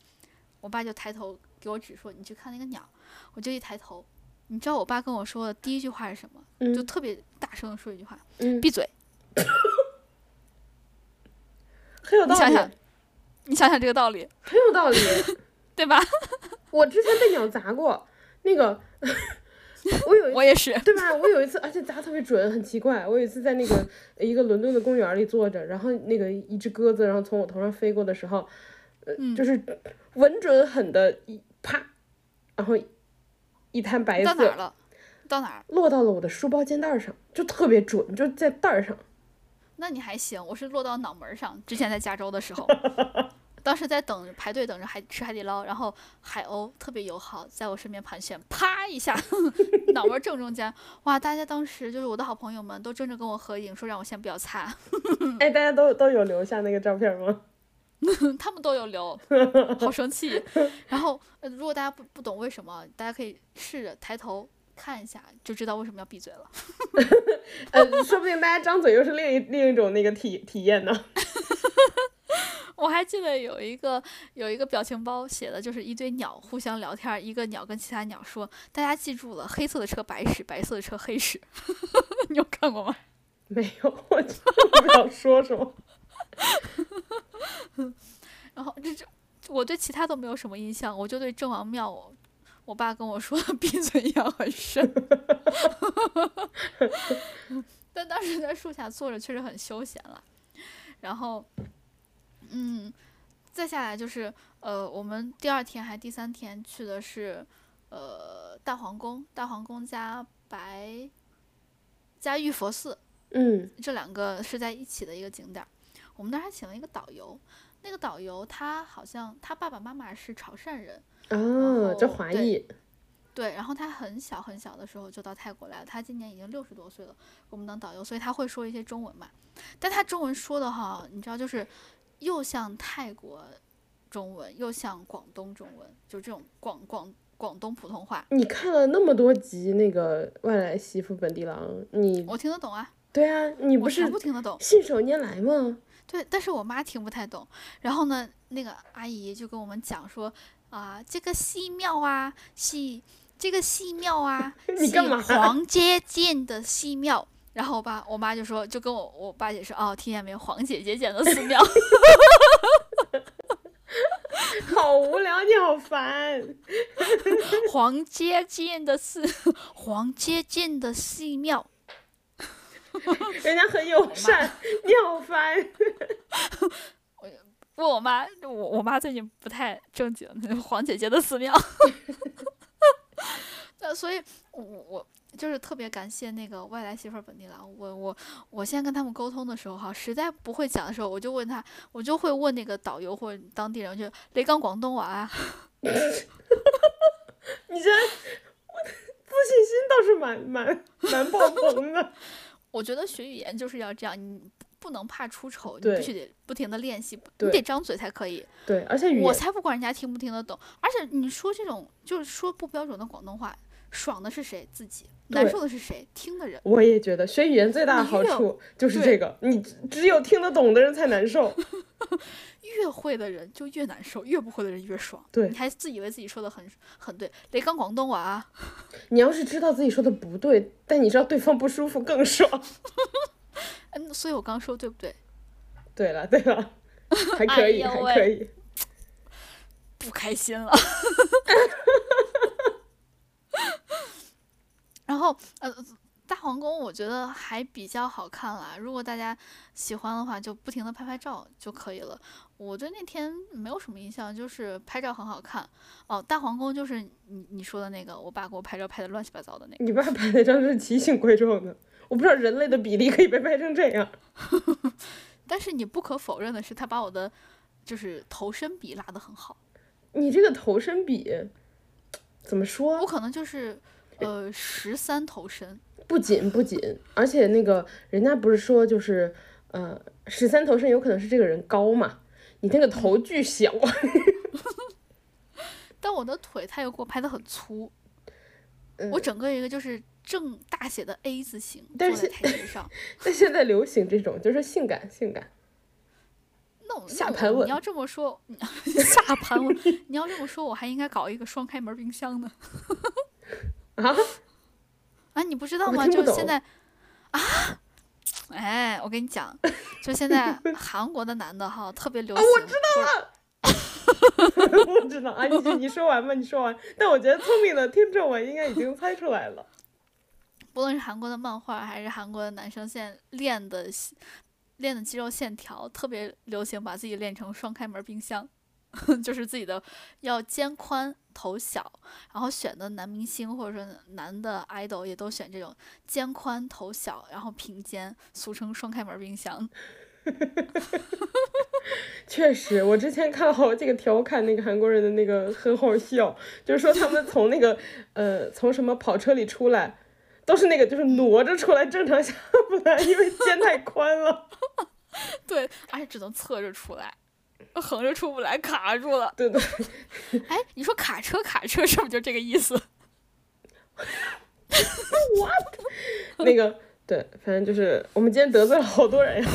我爸就抬头给我指说：“你去看那个鸟。”我就一抬头，你知道我爸跟我说的第一句话是什么？就特别大声的说一句话：“闭嘴。”很有道理。你想想，你想想这个道理，很有道理，对吧？我之前被鸟砸过，那个。我有我也是，对吧？我有一次，而且砸特别准，很奇怪。我有一次在那个一个伦敦的公园里坐着，然后那个一只鸽子，然后从我头上飞过的时候，呃，就是稳准狠的一啪，然后一滩白色。到哪了？到哪？落到了我的书包肩带上，就特别准，就在带儿上。那你还行，我是落到脑门上。之前在加州的时候，当时在等排队等着海吃海底捞，然后海鸥特别友好，在我身边盘旋，啪一下，脑门正中间，哇！大家当时就是我的好朋友们都争着跟我合影，说让我先不要擦。哎，大家都都有留下那个照片吗？他们都有留，好生气。然后，如果大家不不懂为什么，大家可以试着抬头看一下，就知道为什么要闭嘴了。呃，说不定大家张嘴又是另一另一种那个体体验呢。我还记得有一个有一个表情包，写的就是一堆鸟互相聊天，一个鸟跟其他鸟说：“大家记住了，黑色的车白屎，白色的车黑屎。”你有看过吗？没有，我不知道说什么。然后这这，我对其他都没有什么印象，我就对郑王庙，我我爸跟我说 闭嘴印象很深。但当时在树下坐着确实很休闲了。然后，嗯，再下来就是呃，我们第二天还第三天去的是呃大皇宫，大皇宫加白加玉佛寺，嗯，这两个是在一起的一个景点。我们当时还请了一个导游，那个导游他好像他爸爸妈妈是潮汕人，哦，这华裔，对，然后他很小很小的时候就到泰国来了，他今年已经六十多岁了，给我们当导游，所以他会说一些中文嘛，但他中文说的哈，你知道就是又像泰国中文，又像广东中文，就这种广广广东普通话。你看了那么多集那个外来媳妇本地郎，你我听得懂啊？对啊，你不是不听得懂，信手拈来吗？对，但是我妈听不太懂。然后呢，那个阿姨就跟我们讲说，啊，这个寺庙啊，是这个寺庙啊，是黄阶建的寺庙。然后我爸我妈就说，就跟我我爸解释，哦，听见没有，黄姐姐建的寺庙。好无聊，你好烦。黄姐建的寺，黄姐建的寺庙。人家很友善，你好烦。我问我妈，我我妈最近不太正经，黄姐姐的寺庙。那所以，我我就是特别感谢那个外来媳妇本地郎。我我我现在跟他们沟通的时候，哈，实在不会讲的时候，我就问他，我就会问那个导游或者当地人，就雷刚广东话啊。你这自信心倒是蛮蛮蛮爆棚的。我觉得学语言就是要这样，你不能怕出丑，你必须得不停的练习，你得张嘴才可以。对，而且我才不管人家听不听得懂，而且你说这种就是说不标准的广东话，爽的是谁？自己难受的是谁？听的人。我也觉得学语言最大的好处就是这个，你只有听得懂的人才难受。越会的人就越难受，越不会的人越爽。对，你还自以为自己说的很很对，雷刚广东话。你要是知道自己说的不对，但你知道对方不舒服更爽。嗯，所以我刚说对不对？对了对了，还可以还可以。不开心了。然后呃。大皇宫我觉得还比较好看啦，如果大家喜欢的话，就不停的拍拍照就可以了。我对那天没有什么印象，就是拍照很好看。哦，大皇宫就是你你说的那个，我爸给我拍照拍的乱七八糟的那个。你爸拍那张是奇形怪状的，我不知道人类的比例可以被拍成这样。但是你不可否认的是，他把我的就是头身比拉得很好。你这个头身比怎么说？我可能就是呃十三头身。不仅不仅，而且那个人家不是说就是，呃，十三头身有可能是这个人高嘛？你那个头巨小，但我的腿他又给我拍的很粗，我整个一个就是正大写的 A 字形坐在台阶上。但现在流行这种就是性感性感，那我下盘稳。你要这么说，下盘稳。你要这么说，我还应该搞一个双开门冰箱呢。啊？啊，你不知道吗？就现在，啊，哎，我跟你讲，就现在韩国的男的哈特别流行。我知道了。我知道啊，你你说完吧，你说完。但我觉得聪明的听众们应该已经猜出来了。不论是韩国的漫画，还是韩国的男生，现在练的练的肌肉线条特别流行，把自己练成双开门冰箱。就是自己的要肩宽头小，然后选的男明星或者说男的 idol 也都选这种肩宽头小，然后平肩，俗称双开门冰箱。确实，我之前看好几个调侃那个韩国人的那个很好笑，就是说他们从那个呃从什么跑车里出来，都是那个就是挪着出来，正常下不来，因为肩太宽了。对，而且只能侧着出来，横着出不来，卡住了。对对。哎，你说卡车卡车是不是就这个意思？What？那个。对，反正就是我们今天得罪了好多人呀。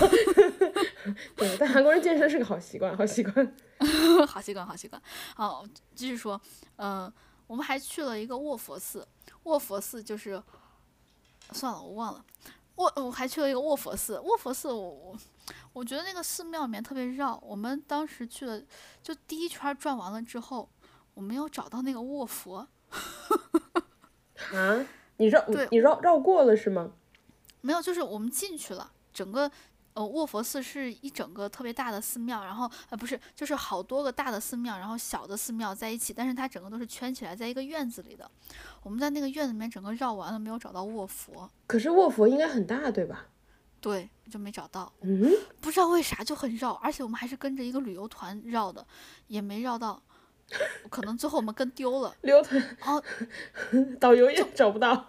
对，但韩国人健身是个好习惯，好习惯，好习惯，好习惯。好，继续说，嗯，我们还去了一个卧佛寺。卧佛寺就是，算了，我忘了。卧，我还去了一个卧佛寺。卧佛寺，我我我觉得那个寺庙里面特别绕。我们当时去了，就第一圈转完了之后，我没有找到那个卧佛。啊？你绕？对你绕绕过了是吗？没有，就是我们进去了，整个呃卧佛寺是一整个特别大的寺庙，然后呃不是，就是好多个大的寺庙，然后小的寺庙在一起，但是它整个都是圈起来在一个院子里的。我们在那个院子里面整个绕完了，没有找到卧佛。可是卧佛应该很大，对吧？对，就没找到。嗯。不知道为啥就很绕，而且我们还是跟着一个旅游团绕的，也没绕到。可能最后我们跟丢了。旅游团。哦。导游也找不到。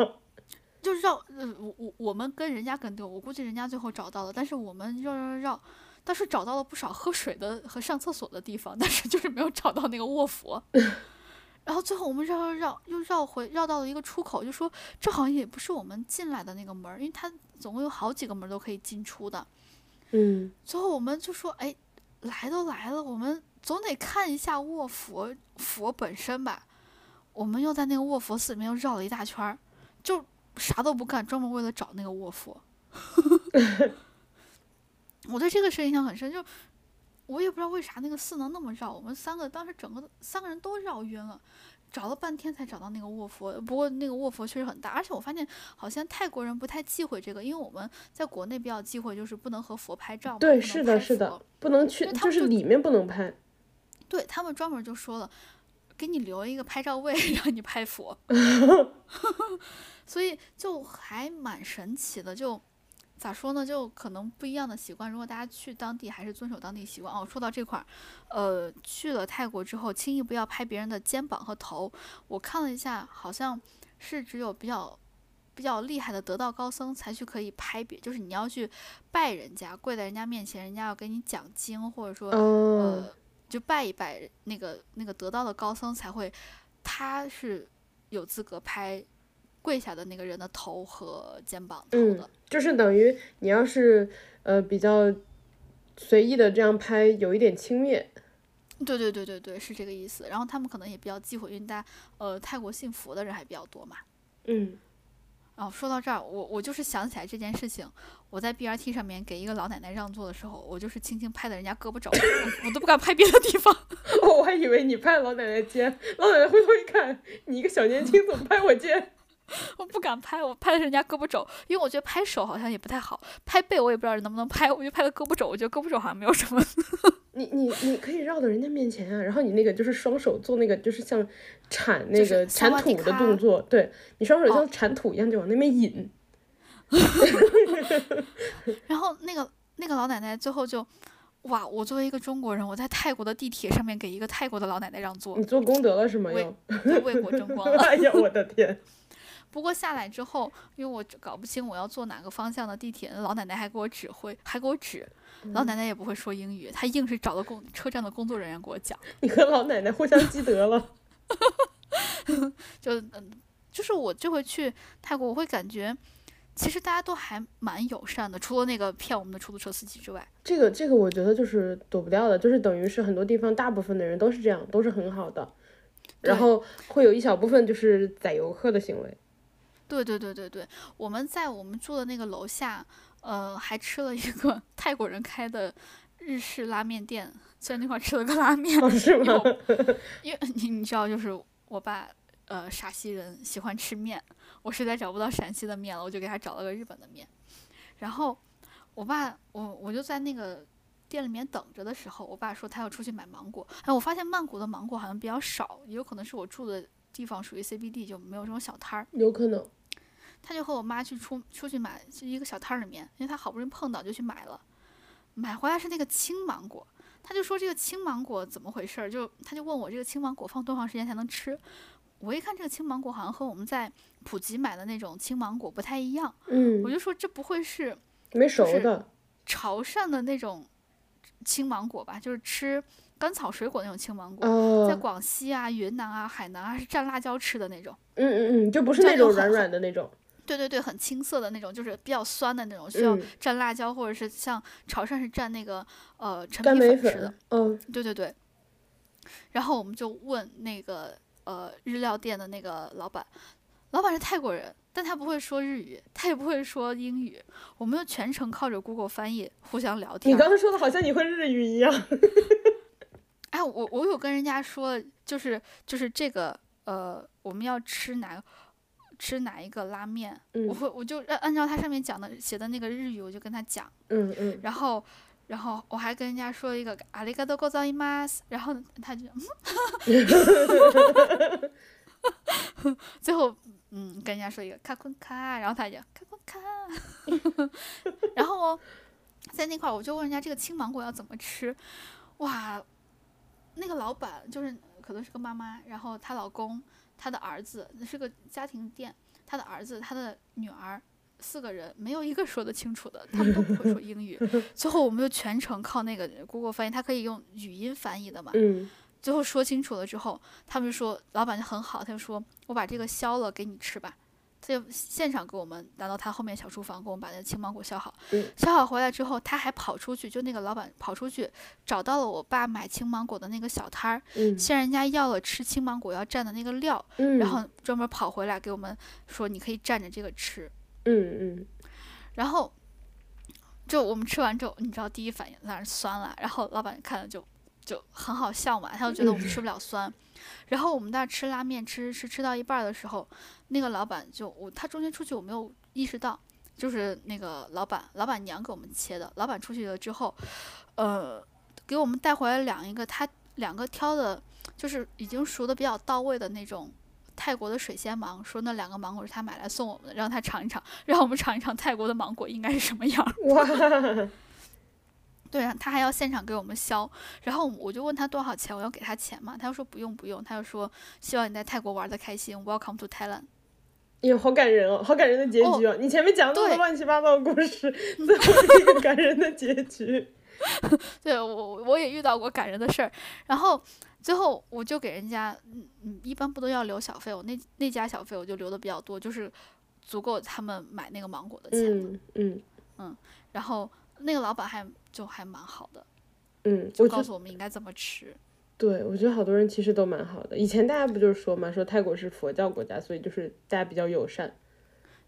就绕，呃，我我我们跟人家跟丢，我估计人家最后找到了，但是我们绕绕绕，倒是找到了不少喝水的和上厕所的地方，但是就是没有找到那个卧佛。然后最后我们绕绕绕，又绕回绕到了一个出口，就说这好像也不是我们进来的那个门，因为它总共有好几个门都可以进出的。嗯。最后我们就说，哎，来都来了，我们总得看一下卧佛佛本身吧。我们又在那个卧佛寺里面又绕了一大圈儿，就。啥都不干，专门为了找那个卧佛。我对这个事印象很深，就我也不知道为啥那个寺能那么绕。我们三个当时整个三个人都绕晕了，找了半天才找到那个卧佛。不过那个卧佛确实很大，而且我发现好像泰国人不太忌讳这个，因为我们在国内比较忌讳，就是不能和佛拍照。对，是的，是的，不能去，就是里面不能拍。对他们专门就说了，给你留一个拍照位，让你拍佛。所以就还蛮神奇的，就咋说呢？就可能不一样的习惯。如果大家去当地，还是遵守当地习惯哦。说到这块儿，呃，去了泰国之后，轻易不要拍别人的肩膀和头。我看了一下，好像是只有比较比较厉害的得道高僧才去可以拍别，就是你要去拜人家，跪在人家面前，人家要给你讲经，或者说呃，就拜一拜那个那个得道的高僧才会，他是有资格拍。跪下的那个人的头和肩膀头的，就是等于你要是呃比较随意的这样拍，有一点轻蔑。对对对对对，是这个意思。然后他们可能也比较忌讳，因为大家呃泰国信佛的人还比较多嘛。嗯。然后说到这儿，我我就是想起来这件事情，我在 BRT 上面给一个老奶奶让座的时候，我就是轻轻拍的人家胳膊肘，我都不敢拍别的地方。哦我还以为你拍老奶奶肩，老奶奶回头一看，你一个小年轻怎么拍我肩？我不敢拍，我拍的是人家胳膊肘，因为我觉得拍手好像也不太好，拍背我也不知道能不能拍，我就拍了胳膊肘，我觉得胳膊肘好像没有什么。你你你可以绕到人家面前啊，然后你那个就是双手做那个就是像铲那个铲土的动作，对你双手像铲土一样就往那边引。然后那个那个老奶奶最后就，哇！我作为一个中国人，我在泰国的地铁上面给一个泰国的老奶奶让座，你做功德了是吗？为为国争光 了。哎呀，我的天！不过下来之后，因为我搞不清我要坐哪个方向的地铁，老奶奶还给我指挥，还给我指。老奶奶也不会说英语，她硬是找了工车站的工作人员给我讲。你和老奶奶互相积德了。就嗯，就是我这回去泰国，我会感觉其实大家都还蛮友善的，除了那个骗我们的出租车司机之外。这个这个，我觉得就是躲不掉的，就是等于是很多地方大部分的人都是这样，都是很好的。然后会有一小部分就是宰游客的行为。对对对对对，我们在我们住的那个楼下，呃，还吃了一个 泰国人开的日式拉面店，在那块吃了个拉面，是吗？因为 你你知道，就是我爸，呃，陕西人喜欢吃面，我实在找不到陕西的面了，我就给他找了个日本的面。然后我爸，我我就在那个店里面等着的时候，我爸说他要出去买芒果。哎，我发现曼谷的芒果好像比较少，也有可能是我住的地方属于 CBD，就没有这种小摊儿。有可能。他就和我妈去出出去买，去一个小摊儿里面，因为他好不容易碰到，就去买了。买回来是那个青芒果，他就说这个青芒果怎么回事儿？就他就问我这个青芒果放多长时间才能吃？我一看这个青芒果好像和我们在普吉买的那种青芒果不太一样，嗯我，就说这不会是没熟是的，潮汕的那种青芒果吧？就是吃甘草水果那种青芒果，在哦，广西啊、云南啊、海南啊是蘸辣椒吃的那种。嗯嗯嗯，就不是那种软软的那种，对对对，很青涩的那种，就是比较酸的那种，需要嗯，蘸辣椒，或者是像潮汕是蘸那个呃陈皮粉吃的。，嗯对对对。然后我们就问那个呃日料店的那个老板，老板是泰国人，但他不会说日语，他也不会说英语，我们就全程靠着 Google 翻译互相聊天儿。你刚刚说的好像你会日语一样，哎，我我有跟人家说，就是就是这个呃，我们要吃哪吃哪一个拉面，我嗯会我就按按照它上面讲的写的那个日语，我就跟他讲，嗯嗯，然后然后我还跟人家说一个阿里嘎多ございます，然后他就嗯最后嗯跟人家说一个卡昆卡，然后他就卡昆卡，然后在那块儿我就问人家这个青芒果要怎么吃，哇，那个老板就是可能是个妈妈，然后她老公、 她的儿子是个家庭店，他的儿子、他的女儿四个人，没有一个说得清楚的，他们都不会说英语。最后我们就全程靠那个 Google 翻译，它可以用语音翻译的嘛。嗯最后说清楚了之后，他们说老板就很好，他就说我把这个削了给你吃吧。他就现场给我们拿到他后面小厨房，给我们把那个青芒果削好。嗯削好回来之后，他还跑出去，就那个老板跑出去找到了我爸买青芒果的那个小摊儿，嗯向人家要了吃青芒果要蘸的那个料，嗯，然后专门跑回来给我们说你可以蘸着这个吃。嗯嗯然后就我们吃完之后，你知道第一反应当然是酸了，然后老板看了就就很好笑嘛，他就觉得我们吃不了酸。然后我们在那吃拉面，吃吃吃到一半儿的时候，那个老板就我他中间出去我没有意识到，就是那个老板老板娘给我们切的，老板出去了之后，呃，给我们带回来两一个他两个挑的，就是已经熟的比较到位的那种。泰国的水仙芒，说那两个芒果是他买来送我们的，让他尝一尝，让我们尝一尝泰国的芒果应该是什么样儿。哇，对啊，他还要现场给我们削，然后我就问他多少钱，我要给他钱嘛，他就说不用不用，他就说希望你在泰国玩的开心，Welcome to Thailand。哟，好感人哦，好感人的结局哦！你前面讲那么多乱七八糟的故事，最后是一个感人的结局。对我我也遇到过感人的事儿，然后最后我就给人家，嗯嗯，一般不都要留小费，我那那家小费我就留的比较多，就是足够他们买那个芒果的钱了。嗯嗯然后那个老板还就还蛮好的，嗯，就我告诉我们应该怎么吃。对，我觉得好多人其实都蛮好的。以前大家不就是说嘛，说泰国是佛教国家，所以就是大家比较友善。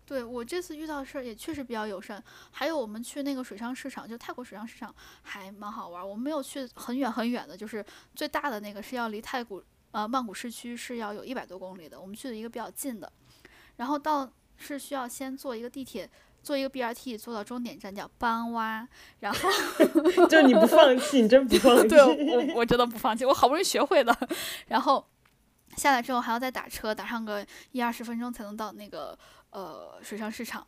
对我这次遇到的事儿也确实比较友善，还有我们去那个水上市场，就泰国水上市场还蛮好玩。我们没有去很远很远的，就是最大的那个是要离太古呃曼谷市区是要有一百多公里的，我们去的一个比较近的，然后到是需要先坐一个地铁，坐一个 BRT 坐到终点站叫班哇，然后 就你不放弃，你真不放弃。对我我真的不放弃，我好不容易学会了，然后下来之后还要再打车，打上个一二十分钟才能到那个呃水上市场。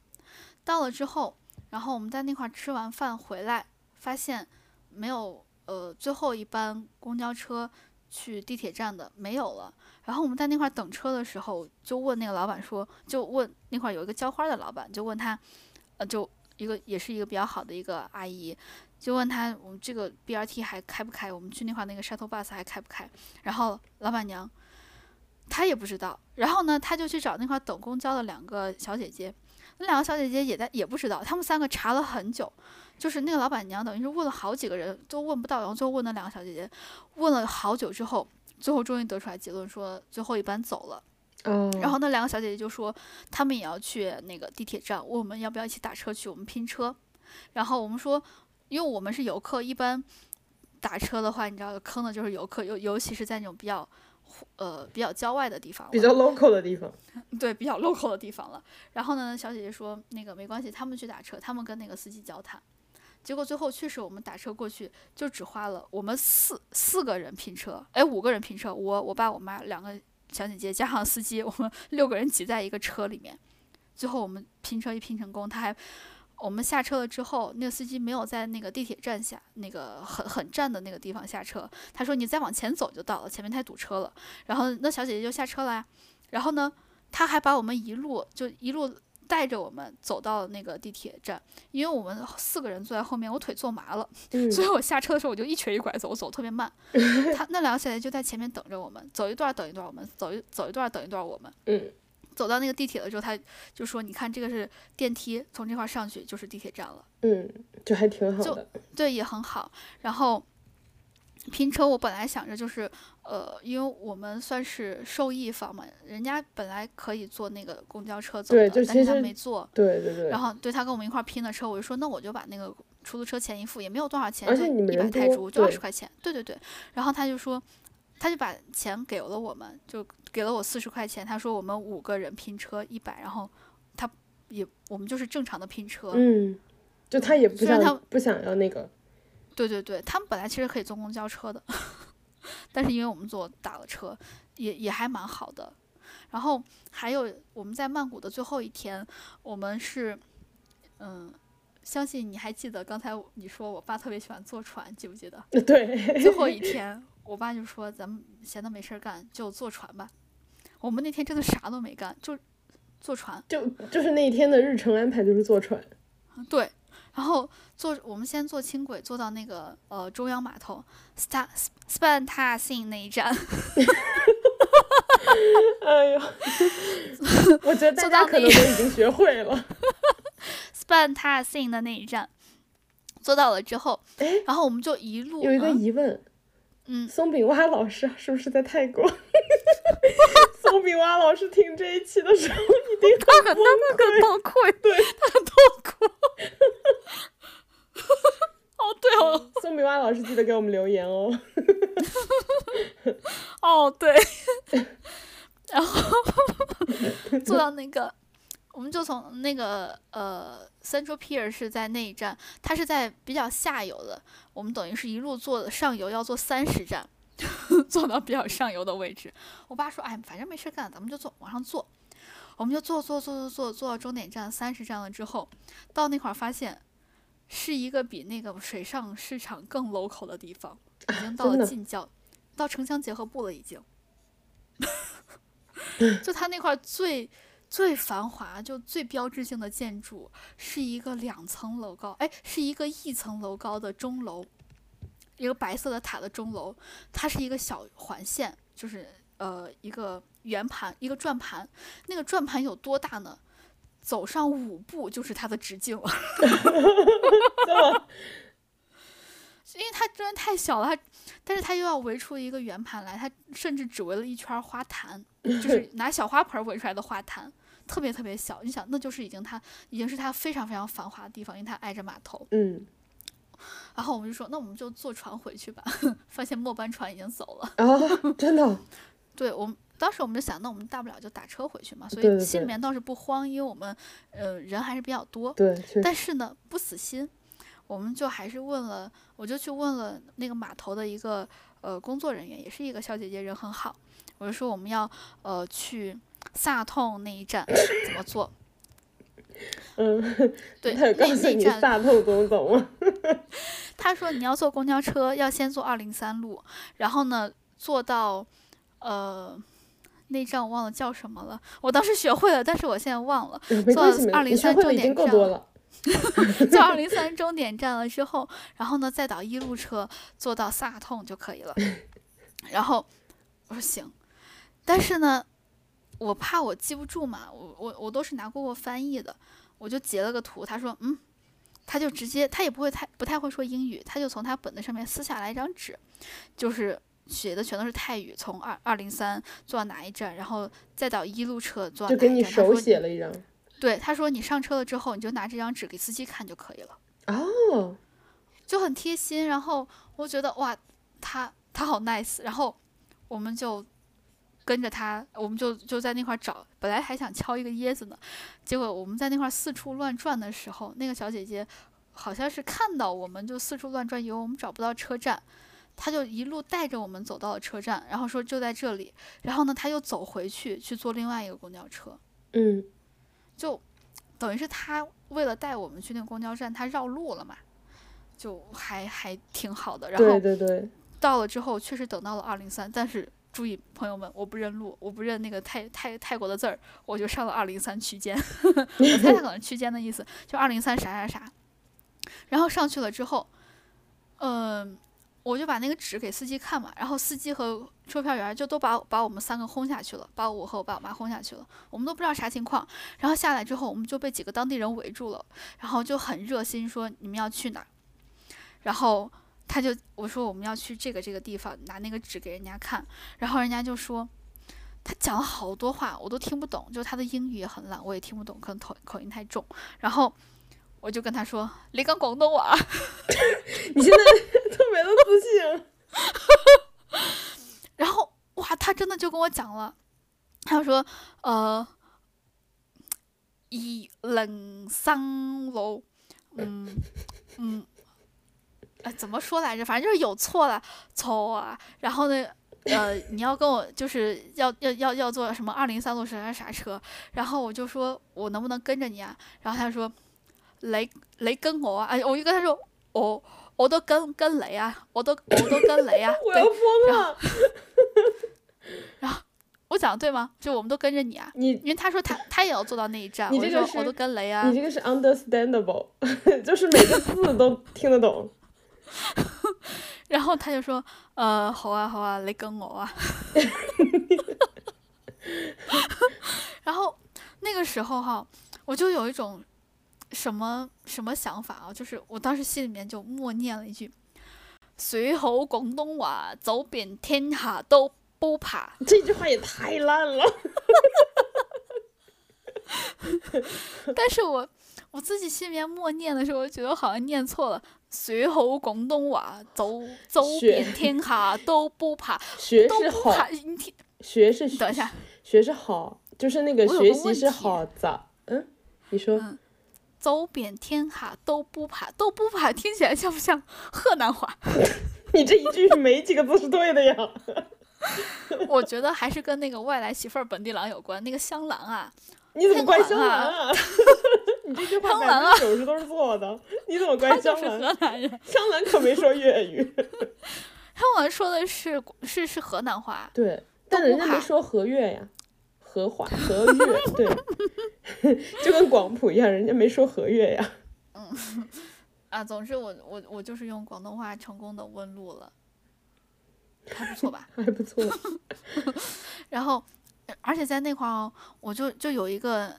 到了之后，然后我们在那块儿吃完饭回来，发现没有呃最后一班公交车去地铁站的没有了。然后我们在那块儿等车的时候，就问那个老板说，就问那块儿有一个浇花的老板，就问他，呃，就一个也是一个比较好的一个阿姨，就问他我们这个 BRT 还开不开？我们去那块那个 shuttle bus 还开不开？然后老板娘她也不知道，然后呢，她就去找那块等公交的两个小姐姐，那两个小姐姐也在也不知道，他们三个查了很久，就是那个老板娘等于是问了好几个人都问不到，然后最后问那两个小姐姐，问了好久之后，最后终于得出来结论说最后一班走了。哦，然后那两个小姐姐就说，她们也要去那个地铁站，问我们要不要一起打车去，我们拼车。然后我们说，因为我们是游客，一般打车的话，你知道坑的就是游客，尤尤其是在那种比较呃比较郊外的地方，比较 local 的地方。对比较 local 的地方了。然后呢，小姐姐说那个没关系，他们去打车，他们跟那个司机交谈。结果最后确实我们打车过去，就只花了我们四四个人拼车，哎，五个人拼车，我我爸我妈两个小姐姐加上司机，我们六个人挤在一个车里面。最后我们拼车一拼成功，他还我们下车了之后，那个司机没有在那个地铁站下，那个很很站的那个地方下车。他说：“你再往前走就到了，前面太堵车了。”然后那小姐姐就下车了呀。然后呢，他还把我们一路就一路带着我们走到那个地铁站，因为我们四个人坐在后面，我腿坐麻了，所以我下车的时候我就一瘸一拐走，我走特别慢。他那两个小姐姐就在前面等着我们，走一段等一段，我们走一走一段等一段，我们。嗯。走到那个地铁的时候，他就说：“你看，这个是电梯，从这块上去就是地铁站了。”嗯，就还挺好的。对，也很好。然后拼车，我本来想着就是，呃，因为我们算是受益方嘛，人家本来可以坐那个公交车走的，但是他没坐。对对对。然后对他跟我们一块拼的车，我就说：“那我就把那个出租车钱一付，也没有多少钱，就一百泰铢，就二十块钱。”对对对。然后他就说。他就把钱给了我们，就给了我四十块钱。他说我们五个人拼车一百，然后他也我们就是正常的拼车。嗯，就他也不想不想要那个。对对对，他们本来其实可以坐公交车的，但是因为我们坐打了车，也也还蛮好的。然后还有我们在曼谷的最后一天，我们是嗯，相信你还记得刚才你说我爸特别喜欢坐船，记不记得？对，最后一 天。我爸就说：“咱们闲的没事儿干，就坐船吧。”我们那天真的啥都没干，就坐船。就就是那天的日程安排就是坐船。对，然后坐我们先坐轻轨，坐到那个呃中央码头，Star Spantasin 那一站。哎呦，我觉得大家可能都已经学会了。Spantasin 的那一站，坐到了之后，然后我们就一路有一个疑问。嗯，松饼蛙老师是不是在泰国？松饼蛙老师听这一期的时候一定 他很崩溃，对，他很痛苦。哦，对哦，松饼蛙老师记得给我们留言哦。哦，对，然后做到那个。我们就从那个呃，Central Pier 是在那一站，它是在比较下游的。我们等于是一路坐上游，要坐三十站，坐到比较上游的位置。我爸说：“哎，反正没事干，咱们就坐，往上坐。”我们就坐坐坐坐坐坐到终点站三十站了之后，到那块儿发现是一个比那个水上市场更 local 的地方，已经到了近郊，到城乡结合部了，已经。就他那块最。最繁华就最标志性的建筑是一个两层楼高，哎，是一个一层楼高的钟楼，一个白色的塔的钟楼，它是一个小环线，就是呃一个圆盘，一个转盘，那个转盘有多大呢？走上五步就是它的直径了，因为它真的太小了，它，但是它又要围出一个圆盘来，它甚至只围了一圈花坛。就是 拿小花盆围出来的花坛，特别特别小。你想，那就是已经它已经是它非常非常繁华的地方，因为它挨着码头。嗯。然后我们就说，那我们就坐船回去吧。发现末班船已经走了。啊，真的？对，我们当时我们就想，那我们大不了就打车回去嘛。所以心里面倒是不慌，因为我们呃人还是比较多。对。但是呢，不死心，我们就还是问了，我就去问了那个码头的一个呃工作人员，也是一个小姐姐，人很好。我就说我们要呃去萨痛那一站怎么坐？嗯，对，他有告诉你萨痛怎么走吗？他说你要坐公交车，要先坐二零三路，然后呢坐到呃那站我忘了叫什么了，我当时学会了，但是我现在忘了。坐二零三终点站了。坐二零三终点站了之后，然后呢再倒一路车坐到萨痛就可以了。然后我说行。但是呢，我怕我记不住嘛，我我我都是拿过过翻译的，我就截了个图。他说，嗯，他就直接，他也不会太不太会说英语，他就从他本子上面撕下来一张纸，就是写的全都是泰语，从二二零三坐到哪一站，然后再到一路车坐到哪一站。就给你手写了一张。对，他说你上车了之后，你就拿这张纸给司机看就可以了。哦，就很贴心。然后我觉得哇，他他好 nice。然后我们就。跟着他，我们就就在那块找，本来还想敲一个椰子呢，结果我们在那块四处乱转的时候，那个小姐姐好像是看到我们就四处乱转，以为我们找不到车站，她就一路带着我们走到了车站，然后说就在这里，然后呢，她又走回去去坐另外一个公交车，嗯，就等于是她为了带我们去那个公交站，她绕路了嘛，就还还挺好的。然后对对对，到了之后确实等到了二零三，但是注意朋友们，我不认路，我不认那个泰泰泰国的字儿，我就上了二零三区间。我猜他可能区间的意思就二零三啥啥啥。然后上去了之后，嗯。我就把那个纸给司机看嘛，然后司机和售票员就都把把我们三个轰下去了，把我和我爸我妈轰下去了，我们都不知道啥情况。然后下来之后，我们就被几个当地人围住了，然后就很热心说你们要去哪儿。然后他就我说我们要去这个这个地方，拿那个纸给人家看，然后人家就说他讲了好多话，我都听不懂，就他的英语也很烂，我也听不懂，可能口口音太重。然后。我就跟他说：“你讲广东话。”你现在 特别的自信。然后哇，他真的就跟我讲了，他说：“呃，一零三楼，嗯嗯，哎，怎么说来着？反正就是有错了，错啊。然后呢，呃，你要跟我就是要要要要坐什么二零三路啥啥车？然后我就说我能不能跟着你啊？然后他说。”雷雷跟我啊！哎，我就跟他说，我我都跟跟雷啊，我都我都跟雷啊。我要疯了！然后我讲的对吗？就我们都跟着你啊。你因为他说他他也要坐到那一站，我就说我都跟雷啊。你这个是 understandable，就是每个字都听得懂。然后他就说，呃，好啊好啊，你跟我啊。然后那个时候哈，我就有一种。什么什么想法啊？就是我当时心里面就默念了一句：“学好广东话，走遍天下都不怕。”这句话也太烂了。但是我我自己心里面默念的时候，我觉得好像念错了。学好广东话，走走遍天下都不怕。学是好，学是等一下，学是好，就是那个学习是好咋？嗯，你说。走遍天下都不怕，都不怕，听起来像不像河南话？你这一句没几个字是对的呀。我觉得还是跟那个外来媳妇儿本地郎有关。那个香兰啊，你怎么怪香兰啊？你这句话百分之九十都是错的。你怎么怪香兰？河南人，香兰可没说粤语。香兰说的是是是河南话。对，但人家没说河粤呀。河话河粤 对，就跟广普一样，人家没说河粤呀。嗯，啊，总之我我我就是用广东话成功的问路了，还不错吧？还不错。然后，而且在那块儿，我就就有一个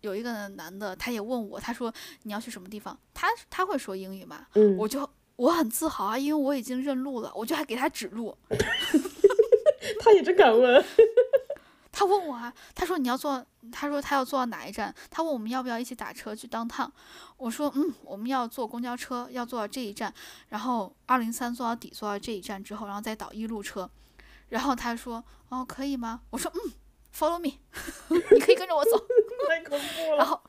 有一个男的，他也问我，他说你要去什么地方？他他会说英语吗？嗯，我就我很自豪啊，因为我已经认路了，我就还给他指路。他也真敢问。他问我啊，他说你要坐，他说他要坐到哪一站？他问我们要不要一起打车去当趟？我说嗯，我们要坐公交车，要坐到这一站，然后二零三坐到底，坐到这一站之后，然后再倒一路车。然后他说哦，可以吗？我说嗯，follow me，你可以跟着我走。太恐怖了。然后，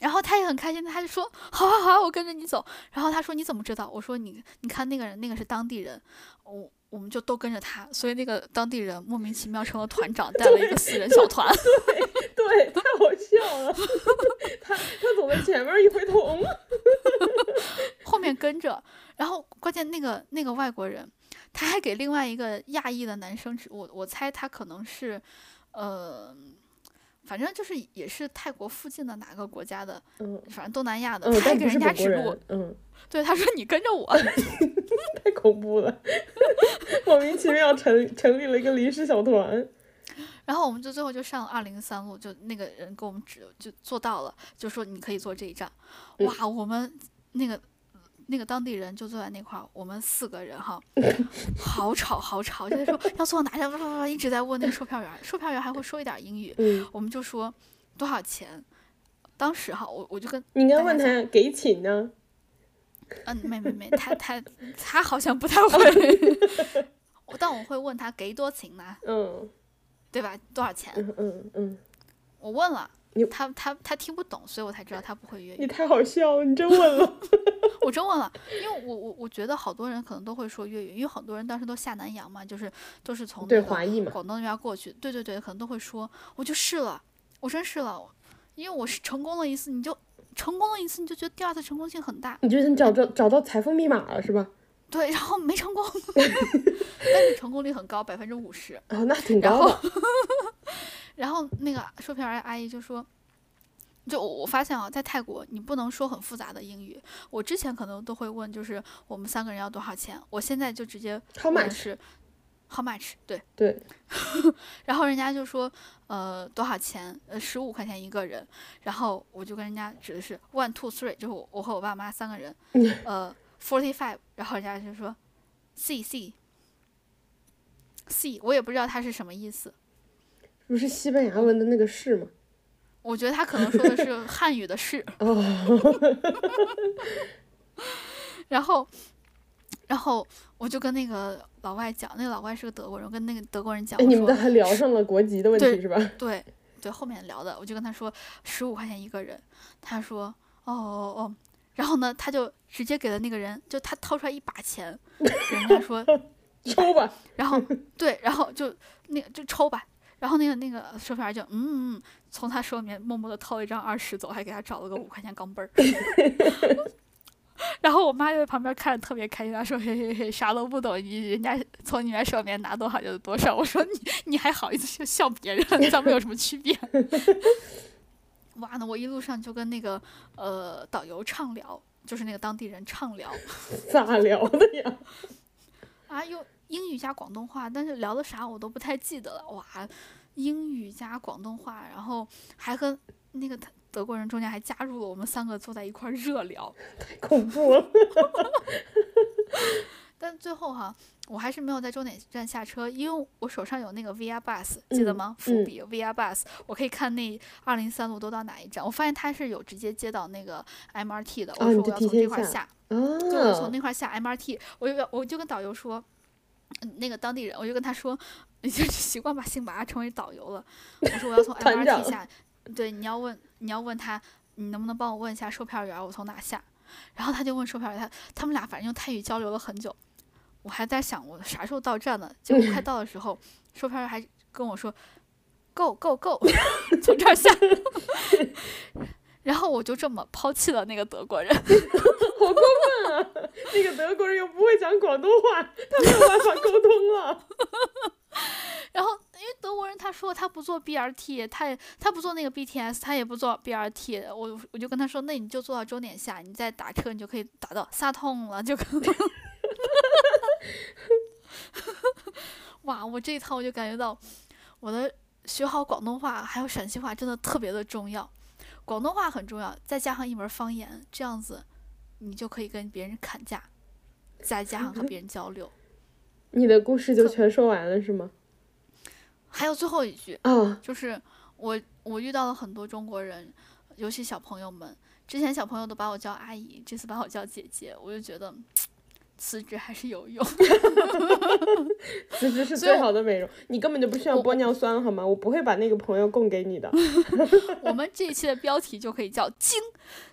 然后他也很开心，他就说好好好啊，我跟着你走。然后他说你怎么知道？我说你你看那个人，那个是当地人，我。我们就都跟着他，所以那个当地人莫名其妙成了团长，带了一个四人小团。对对，太好笑了。他他走在前面一回头，后面跟着。然后关键那个那个外国人，他还给另外一个亚裔的男生指，我我猜他可能是，呃，反正就是也是泰国附近的哪个国家的，嗯，反正东南亚的，他还给人家指路，嗯。对，他说你跟着我，太恐怖了，莫名其妙成成立了一个临时小团，然后我们就最后就上二零三路，就那个人给我们指，就做到了，就说你可以坐这一站，哇，我们那个那个当地人就坐在那块儿，我们四个人哈，好吵好吵，就在说要坐哪站，一直在问那个售票员，售票员还会说一点英语，我们就说多少钱，当时哈，我我就跟你应该问他给请呢。嗯，没没没，他他他好像不太会，我但我会问他给多钱呢？嗯，对吧？多少钱？嗯嗯嗯。我问了，他他他听不懂，所以我才知道他不会粤语。你太好笑了，你真问了。我真问了，因为我我我觉得好多人可能都会说粤语，因为很多人当时都下南洋嘛，就是都是从对华裔嘛广东那边过去，对对对，可能都会说。我就试了，我真试了。因为我是成功了一次，你就成功了一次，你就觉得第二次成功性很大。你觉得你找着找到财富密码了是吧？对，然后没成功，但是成功率很高，百分之五十。啊，那挺高的。然后那个售票员阿姨就说。就我我发现啊，在泰国你不能说很复杂的英语。我之前可能都会问，就是我们三个人要多少钱。我现在就直接问是 how much，对对。然后人家就说呃多少钱？呃十五块钱一个人。然后我就跟人家指的是 one two three，就是我和我爸妈三个人。呃 forty five，然后人家就说 c c c，我也不知道它是什么意思。不是西班牙文的那个是吗？我觉得他可能说的是汉语的“是 ”，然后，然后我就跟那个老外讲，那个老外是个德国人，跟那个德国人讲，你们还聊上了国籍的问题是吧？对对，后面聊的，我就跟他说十五块钱一个人，他说哦哦哦，然后呢，他就直接给了那个人，就他掏出来一把钱，给人家说 抽吧，然后对，然后就那个就抽吧。然后那个那个售票员就嗯，从他手里面默默的掏了一张二十走，还给他找了个五块钱钢镚儿。然后我妈就在旁边看着特别开心，她说嘿嘿嘿，啥都不懂，你人家从你们手里面拿多少就是多少。我说你你还好意思笑别人，咱们有什么区别？哇，那我一路上就跟那个呃导游畅聊，就是那个当地人畅聊。咋聊的呀？啊，又。英语加广东话，但是聊的啥我都不太记得了。哇，英语加广东话，然后还和那个德国人中间还加入了我们三个坐在一块热聊，太恐怖了。但最后哈，我还是没有在终点站下车，因为我手上有那个 VR Bus，记得吗？伏笔 VR Bus，我可以看那二零三路都到哪一站。我发现它是有直接接到那个 MRT 的，我说我要从这块下，就从那块下 MRT，我就我就跟导游说。那个当地人，我就跟他说，已经习惯把姓马成为导游了。我说我要从 MRT 下，对，你要问，你要问他，你能不能帮我问一下售票员，我从哪下？然后他就问售票员，他他们俩反正用泰语交流了很久。我还在想我啥时候到站呢？结果快到的时候，售票员还跟我说，Go Go Go，从这儿下。然后我就这么抛弃了那个德国人，好过分啊！那个德国人又不会讲广东话，他没有办法沟通了。然后因为德国人他说他不做 BRT，他也他不做那个 BTS，他也不做 BRT。我我就跟他说，那你就坐到终点下，你再打车，你就可以打到萨通了，就可能。哇！我这一趟我就感觉到，我的学好广东话还有陕西话真的特别的重要。广东话很重要，再加上一门方言，这样子，你就可以跟别人砍价，再加上和别人交流。你的故事就全说完了是吗？还有最后一句啊，就是我我遇到了很多中国人，尤其小朋友们，之前小朋友都把我叫阿姨，这次把我叫姐姐，我就觉得。辞职还是有用，辞职是最好的美容。你根本就不需要玻尿酸，好吗？我不会把那个朋友供给你的。我们这一期的标题就可以叫“惊”，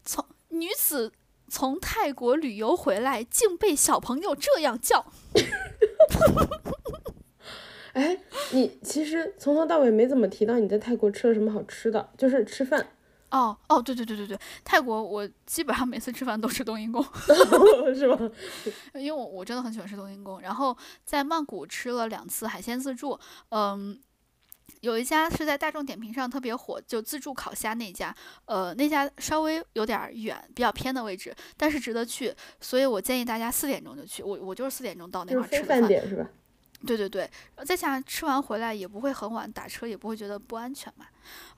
从女子从泰国旅游回来，竟被小朋友这样叫。哎，你其实从头到尾没怎么提到你在泰国吃了什么好吃的，就是吃饭。哦哦，对对对对对，泰国我基本上每次吃饭都吃冬阴功，是吗？因为我我真的很喜欢吃冬阴功。然后在曼谷吃了两次海鲜自助，嗯，有一家是在大众点评上特别火，就自助烤虾那家，呃，那家稍微有点远，比较偏的位置，但是值得去，所以我建议大家四点钟就去。我我就是四点钟到那块吃的饭。点是吧？对对对，再加上吃完回来也不会很晚，打车也不会觉得不安全嘛。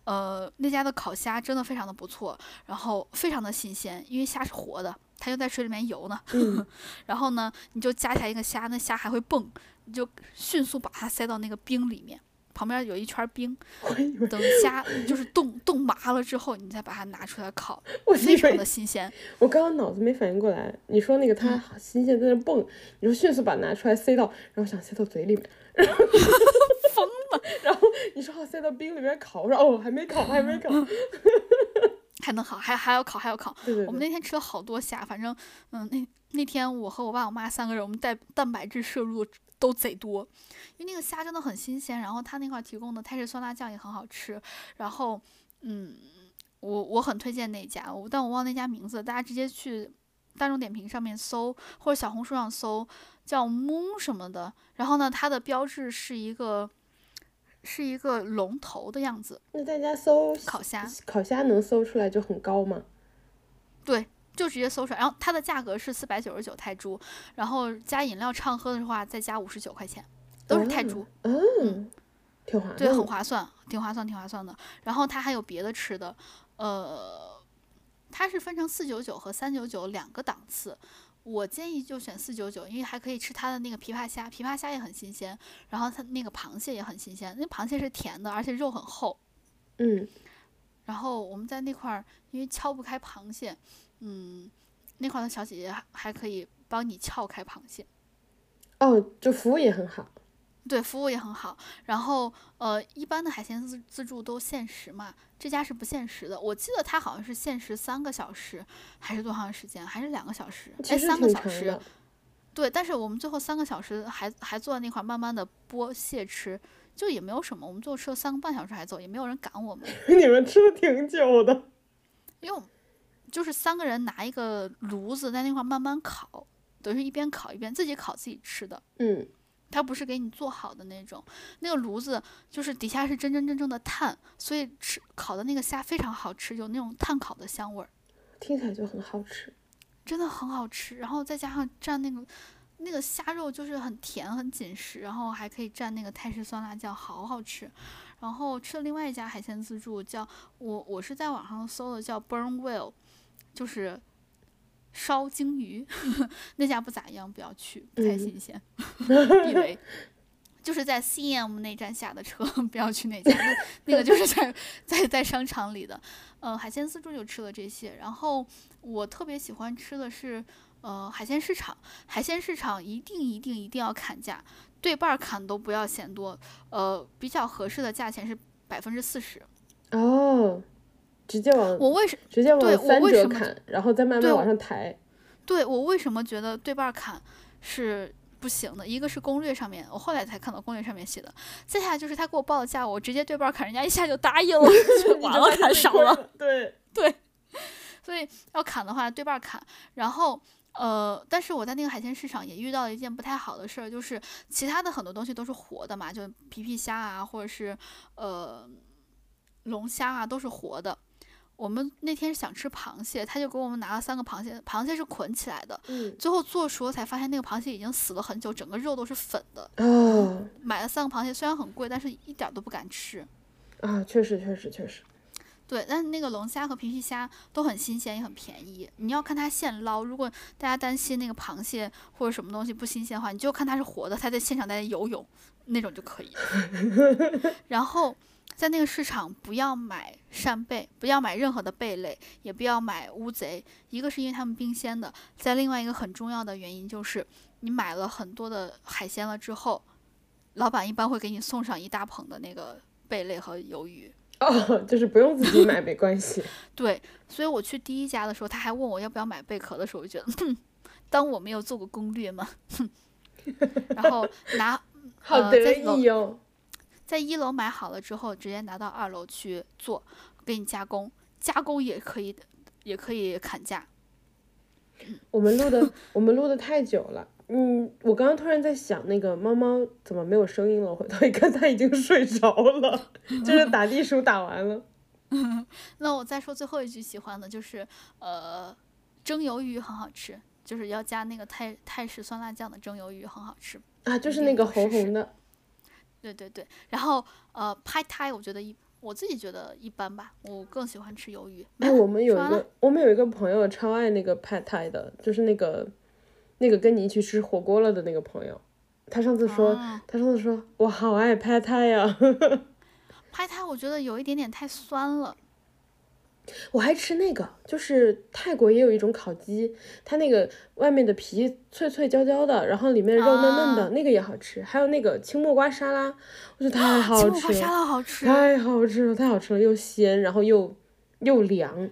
呃，那家的烤虾真的非常的不错，然后非常的新鲜，因为虾是活的，它就在水里面游呢。然后呢，你就夹起来一个虾，那虾还会蹦，你就迅速把它塞到那个冰里面。旁边有一圈冰，等虾就是冻冻麻了之后，你再把它拿出来烤，非常的新鲜。我刚刚脑子没反应过来，你说那个它新鲜在那蹦，你说迅速把拿出来塞到，然后想塞到嘴里面，疯了。然后你说好塞到冰里面烤，我说哦还没烤还没烤，还 能烤还还要烤还要烤。对对。我们那天吃了好多虾，反正嗯那那天我和我爸我妈三个人，我们带蛋白质摄入。都贼多，因为那个虾真的很新鲜，然后他那块提供的泰式酸辣酱也很好吃，然后，嗯，我我很推荐那家，我但我忘那家名字，大家直接去大众点评上面搜或者小红书上搜，叫 Moon 什么的。然后呢，它的标志是一个是一个龙头的样子。那大家搜烤虾，烤虾能搜出来就很高吗？对，就直接搜出来。然后它的价格是四百九十九泰铢，然后加饮料畅喝的话再加五十九块钱，都是泰铢。嗯，挺划算。对，很划算，挺划算，挺划算的。然后它还有别的吃的。呃，它是分成四九九和三九九两个档次，我建议就选四九九，因为还可以吃它的那个琵琶虾，琵琶虾也很新鲜，然后它那个螃蟹也很新鲜，那螃蟹是甜的，而且肉很厚。嗯。然后我们在那块儿，因为敲不开螃蟹，嗯，那块的小姐姐还可以帮你撬开螃蟹。哦，就服务也很好。对，服务也很好。然后，呃，一般的海鲜自自助都限时嘛，这家是不限时的。我记得它好像是限时三个小时，还是多长时间？还是两个小时？哎，三个小时。对，但是我们最后三个小时还还坐在那块慢慢的剥蟹吃，就也没有什么。我们最后吃了三个半小时还走，也没有人赶我们。你们吃的挺久的。因为就是三个人拿一个炉子在那块慢慢烤，等于一边烤一边自己烤自己吃的。嗯。它不是给你做好的那种，那个炉子就是底下是真真正正的炭，所以吃烤的那个虾非常好吃，有那种炭烤的香味儿，听起来就很好吃，真的很好吃。然后再加上蘸那个那个虾肉，就是很甜很紧实，然后还可以蘸那个泰式酸辣酱，好好吃。然后吃了另外一家海鲜自助，叫我我是在网上搜的，叫 Burn Whale，就是。烧鲸鱼 那家不咋样，不要去，不太新鲜。以为 就是在 CM 那站下的车，不要去那家。那那个就是在在在商场里的。呃，海鲜自助就吃了这些。然后我特别喜欢吃的是呃海鲜市场，海鲜市场一定一定一定要砍价，对半砍都不要嫌多。呃，比较合适的价钱是百分之四十。哦。直接往我为什直接往三折砍，然后再慢慢往上抬。对我为什么觉得对半砍是不行的？一个是攻略上面，我后来才看到攻略上面写的。再下就是他给我报的价，我直接对半砍，人家一下就答应了，完了砍少了。对对，所以要砍的话对半砍。然后呃，但是我在那个海鲜市场也遇到了一件不太好的事儿，就是其他的很多东西都是活的嘛，就皮皮虾啊，或者是呃龙虾啊，都是活的。我们那天想吃螃蟹，他就给我们拿了三个螃蟹，螃蟹是捆起来的。嗯。最后做熟才发现那个螃蟹已经死了很久，整个肉都是粉的。哦。买了三个螃蟹，虽然很贵，但是一点都不敢吃。啊，确实确实确实。对，但是那个龙虾和皮皮虾都很新鲜，也很便宜。你要看它现捞，如果大家担心那个螃蟹或者什么东西不新鲜的话，你就看它是活的，它在现场在游泳那种就可以。然后。在那个市场，不要买扇贝，不要买任何的贝类，也不要买乌贼。一个是因为他们冰鲜的，在另外一个很重要的原因就是，你买了很多的海鲜了之后，老板一般会给你送上一大捧的那个贝类和鱿鱼。哦，就是不用自己买没关系。对，所以我去第一家的时候，他还问我要不要买贝壳的时候，我就觉得，哼，当我没有做过攻略吗？哼。然后拿，好得意哦。在一楼买好了之后，直接拿到二楼去做，给你加工，加工也可以，也可以砍价。我们录的，我们录的太久了。嗯，我刚刚突然在想，那个猫猫怎么没有声音了？我回头一看，它已经睡着了，就是 打地鼠打完了。那我再说最后一句，喜欢的就是，呃，蒸鱿鱼很好吃，就是要加那个泰泰式酸辣酱的蒸鱿鱼很好吃。啊，就是那个红红的。对对对，然后呃，拍胎我觉得一，我自己觉得一般吧，我更喜欢吃鱿鱼。哎，我们有一个，我们有一个朋友超爱那个拍胎的，就是那个那个跟你一起吃火锅了的那个朋友，他上次说，他上次说我好爱拍胎呀。拍胎我觉得有一点点太酸了。我还吃那个，就是泰国也有一种烤鸡，它那个外面的皮脆脆焦焦的，然后里面肉嫩嫩的，那个也好吃。还有那个青木瓜沙拉，我觉得太好吃了。青木瓜沙拉好吃，太好吃了，太好吃了，又鲜，然后又又凉，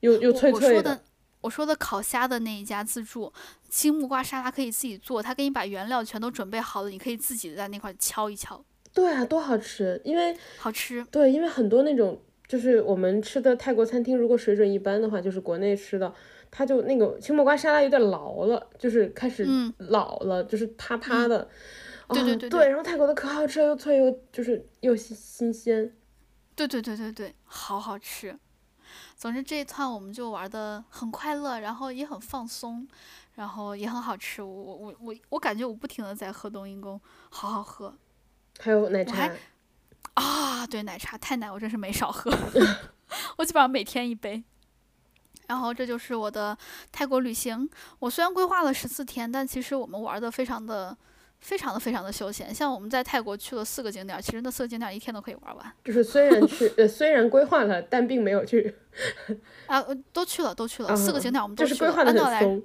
又又脆脆的。我说的，我说的烤虾的那一家自助，青木瓜沙拉可以自己做，他给你把原料全都准备好了，你可以自己在那块敲一敲。对啊，多好吃，因为好吃。对，因为很多那种。就是我们吃的泰国餐厅，如果水准一般的话，就是国内吃的，它就那个青木瓜沙拉有点老了，就是开始老了，就是塌塌的。对对对对，然后泰国的可好吃又脆又就是又新新鲜。对对对对对，好好吃。总之这一趟我们就玩的很快乐，然后也很放松，然后也很好吃。我我我我我感觉我不停的在喝冬阴功，好好喝。还有奶茶。啊，对，奶茶太奶，我真是没少喝，我基本上每天一杯。然后这就是我的泰国旅行。我虽然规划了十四天，但其实我们玩的非常的。非常的非常的休闲，像我们在泰国去了四个景点，其实那四个景点一天都可以玩完。就是虽然去，呃，虽然规划了，但并没有去。啊，都去了，都去了，四个景点我们都去了。按道来，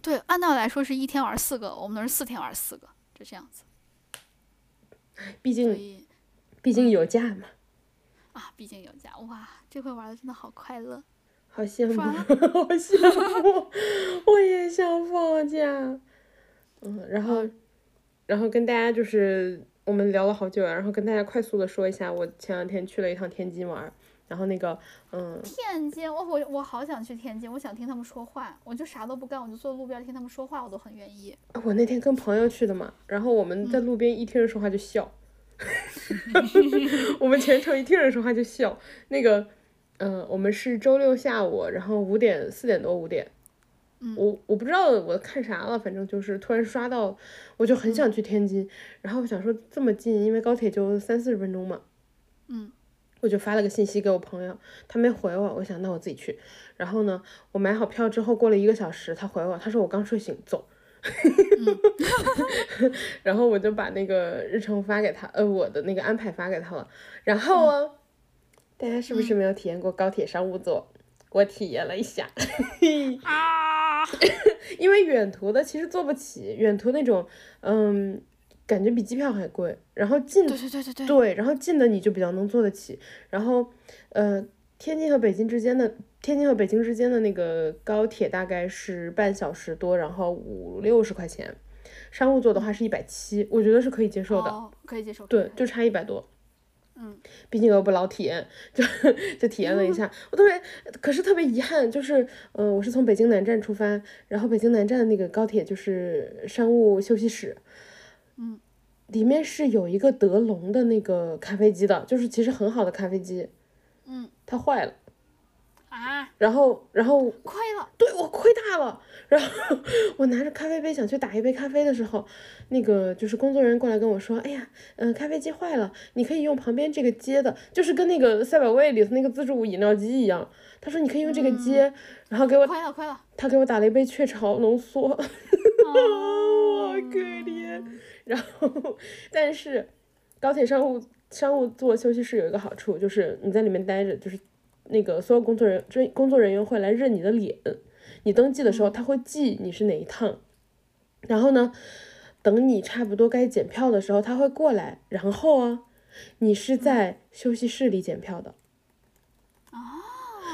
对，按道理来说是一天玩四个，我们那是四天玩四个，就这样子。毕竟，毕竟有假嘛。啊，毕竟有假，哇，这回玩的真的好快乐。好羡慕，好羡慕，我也想放假。嗯，然后。然后跟大家就是我们聊了好久，然后跟大家快速的说一下，我前两天去了一趟天津玩，然后那个嗯，天津，我我我好想去天津，我想听他们说话，我就啥都不干，我就坐路边听他们说话，我都很愿意。我那天跟朋友去的嘛，然后我们在路边一听人说话就笑，我们全程一听人说话就笑。那个嗯，我们是周六下午，然后五点四点多五点。我我不知道我看啥了，反正就是突然刷到，我就很想去天津，然后我想说这么近，因为高铁就三四十分钟嘛，嗯，我就发了个信息给我朋友，他没回我，我想那我自己去，然后呢，我买好票之后过了一个小时，他回我，他说我刚睡醒，走，然后我就把那个日程发给他，呃，我的那个安排发给他了，然后啊，大家是不是没有体验过高铁商务座？我体验了一下，啊，因为远途的其实坐不起，远途那种，嗯，感觉比机票还贵。然后近，对对对对对，对，然后近的你就比较能坐得起。然后，呃，天津和北京之间的，天津和北京之间的那个高铁大概是半小时多，然后五六十块钱。商务座的话是一百七，我觉得是可以接受的，可以接受。对，就差一百多。嗯，毕竟我不老体验，就 就体验了一下，我特别，可是特别遗憾，就是，嗯，我是从北京南站出发，然后北京南站那个高铁就是商务休息室，嗯，里面是有一个德龙的那个咖啡机的，就是其实很好的咖啡机，嗯，它坏了。啊，然后，然后亏了，对我亏大了。然后我拿着咖啡杯想去打一杯咖啡的时候，那个就是工作人员过来跟我说：“哎呀，嗯，咖啡机坏了，你可以用旁边这个接的，就是跟那个赛百味里头那个自助饮料机一样。”他说：“你可以用这个接。”然后给我亏了，亏了。他给我打了一杯雀巢浓缩，好可怜。然后，但是高铁商务商务座休息室有一个好处，就是你在里面待着，就是。那个所有工作人员，工作人员会来认你的脸，你登记的时候他会记你是哪一趟，然后呢，等你差不多该检票的时候他会过来，然后啊，你是在休息室里检票的，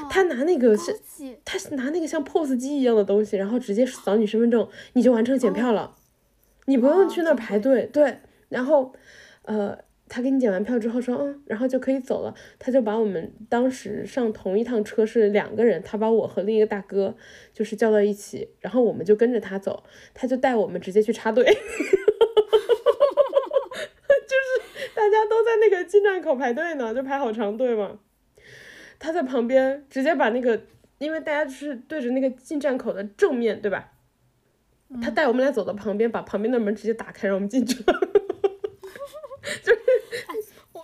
他拿那个是，他是拿那个像 POS 机一样的东西，然后直接扫你身份证，你就完成检票了，你不用去那儿排队，对，然后，呃。他给你检完票之后说，嗯，然后就可以走了。他就把我们当时上同一趟车是两个人，他把我和另一个大哥就是叫到一起，然后我们就跟着他走，他就带我们直接去插队，就是大家都在那个进站口排队呢，就排好长队嘛。他在旁边直接把那个，因为大家是对着那个进站口的正面对吧？他带我们俩走到旁边，把旁边的门直接打开，让我们进去了。就是我，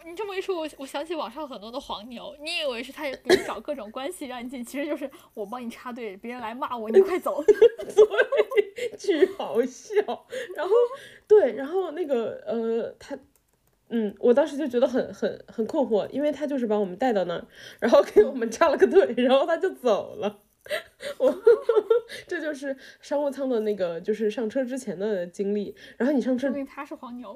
你这么一说，我我想起网上很多的黄牛，你以为是他给你找各种关系让你进，其实就是我帮你插队，别人来骂我，你快走。对，巨好笑。然后对，然后那个呃，他，嗯，我当时就觉得很很很困惑，因为他就是把我们带到那儿，然后给我们插了个队，然后他就走了。我 这就是商务舱的那个，就是上车之前的经历。然后你上车，说明他是黄牛。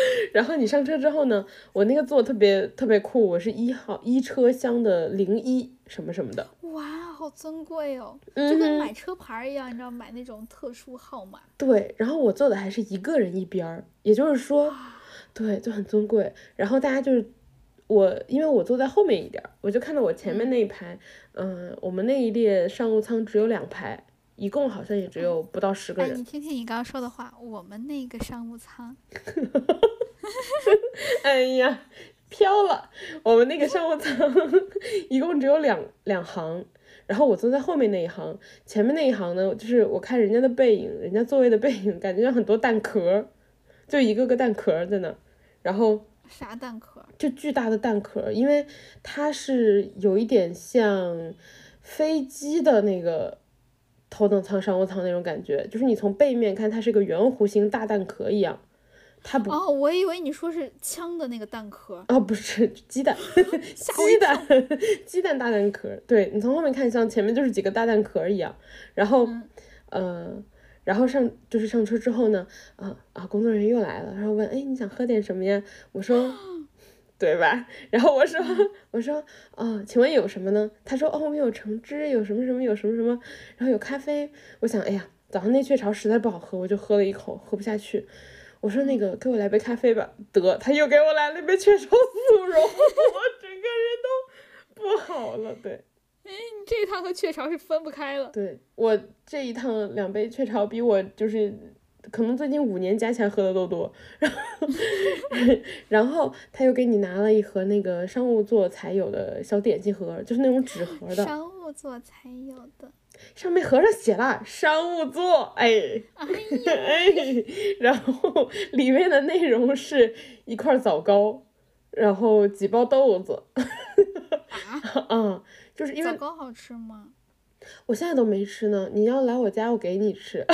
然后你上车之后呢，我那个座特别特别酷，我是一号一车厢的零一什么什么的。哇，好尊贵哦，就跟买车牌一样，你知道买那种特殊号码。对，然后我坐的还是一个人一边儿，也就是说，对，就很尊贵。然后大家就是。我因为我坐在后面一点儿，我就看到我前面那一排，嗯、我们那一列商务舱只有两排，一共好像也只有不到十个哎，人。你听听你刚刚说的话，我们那个商务舱，哎呀，飘了！我们那个商务舱 一共只有两两行，然后我坐在后面那一行，前面那一行呢，就是我看人家的背影，人家座位的背影，感觉像很多蛋壳，就一个个蛋壳在那，然后啥蛋壳？就巨大的蛋壳，因为它是有一点像飞机的那个头等舱、商务舱那种感觉，就是你从背面看，它是个圆弧形大蛋壳一样，它不哦，我以为你说是枪的那个蛋壳。哦，不是 鸡蛋，鸡蛋，鸡蛋大蛋壳。对你从后面看，像前面就是几个大蛋壳一样。然后，嗯呃，然后上就是上车之后呢，啊啊，工作人员又来了，然后问，哎，你想喝点什么呀？我说，对吧？然后我说，我说，哦，请问有什么呢？他说，哦，我们有橙汁，有什么什么，有什么什么，然后有咖啡。我想，哎呀，早上那雀巢实在不好喝，我就喝了一口，喝不下去。我说那个给我来杯咖啡吧，得，他又给我来了一杯雀巢速溶，我整个人都不好了。对，你这一趟和雀巢是分不开了。对我这一趟两杯雀巢比我就是可能最近五年加起来喝的都多。然后，然后他又给你拿了一盒那个商务座才有的小点心盒，就是那种纸盒的，商务座才有的。上面盒上写了商务座，哎。哎 然后里面的内容是一块枣糕，然后几包豆子，啊，嗯，就是因为枣糕好吃吗？我现在都没吃呢，你要来我家，我给你吃，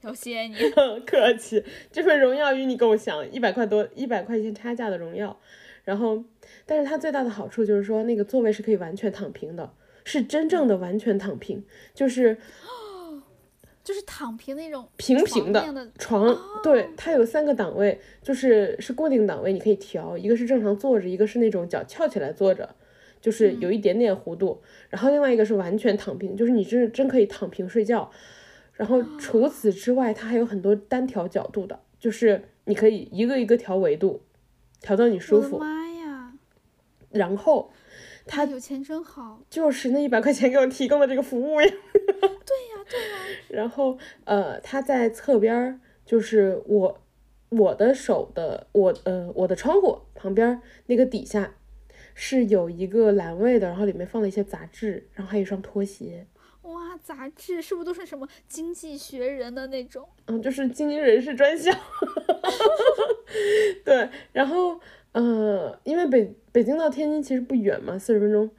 要谢谢你。客气，这份荣耀与你共享，一百块多，一百块钱差价的荣耀，然后，但是它最大的好处就是说，那个座位是可以完全躺平的，是真正的完全躺平，就是 就是躺平那种平平的床对，它有三个档位，就是是固定档位，你可以调，一个是正常坐着，一个是那种脚翘起来坐着，就是有一点点弧度，然后另外一个是完全躺平，就是你真真可以躺平睡觉。然后除此之外，它还有很多单调角度的，就是你可以一个一个调维度，调到你舒服。妈呀！然后他有钱真好。就是那一百块钱给我提供的这个服务呀。对呀，对呀。然后呃，他在侧边儿，就是我我的手的我呃我的窗户旁边儿那个底下是有一个栏位的，然后里面放了一些杂志，然后还有一双拖鞋。哇，杂志是不是都是什么《经济学人》的那种？嗯，就是精英人士专项。对，然后呃，因为北北京到天津其实不远嘛，四十分钟，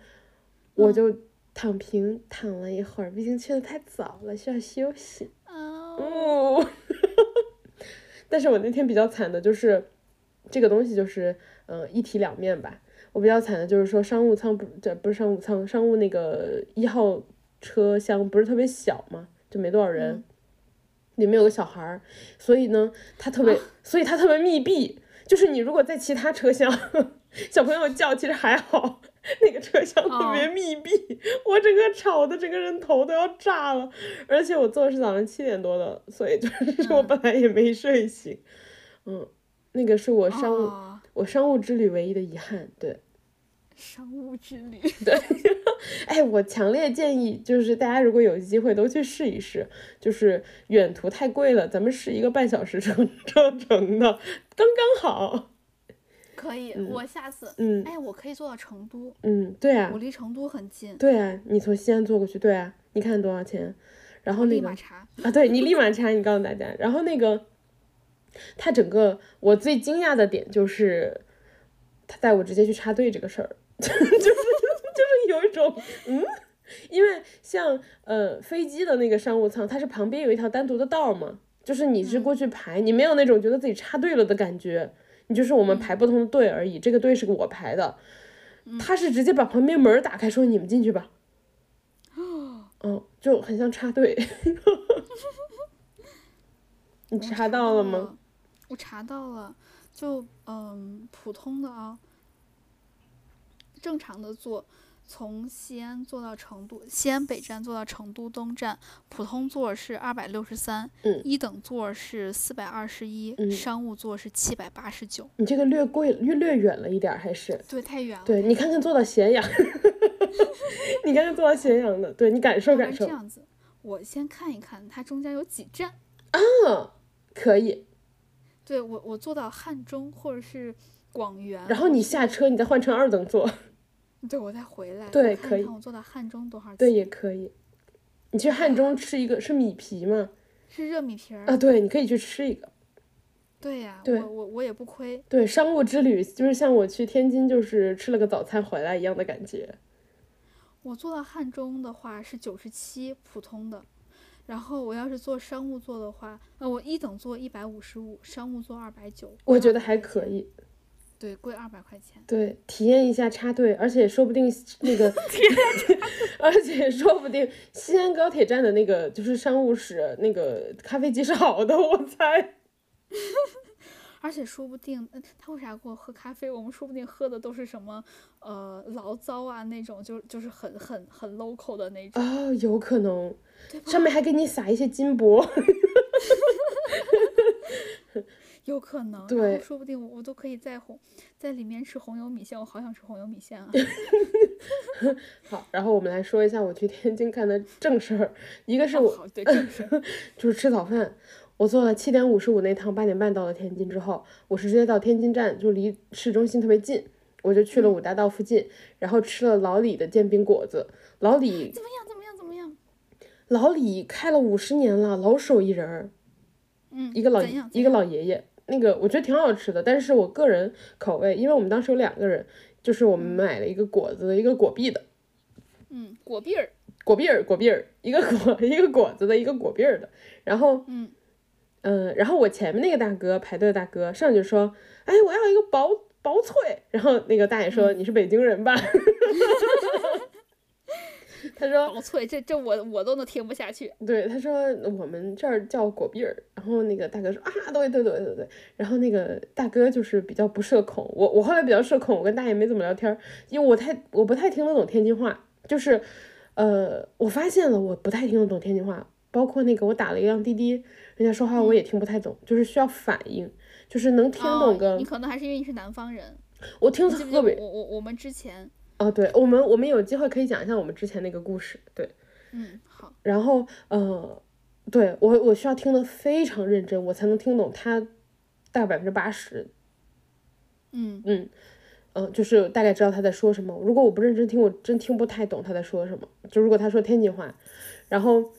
我就躺平躺了一会儿，毕竟去的太早了，需要休息。哦，哦，但是我那天比较惨的就是这个东西就是呃一体两面吧。我比较惨的就是说商务舱不这不是商务舱，商务那个一号车厢不是特别小嘛，就没多少人，嗯里面有个小孩儿，所以呢他特别，所以他特别密闭。就是你如果在其他车厢，小朋友叫其实还好，那个车厢特别密闭，我整个吵的整个人头都要炸了。而且我坐的是早上七点多的，所以就是我本来也没睡醒。嗯，那个是我商务、哦我商务之旅唯一的遗憾。对，商务之旅。对 哎，我强烈建议，就是大家如果有机会都去试一试。就是远途太贵了，咱们试一个半小时 车车程的，刚刚好。可以，我下次，嗯哎，我可以坐到成都，嗯，对啊我，离成都很近，对啊，你从西安坐过去，对啊，你看多少钱？然后那个立马查。啊，对你立马查，你告诉大家。然后那个，他整个我最惊讶的点就是，他带我直接去插队这个事儿，就是就是有一种嗯，因为像呃飞机的那个商务舱，它是旁边有一条单独的道嘛，就是你是过去排，你没有那种觉得自己插队了的感觉，你就是我们排不同的队而已，这个队是我排的，他是直接把旁边门打开说你们进去吧。嗯，就很像插队。你查到了吗？我查到了，就嗯，普通的啊，正常的坐，从西安坐到成都，西安北站坐到成都东站，普通座是二百六十三，一等座是四百二十一，商务座是七百八十九。你这个略贵，略略远了一点，还是？对，太远了。对你看看坐到咸阳，你看看坐到咸阳的，对你感受感受。这样子，我先看一看它中间有几站。啊，可以。对我，我坐到汉中或者是广元。然后你下车，你再换成二等座。对，我再回来。对，可以。我坐到汉中多少钱？对，也可以。你去汉中吃一个是米皮吗？是热米皮儿啊，对，你可以去吃一个。对呀，我我我也不亏。对，商务之旅就是像我去天津，就是吃了个早餐回来一样的感觉。我坐到汉中的话是九十七，普通的。然后我要是坐商务座的话，呃，我一等座一百五十五，商务座二百九。我觉得还可以。对，贵二百块钱。对，体验一下插队，而且说不定那个 而且说不定西安高铁站的那个就是商务室那个咖啡机是好的，我猜。而且说不定，他为啥给我喝咖啡？我们说不定喝的都是什么，呃，醪糟啊那种，就就是很很很 local 的那种。哦，有可能，上面还给你撒一些金箔。有可能，对，说不定我我都可以在红在里面吃红油米线，我好想吃红油米线啊。好，然后我们来说一下我去天津干的正事儿，一个是我对正事儿，就是吃早饭。我坐了七点五十五那趟，八点半到了天津之后，我是直接到天津站，就离市中心特别近，我就去了五大道附近，然后吃了老李的煎饼果子。老李怎么样？怎么样？怎么样？老李开了五十年了，老手艺人儿。嗯，一个老一个老爷爷，那个我觉得挺好吃的，但是我个人口味，因为我们当时有两个人，就是我们买了一个果子的，一个果篦的。嗯，果篦儿。果篦儿，果篦儿，一个果 一个果子的，一个果篦儿的，然后。嗯。嗯，然后我前面那个大哥排队的大哥上去说：“哎，我要一个薄薄脆。”然后那个大爷说：“你是北京人吧？” 他说：“薄脆，这这我我都能听不下去。”对，他说：“我们这儿叫果篦儿。”然后那个大哥说：“啊，对对对对对。”然后那个大哥就是比较不社恐，我我后来比较社恐，我跟大爷没怎么聊天，因为我太我不太听得懂天津话，就是呃，我发现了我不太听得懂天津话，包括那个我打了一辆滴滴。人家说话我也听不太懂，就是需要反应，就是能听懂个。你可能还是因为你是南方人。我听特别。我我我们之前。哦，对，我们我们有机会可以讲一下我们之前那个故事，对。嗯，好。然后呃，对我我需要听得非常认真，我才能听懂他大概百分之八十。嗯嗯嗯，就是大概知道他在说什么。如果我不认真听，我真听不太懂他在说什么。就如果他说天津话，然后。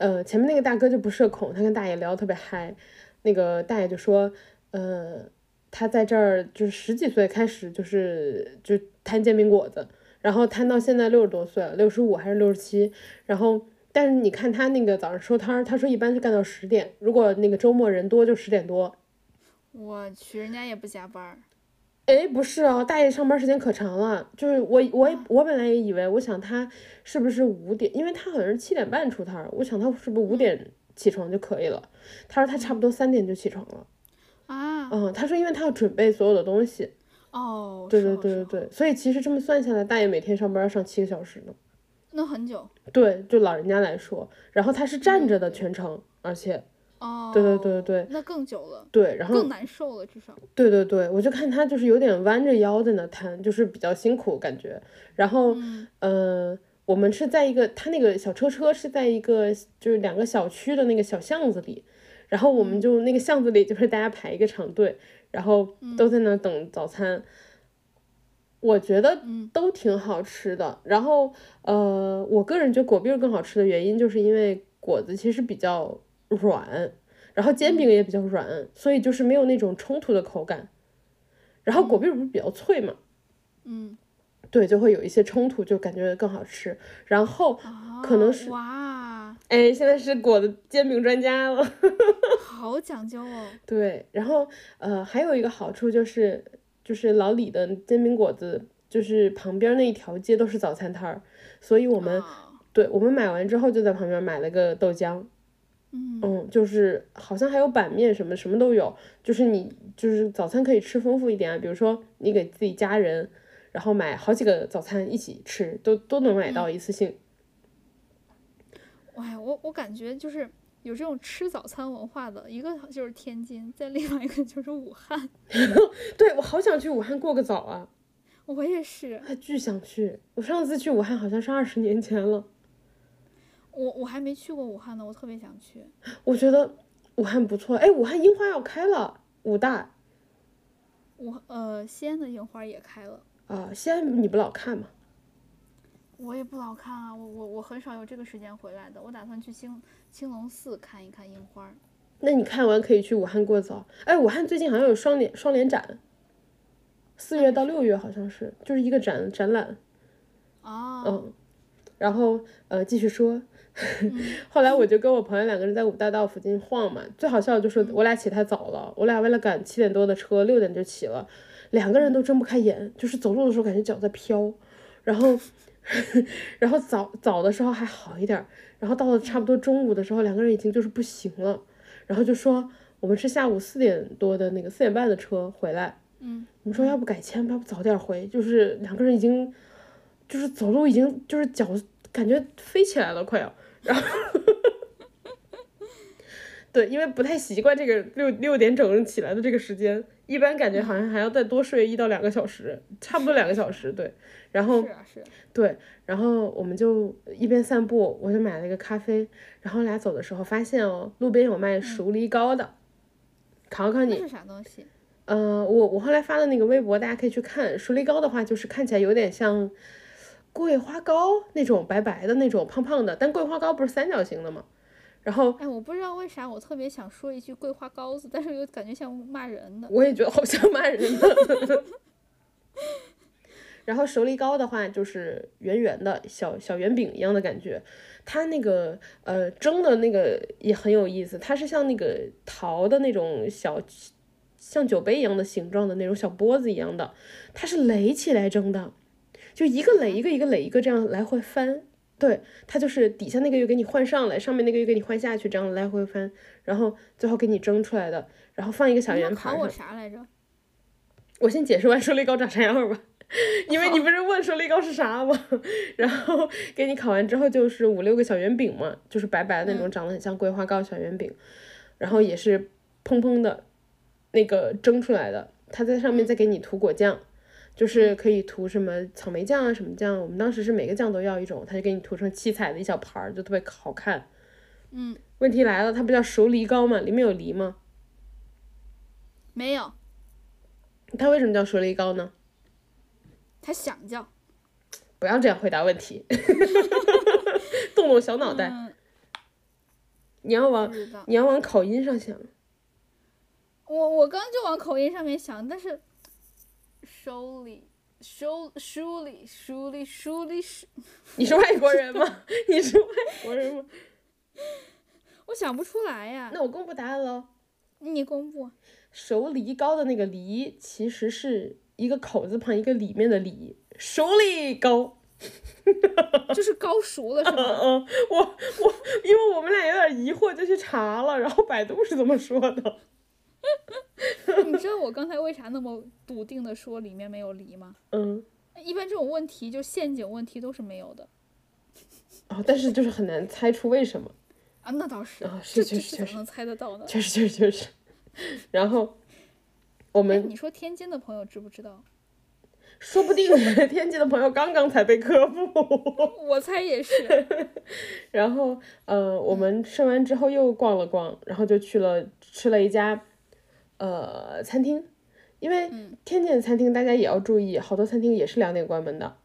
呃，前面那个大哥就不社恐，他跟大爷聊得特别嗨。那个大爷就说，呃，他在这儿就是十几岁开始就是就摊煎饼果子，然后摊到现在六十多岁了，六十五还是六十七。然后，但是你看他那个早上收摊儿，他说一般是干到十点，如果那个周末人多就十点多。我去，人家也不加班。哎，不是哦，大爷上班时间可长了。就是我，我，我本来也以为，我想他是不是五点，因为他好像是七点半出摊儿，我想他是不是五点起床就可以了。他说他差不多三点就起床了。啊。嗯，他说因为他要准备所有的东西。哦。对对对对对，所以其实这么算下来，大爷每天上班要上七个小时呢。那很久。对，就老人家来说，然后他是站着的全程，而且。哦，对对对对那更久了。对，然后更难受了，至少。对对对，我就看他就是有点弯着腰在那摊，就是比较辛苦感觉。然后，嗯，我们是在一个他那个小车车是在一个就是两个小区的那个小巷子里，然后我们就那个巷子里就是大家排一个长队，然后都在那等早餐。我觉得都挺好吃的。然后，呃，我个人觉得果篦更好吃的原因就是因为果子其实比较。软，然后煎饼也比较软，所以就是没有那种冲突的口感。然后果篦不是比较脆嘛，嗯，对，就会有一些冲突，就感觉更好吃。然后可能是哇，哎，现在是果子煎饼专家了，好讲究哦。对，然后呃，还有一个好处就是，就是老李的煎饼果子，就是旁边那一条街都是早餐摊儿，所以我们对我们买完之后就在旁边买了个豆浆。嗯，就是好像还有板面什么什么都有，就是你就是早餐可以吃丰富一点啊，比如说你给自己家人，然后买好几个早餐一起吃，都都能买到一次性。哎，我我感觉就是有这种吃早餐文化的，一个就是天津，再另外一个就是武汉。对，我好想去武汉过个早啊！我也是，还巨想去。我上次去武汉好像是二十年前了。我我还没去过武汉呢，我特别想去。我觉得武汉不错，哎，武汉樱花要开了，武大。武呃，西安的樱花也开了。啊，西安你不老看吗？我也不老看啊，我我我很少有这个时间回来的。我打算去青青龙寺看一看樱花。那你看完可以去武汉过早。哎，武汉最近好像有双联双联展，四月到六月好像是，就是一个展展览。哦。嗯，然后呃继续说，后来我就跟我朋友两个人在五大道附近晃嘛。最好笑的就是我俩起太早了，我俩为了赶七点多的车，六点就起了，两个人都睁不开眼，就是走路的时候感觉脚在飘，然后。然后早早的时候还好一点，然后到了差不多中午的时候，两个人已经就是不行了，然后就说我们是下午四点多的那个四点半的车回来，嗯，我们说要不改签，要不早点回，就是两个人已经就是走路已经就是脚感觉飞起来了快要，然后 对，因为不太习惯这个六六点整起来的这个时间，一般感觉好像还要再多睡一到两个小时，差不多两个小时，对。然后，对，然后我们就一边散步，我就买了一个咖啡。然后俩走的时候发现哦，路边有卖熟梨糕的，考考你是啥东西？嗯，我我后来发的那个微博，大家可以去看。熟梨糕的话，就是看起来有点像桂花糕那种白白的那种胖胖的，但桂花糕不是三角形的吗？然后，哎，我不知道为啥我特别想说一句桂花糕子，但是又感觉像骂人的。我也觉得好像骂人的。然后熟梨糕的话，就是圆圆的小小圆饼一样的感觉，它那个呃蒸的那个也很有意思，它是像那个桃的那种小像酒杯一样的形状的那种小钵子一样的，它是垒起来蒸的，就一个垒一个一个垒一个这样来回翻，对，它就是底下那个又给你换上来，上面那个又给你换下去，这样来回翻，然后最后给你蒸出来的，然后放一个小圆盘上。考我啥来着？我先解释完熟梨糕长啥样吧。因为你不是问说梨糕是啥吗？然后给你烤完之后就是五六个小圆饼嘛，就是白白的那种，长得很像桂花糕小圆饼，然后也是蓬蓬的，那个蒸出来的，它在上面再给你涂果酱，就是可以涂什么草莓酱啊什么酱，我们当时是每个酱都要一种，他就给你涂成七彩的一小盘儿，就特别好看。嗯。问题来了，它不叫熟梨膏吗？里面有梨吗？没有。它为什么叫熟梨膏呢？他想叫，不要这样回答问题，动动小脑袋。你要往你要往口音上想。我我刚就往口音上面想，但是，show 里 show 书里书里书里是。你是外国人吗？你是外国人吗？我想不出来呀。那我公布答案喽。你公布。熟梨糕的那个梨其实是。一个口字旁，一个里面的里，熟梨糕，就是高熟了 是吗？嗯，我我，因为我们俩有点疑惑，就去查了，然后百度是怎么说的。你知道我刚才为啥那么笃定的说里面没有梨吗？嗯，一般这种问题就陷阱问题都是没有的。哦，但是就是很难猜出为什么。啊，那倒是啊，是确实确实能猜得到的，确实确实确实。然后。我们你说天津的朋友知不知道？说不定天津的朋友刚刚才被科普。我猜也是。然后，呃，我们吃完之后又逛了逛，然后就去了吃了一家，呃，餐厅。因为天津的餐厅大家也要注意，好多餐厅也是两点关门的。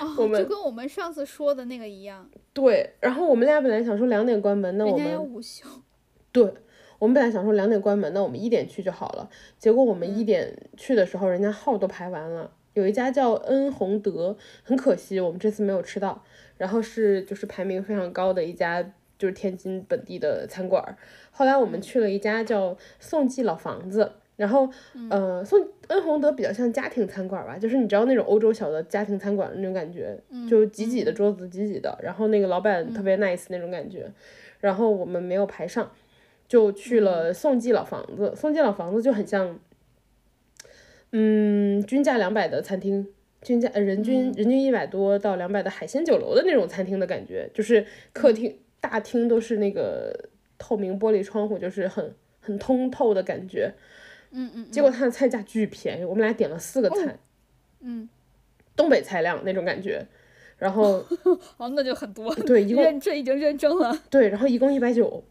哦，就跟我们上次说的那个一样。对，然后我们俩本来想说两点关门，那我们要午休。对。我们本来想说两点关门，那我们一点去就好了。结果我们一点去的时候，人家号都排完了。有一家叫恩宏德，很可惜我们这次没有吃到。然后是就是排名非常高的一家，就是天津本地的餐馆。后来我们去了一家叫宋记老房子，然后呃宋恩宏德比较像家庭餐馆吧，就是你知道那种欧洲小的家庭餐馆的那种感觉，就挤挤的桌子挤挤的，然后那个老板特别 nice 那种感觉。然后我们没有排上。就去了宋记老房子，宋记老房子就很像，嗯，均价两百的餐厅，均价呃人均人均一百多到两百的海鲜酒楼的那种餐厅的感觉，就是客厅大厅都是那个透明玻璃窗户，就是很很通透的感觉。嗯嗯。结果他的菜价巨便宜，我们俩点了四个菜。嗯。东北菜量那种感觉，然后。哦，那就很多。对，一共这已经认证了。对，然后一共一百九。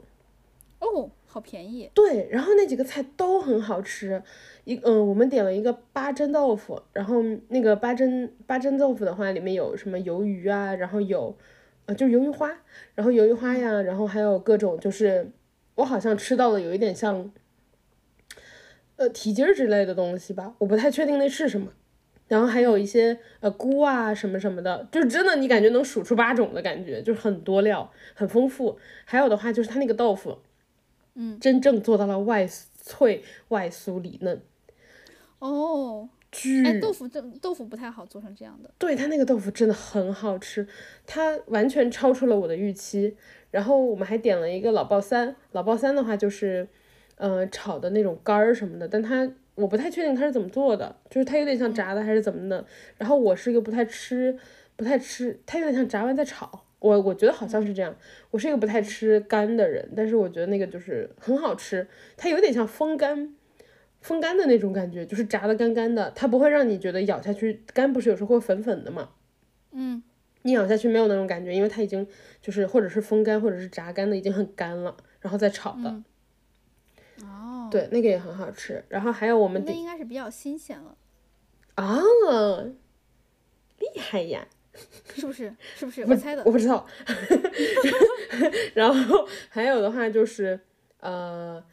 哦。好便宜，对，然后那几个菜都很好吃，一嗯，我们点了一个八珍豆腐，然后那个八珍八珍豆腐的话，里面有什么鱿鱼啊，然后有，呃，就是鱿鱼花，然后鱿鱼花呀，然后还有各种，就是我好像吃到了有一点像，呃，蹄筋儿之类的东西吧，我不太确定那是什么，然后还有一些呃菇啊什么什么的，就真的你感觉能数出八种的感觉，就是很多料，很丰富，还有的话就是它那个豆腐。嗯，真正做到了外脆外酥里嫩。哦，巨哎，豆腐这豆腐不太好做成这样的。对它那个豆腐真的很好吃，它完全超出了我的预期。然后我们还点了一个老爆三，老爆三的话就是，呃，炒的那种干儿什么的，但它我不太确定它是怎么做的，就是它有点像炸的还是怎么的。然后我是一个不太吃，不太吃，它有点像炸完再炒。我我觉得好像是这样，我是一个不太吃干的人，但是我觉得那个就是很好吃，它有点像风干，风干的那种感觉，就是炸的干干的，它不会让你觉得咬下去干，不是有时候会粉粉的嘛，嗯，你咬下去没有那种感觉，因为它已经就是或者是风干或者是炸干的已经很干了，然后再炒的，哦，对，那个也很好吃，然后还有我们那应该是比较新鲜了，啊，厉害呀。是不是？是不是？我猜的。我不知道。然后还有的话就是，呃，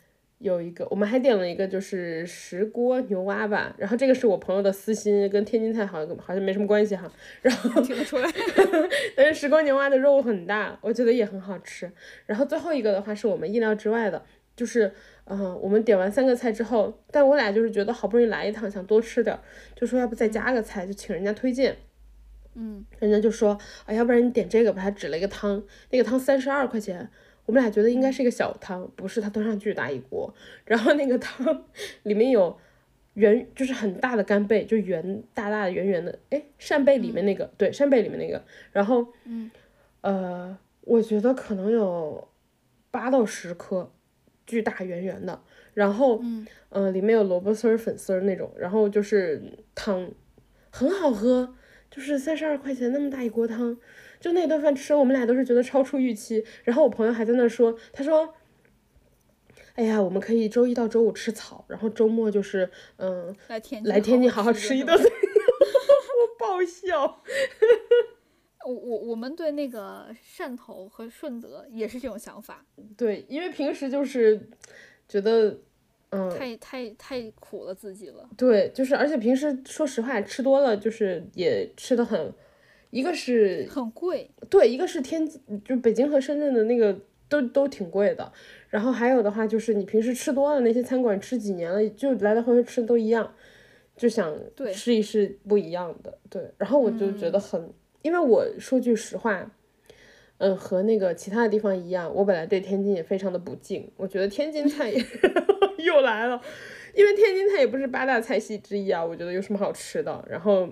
有一个我们还点了一个就是石锅牛蛙吧。然后这个是我朋友的私心，跟天津菜好像好像没什么关系哈。然后 听得出来。但是石锅牛蛙的肉很大，我觉得也很好吃。然后最后一个的话是我们意料之外的，就是嗯，我们点完三个菜之后，但我俩就是觉得好不容易来一趟，想多吃点，就说要不再加个菜，就请人家推荐。嗯，人家就说，啊，要不然你点这个吧，他指了一个汤，那个汤三十二块钱，我们俩觉得应该是一个小汤，不是，他端上巨大一锅，然后那个汤里面有圆，就是很大的干贝，就圆大大的圆圆的，哎，扇贝里面那个，对，扇贝里面那个，然后，嗯，呃，我觉得可能有八到十颗，巨大圆圆的，然后，嗯，呃，里面有萝卜丝儿、粉丝儿那种，然后就是汤，很好喝。就是三十二块钱那么大一锅汤，就那顿饭吃，我们俩都是觉得超出预期。然后我朋友还在那说，他说：“哎呀，我们可以周一到周五吃草，然后周末就是嗯来天来天津好好吃一顿。”我爆笑。我我我们对那个汕头和顺德也是这种想法。对，因为平时就是觉得。嗯，太太太苦了自己了。对，就是而且平时说实话吃多了，就是也吃的很，一个是很贵，对，一个是天就北京和深圳的那个都都挺贵的，然后还有的话就是你平时吃多了那些餐馆吃几年了，就来来回回吃的都一样，就想试一试不一样的，对，然后我就觉得很，因为我说句实话。嗯，和那个其他的地方一样，我本来对天津也非常的不敬。我觉得天津菜也 又来了，因为天津菜也不是八大菜系之一啊。我觉得有什么好吃的？然后，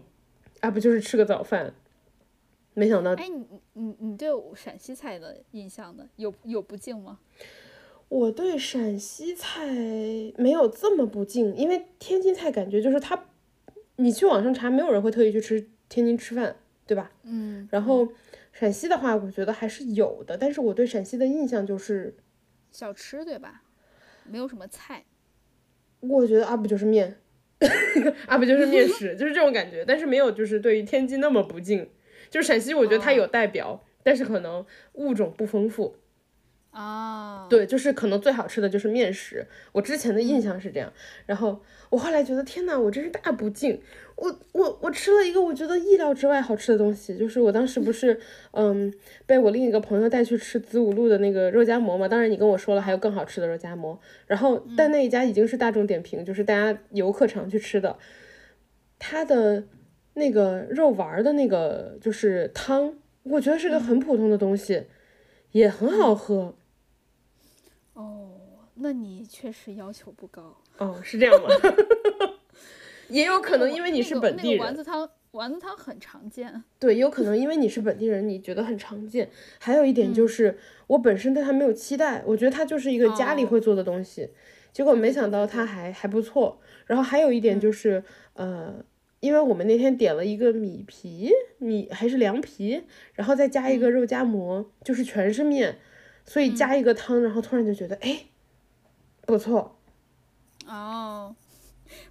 啊，不就是吃个早饭？没想到，哎，你你你对陕西菜的印象呢？有有不敬吗？我对陕西菜没有这么不敬，因为天津菜感觉就是它，你去网上查，没有人会特意去吃天津吃饭，对吧？嗯，然后。陕西的话，我觉得还是有的，但是我对陕西的印象就是小吃，对吧？没有什么菜。我觉得啊，不就是面，啊不就是面食，就是这种感觉。但是没有就是对于天津那么不敬。就是陕西，我觉得它有代表，但是可能物种不丰富。啊，对，就是可能最好吃的就是面食。我之前的印象是这样，然后我后来觉得天呐，我真是大不敬。我我我吃了一个我觉得意料之外好吃的东西，就是我当时不是嗯被我另一个朋友带去吃子午路的那个肉夹馍嘛，当然你跟我说了还有更好吃的肉夹馍，然后但那一家已经是大众点评，就是大家游客常去吃的，它的那个肉丸的那个就是汤，我觉得是个很普通的东西，也很好喝。哦，那你确实要求不高。哦，是这样吗？也有可能因为你是本地人。丸子汤，丸子汤很常见。对，有可能因为你是本地人，你觉得很常见。还有一点就是，我本身对它没有期待，我觉得它就是一个家里会做的东西，结果没想到它还还不错。然后还有一点就是，呃，因为我们那天点了一个米皮，米还是凉皮，然后再加一个肉夹馍，就是全是面，所以加一个汤，然后突然就觉得，哎，不错。哦。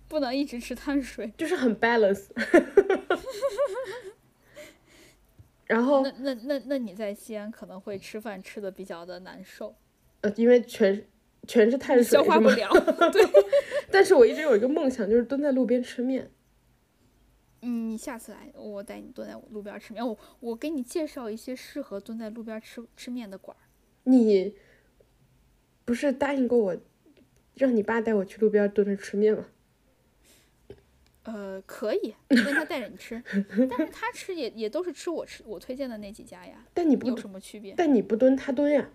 不能一直吃碳水，就是很 balance。然后那那那那你在西安可能会吃饭吃的比较的难受，呃，因为全全是碳水，消化不了。对，但是我一直有一个梦想，就是蹲在路边吃面。嗯，你下次来，我带你蹲在路边吃面。我我给你介绍一些适合蹲在路边吃吃面的馆儿。你不是答应过我，让你爸带我去路边蹲着吃面吗？呃，可以，让他带着你吃，但是他吃也也都是吃我吃我推荐的那几家呀。但你不有什么区别？但你不蹲，他蹲呀。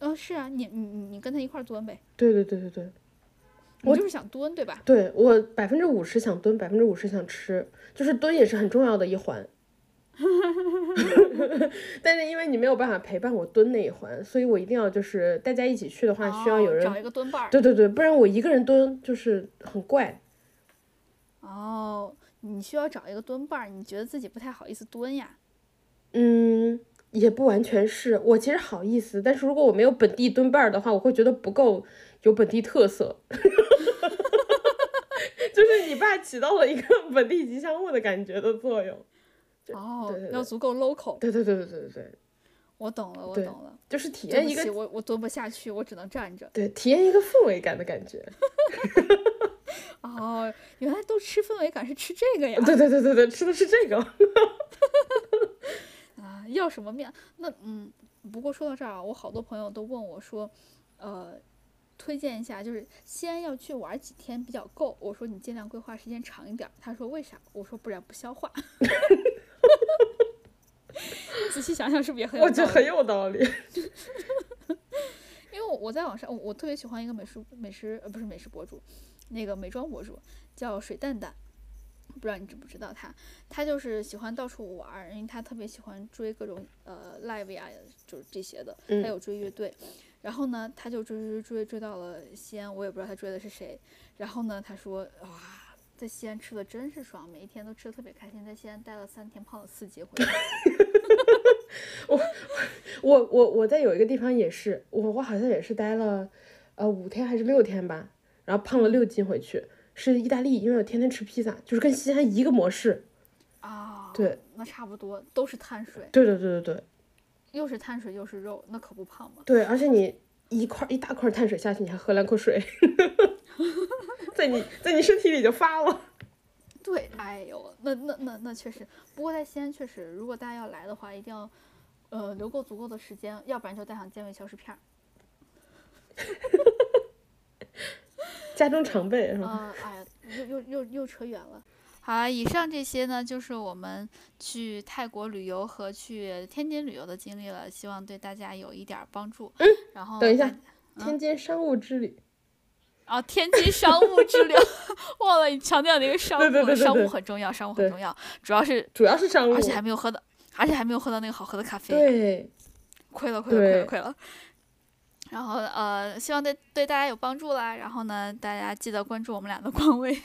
嗯，是啊，你你你你跟他一块蹲呗。对对对对对。我就是想蹲，对吧？对我百分之五十想蹲，百分之五十想吃，就是蹲也是很重要的一环。但是因为你没有办法陪伴我蹲那一环，所以我一定要就是大家一起去的话，需要有人找一个蹲伴儿。对对对，不然我一个人蹲就是很怪。哦，你需要找一个蹲伴儿，你觉得自己不太好意思蹲呀？嗯，也不完全是我其实好意思，但是如果我没有本地蹲伴儿的话，我会觉得不够有本地特色。就是你爸起到了一个本地吉祥物的感觉的作用。哦，要足够 local。对对对对对对对。我懂了，我懂了。就是体验一个，我我蹲不下去，我只能站着。对，体验一个氛围感的感觉。哦，原来都吃氛围感是吃这个呀？对对对对对，吃的是这个。啊，要什么面？那嗯，不过说到这儿啊，我好多朋友都问我说，呃，推荐一下，就是西安要去玩几天比较够？我说你尽量规划时间长一点。他说为啥？我说不然不消化。仔细想想，是不是也很？我觉得很有道理。因为我在网上，我特别喜欢一个美食美食呃不是美食博主。那个美妆博主叫水蛋蛋，不知道你知不知道他？他就是喜欢到处玩，因为他特别喜欢追各种呃 live 呀，就是这些的。他有追乐队，然后呢，他就追追追追到了西安，我也不知道他追的是谁。然后呢，他说哇，在西安吃的真是爽，每一天都吃的特别开心，在西安待了三天，胖了四斤回来。我我我我在有一个地方也是，我我好像也是待了呃五天还是六天吧。然后胖了六斤回去，是意大利，因为我天天吃披萨，就是跟西安一个模式。啊，对，那差不多都是碳水。对对对对对，又是碳水又是肉，那可不胖吗？对，而且你一块一大块碳水下去，你还喝两口水 在你在你身体里就发了。对，哎呦，那那那那确实，不过在西安确实，如果大家要来的话，一定要呃留够足够的时间，要不然就带上健胃消食片儿。家中常备是吧？啊哎呀，又又又又扯远了。好了，以上这些呢，就是我们去泰国旅游和去天津旅游的经历了，希望对大家有一点帮助。嗯。然后等一下，天津商务之旅。哦，天津商务之旅，忘了你强调那个商务，商务很重要，商务很重要，主要是主要是商务，而且还没有喝到，而且还没有喝到那个好喝的咖啡。对。亏了，亏了，亏了，亏了。然后呃，希望对对大家有帮助啦。然后呢，大家记得关注我们俩的官微，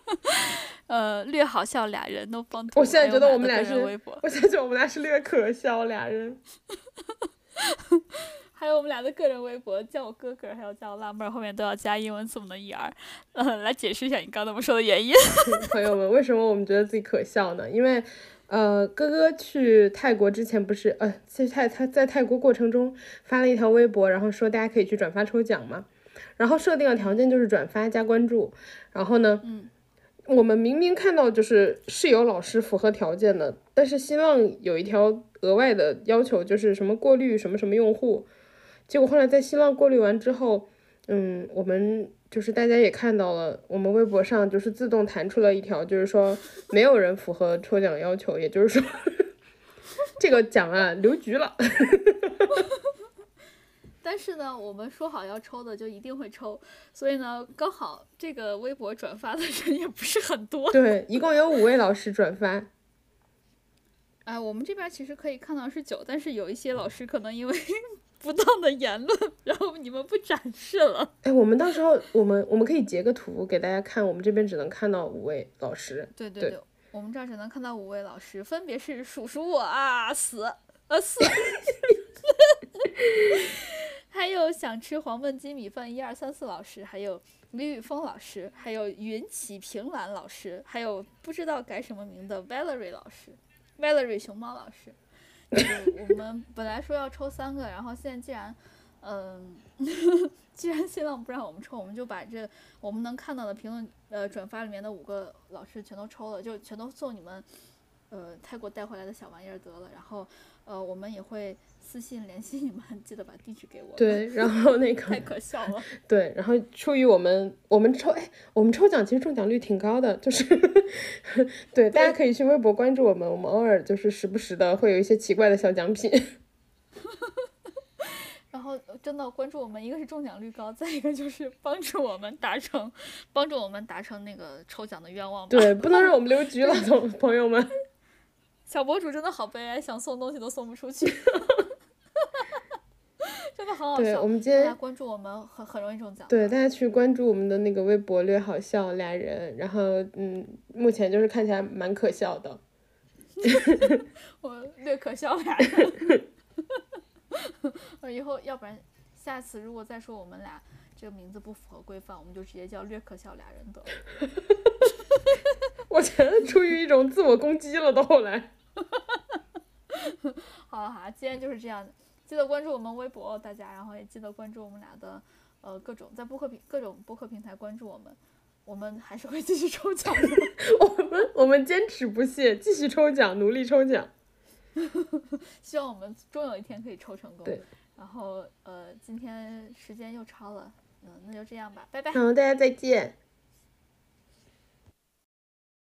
呃，略好笑俩人都帮。我现在觉得我们俩是，我现在觉得我们俩是略可笑俩人。还有我们俩的个人微博，叫我哥哥，还有叫我辣妹儿，后面都要加英文字母的 er。呃，来解释一下你刚那么说的原因。朋友们，为什么我们觉得自己可笑呢？因为。呃，哥哥去泰国之前不是呃，在泰他在泰国过程中发了一条微博，然后说大家可以去转发抽奖嘛，然后设定的条件就是转发加关注，然后呢，嗯，我们明明看到就是是有老师符合条件的，但是新浪有一条额外的要求，就是什么过滤什么什么用户，结果后来在新浪过滤完之后，嗯，我们。就是大家也看到了，我们微博上就是自动弹出了一条，就是说没有人符合抽奖要求，也就是说 这个奖啊留局了。但是呢，我们说好要抽的就一定会抽，所以呢，刚好这个微博转发的人也不是很多。对，一共有五位老师转发。哎，我们这边其实可以看到是九，但是有一些老师可能因为 不当的言论，然后你们不展示了。哎，我们到时候我们我们可以截个图给大家看，我们这边只能看到五位老师。对对对，我们这儿只能看到五位老师，分别是数数我啊死啊死。还有想吃黄焖鸡米饭一二三四老师，还有李宇峰老师，还有云起平兰老师，还有不知道改什么名的 Valerie 老师，Valerie 熊猫老师。我们本来说要抽三个，然后现在既然，嗯，既然新浪不让我们抽，我们就把这我们能看到的评论呃转发里面的五个老师全都抽了，就全都送你们呃泰国带回来的小玩意儿得了。然后呃我们也会。私信联系你们，记得把地址给我。对，然后那个太可笑了。对，然后出于我们我们抽哎，我们抽奖其实中奖率挺高的，就是对，大家可以去微博关注我们，我们偶尔就是时不时的会有一些奇怪的小奖品。然后真的关注我们，一个是中奖率高，再一个就是帮助我们达成帮助我们达成那个抽奖的愿望。对，不能让我们留局了，朋朋友们。小博主真的好悲哀，想送东西都送不出去。对，我们今天大家关注我们很很容易中奖。对，大家去关注我们的那个微博“略好笑俩人”，然后嗯，目前就是看起来蛮可笑的。我 略可笑俩人。我以后要不然下次如果再说我们俩这个名字不符合规范，我们就直接叫“略可笑俩人”得了。我觉得出于一种自我攻击了，到后来。好了好了，今天就是这样。记得关注我们微博，大家，然后也记得关注我们俩的，呃，各种在播客平各种播客平台关注我们，我们还是会继续抽奖的。我们我们坚持不懈，继续抽奖，努力抽奖。希望我们终有一天可以抽成功。对。然后呃，今天时间又超了，嗯，那就这样吧，拜拜。好，大家再见。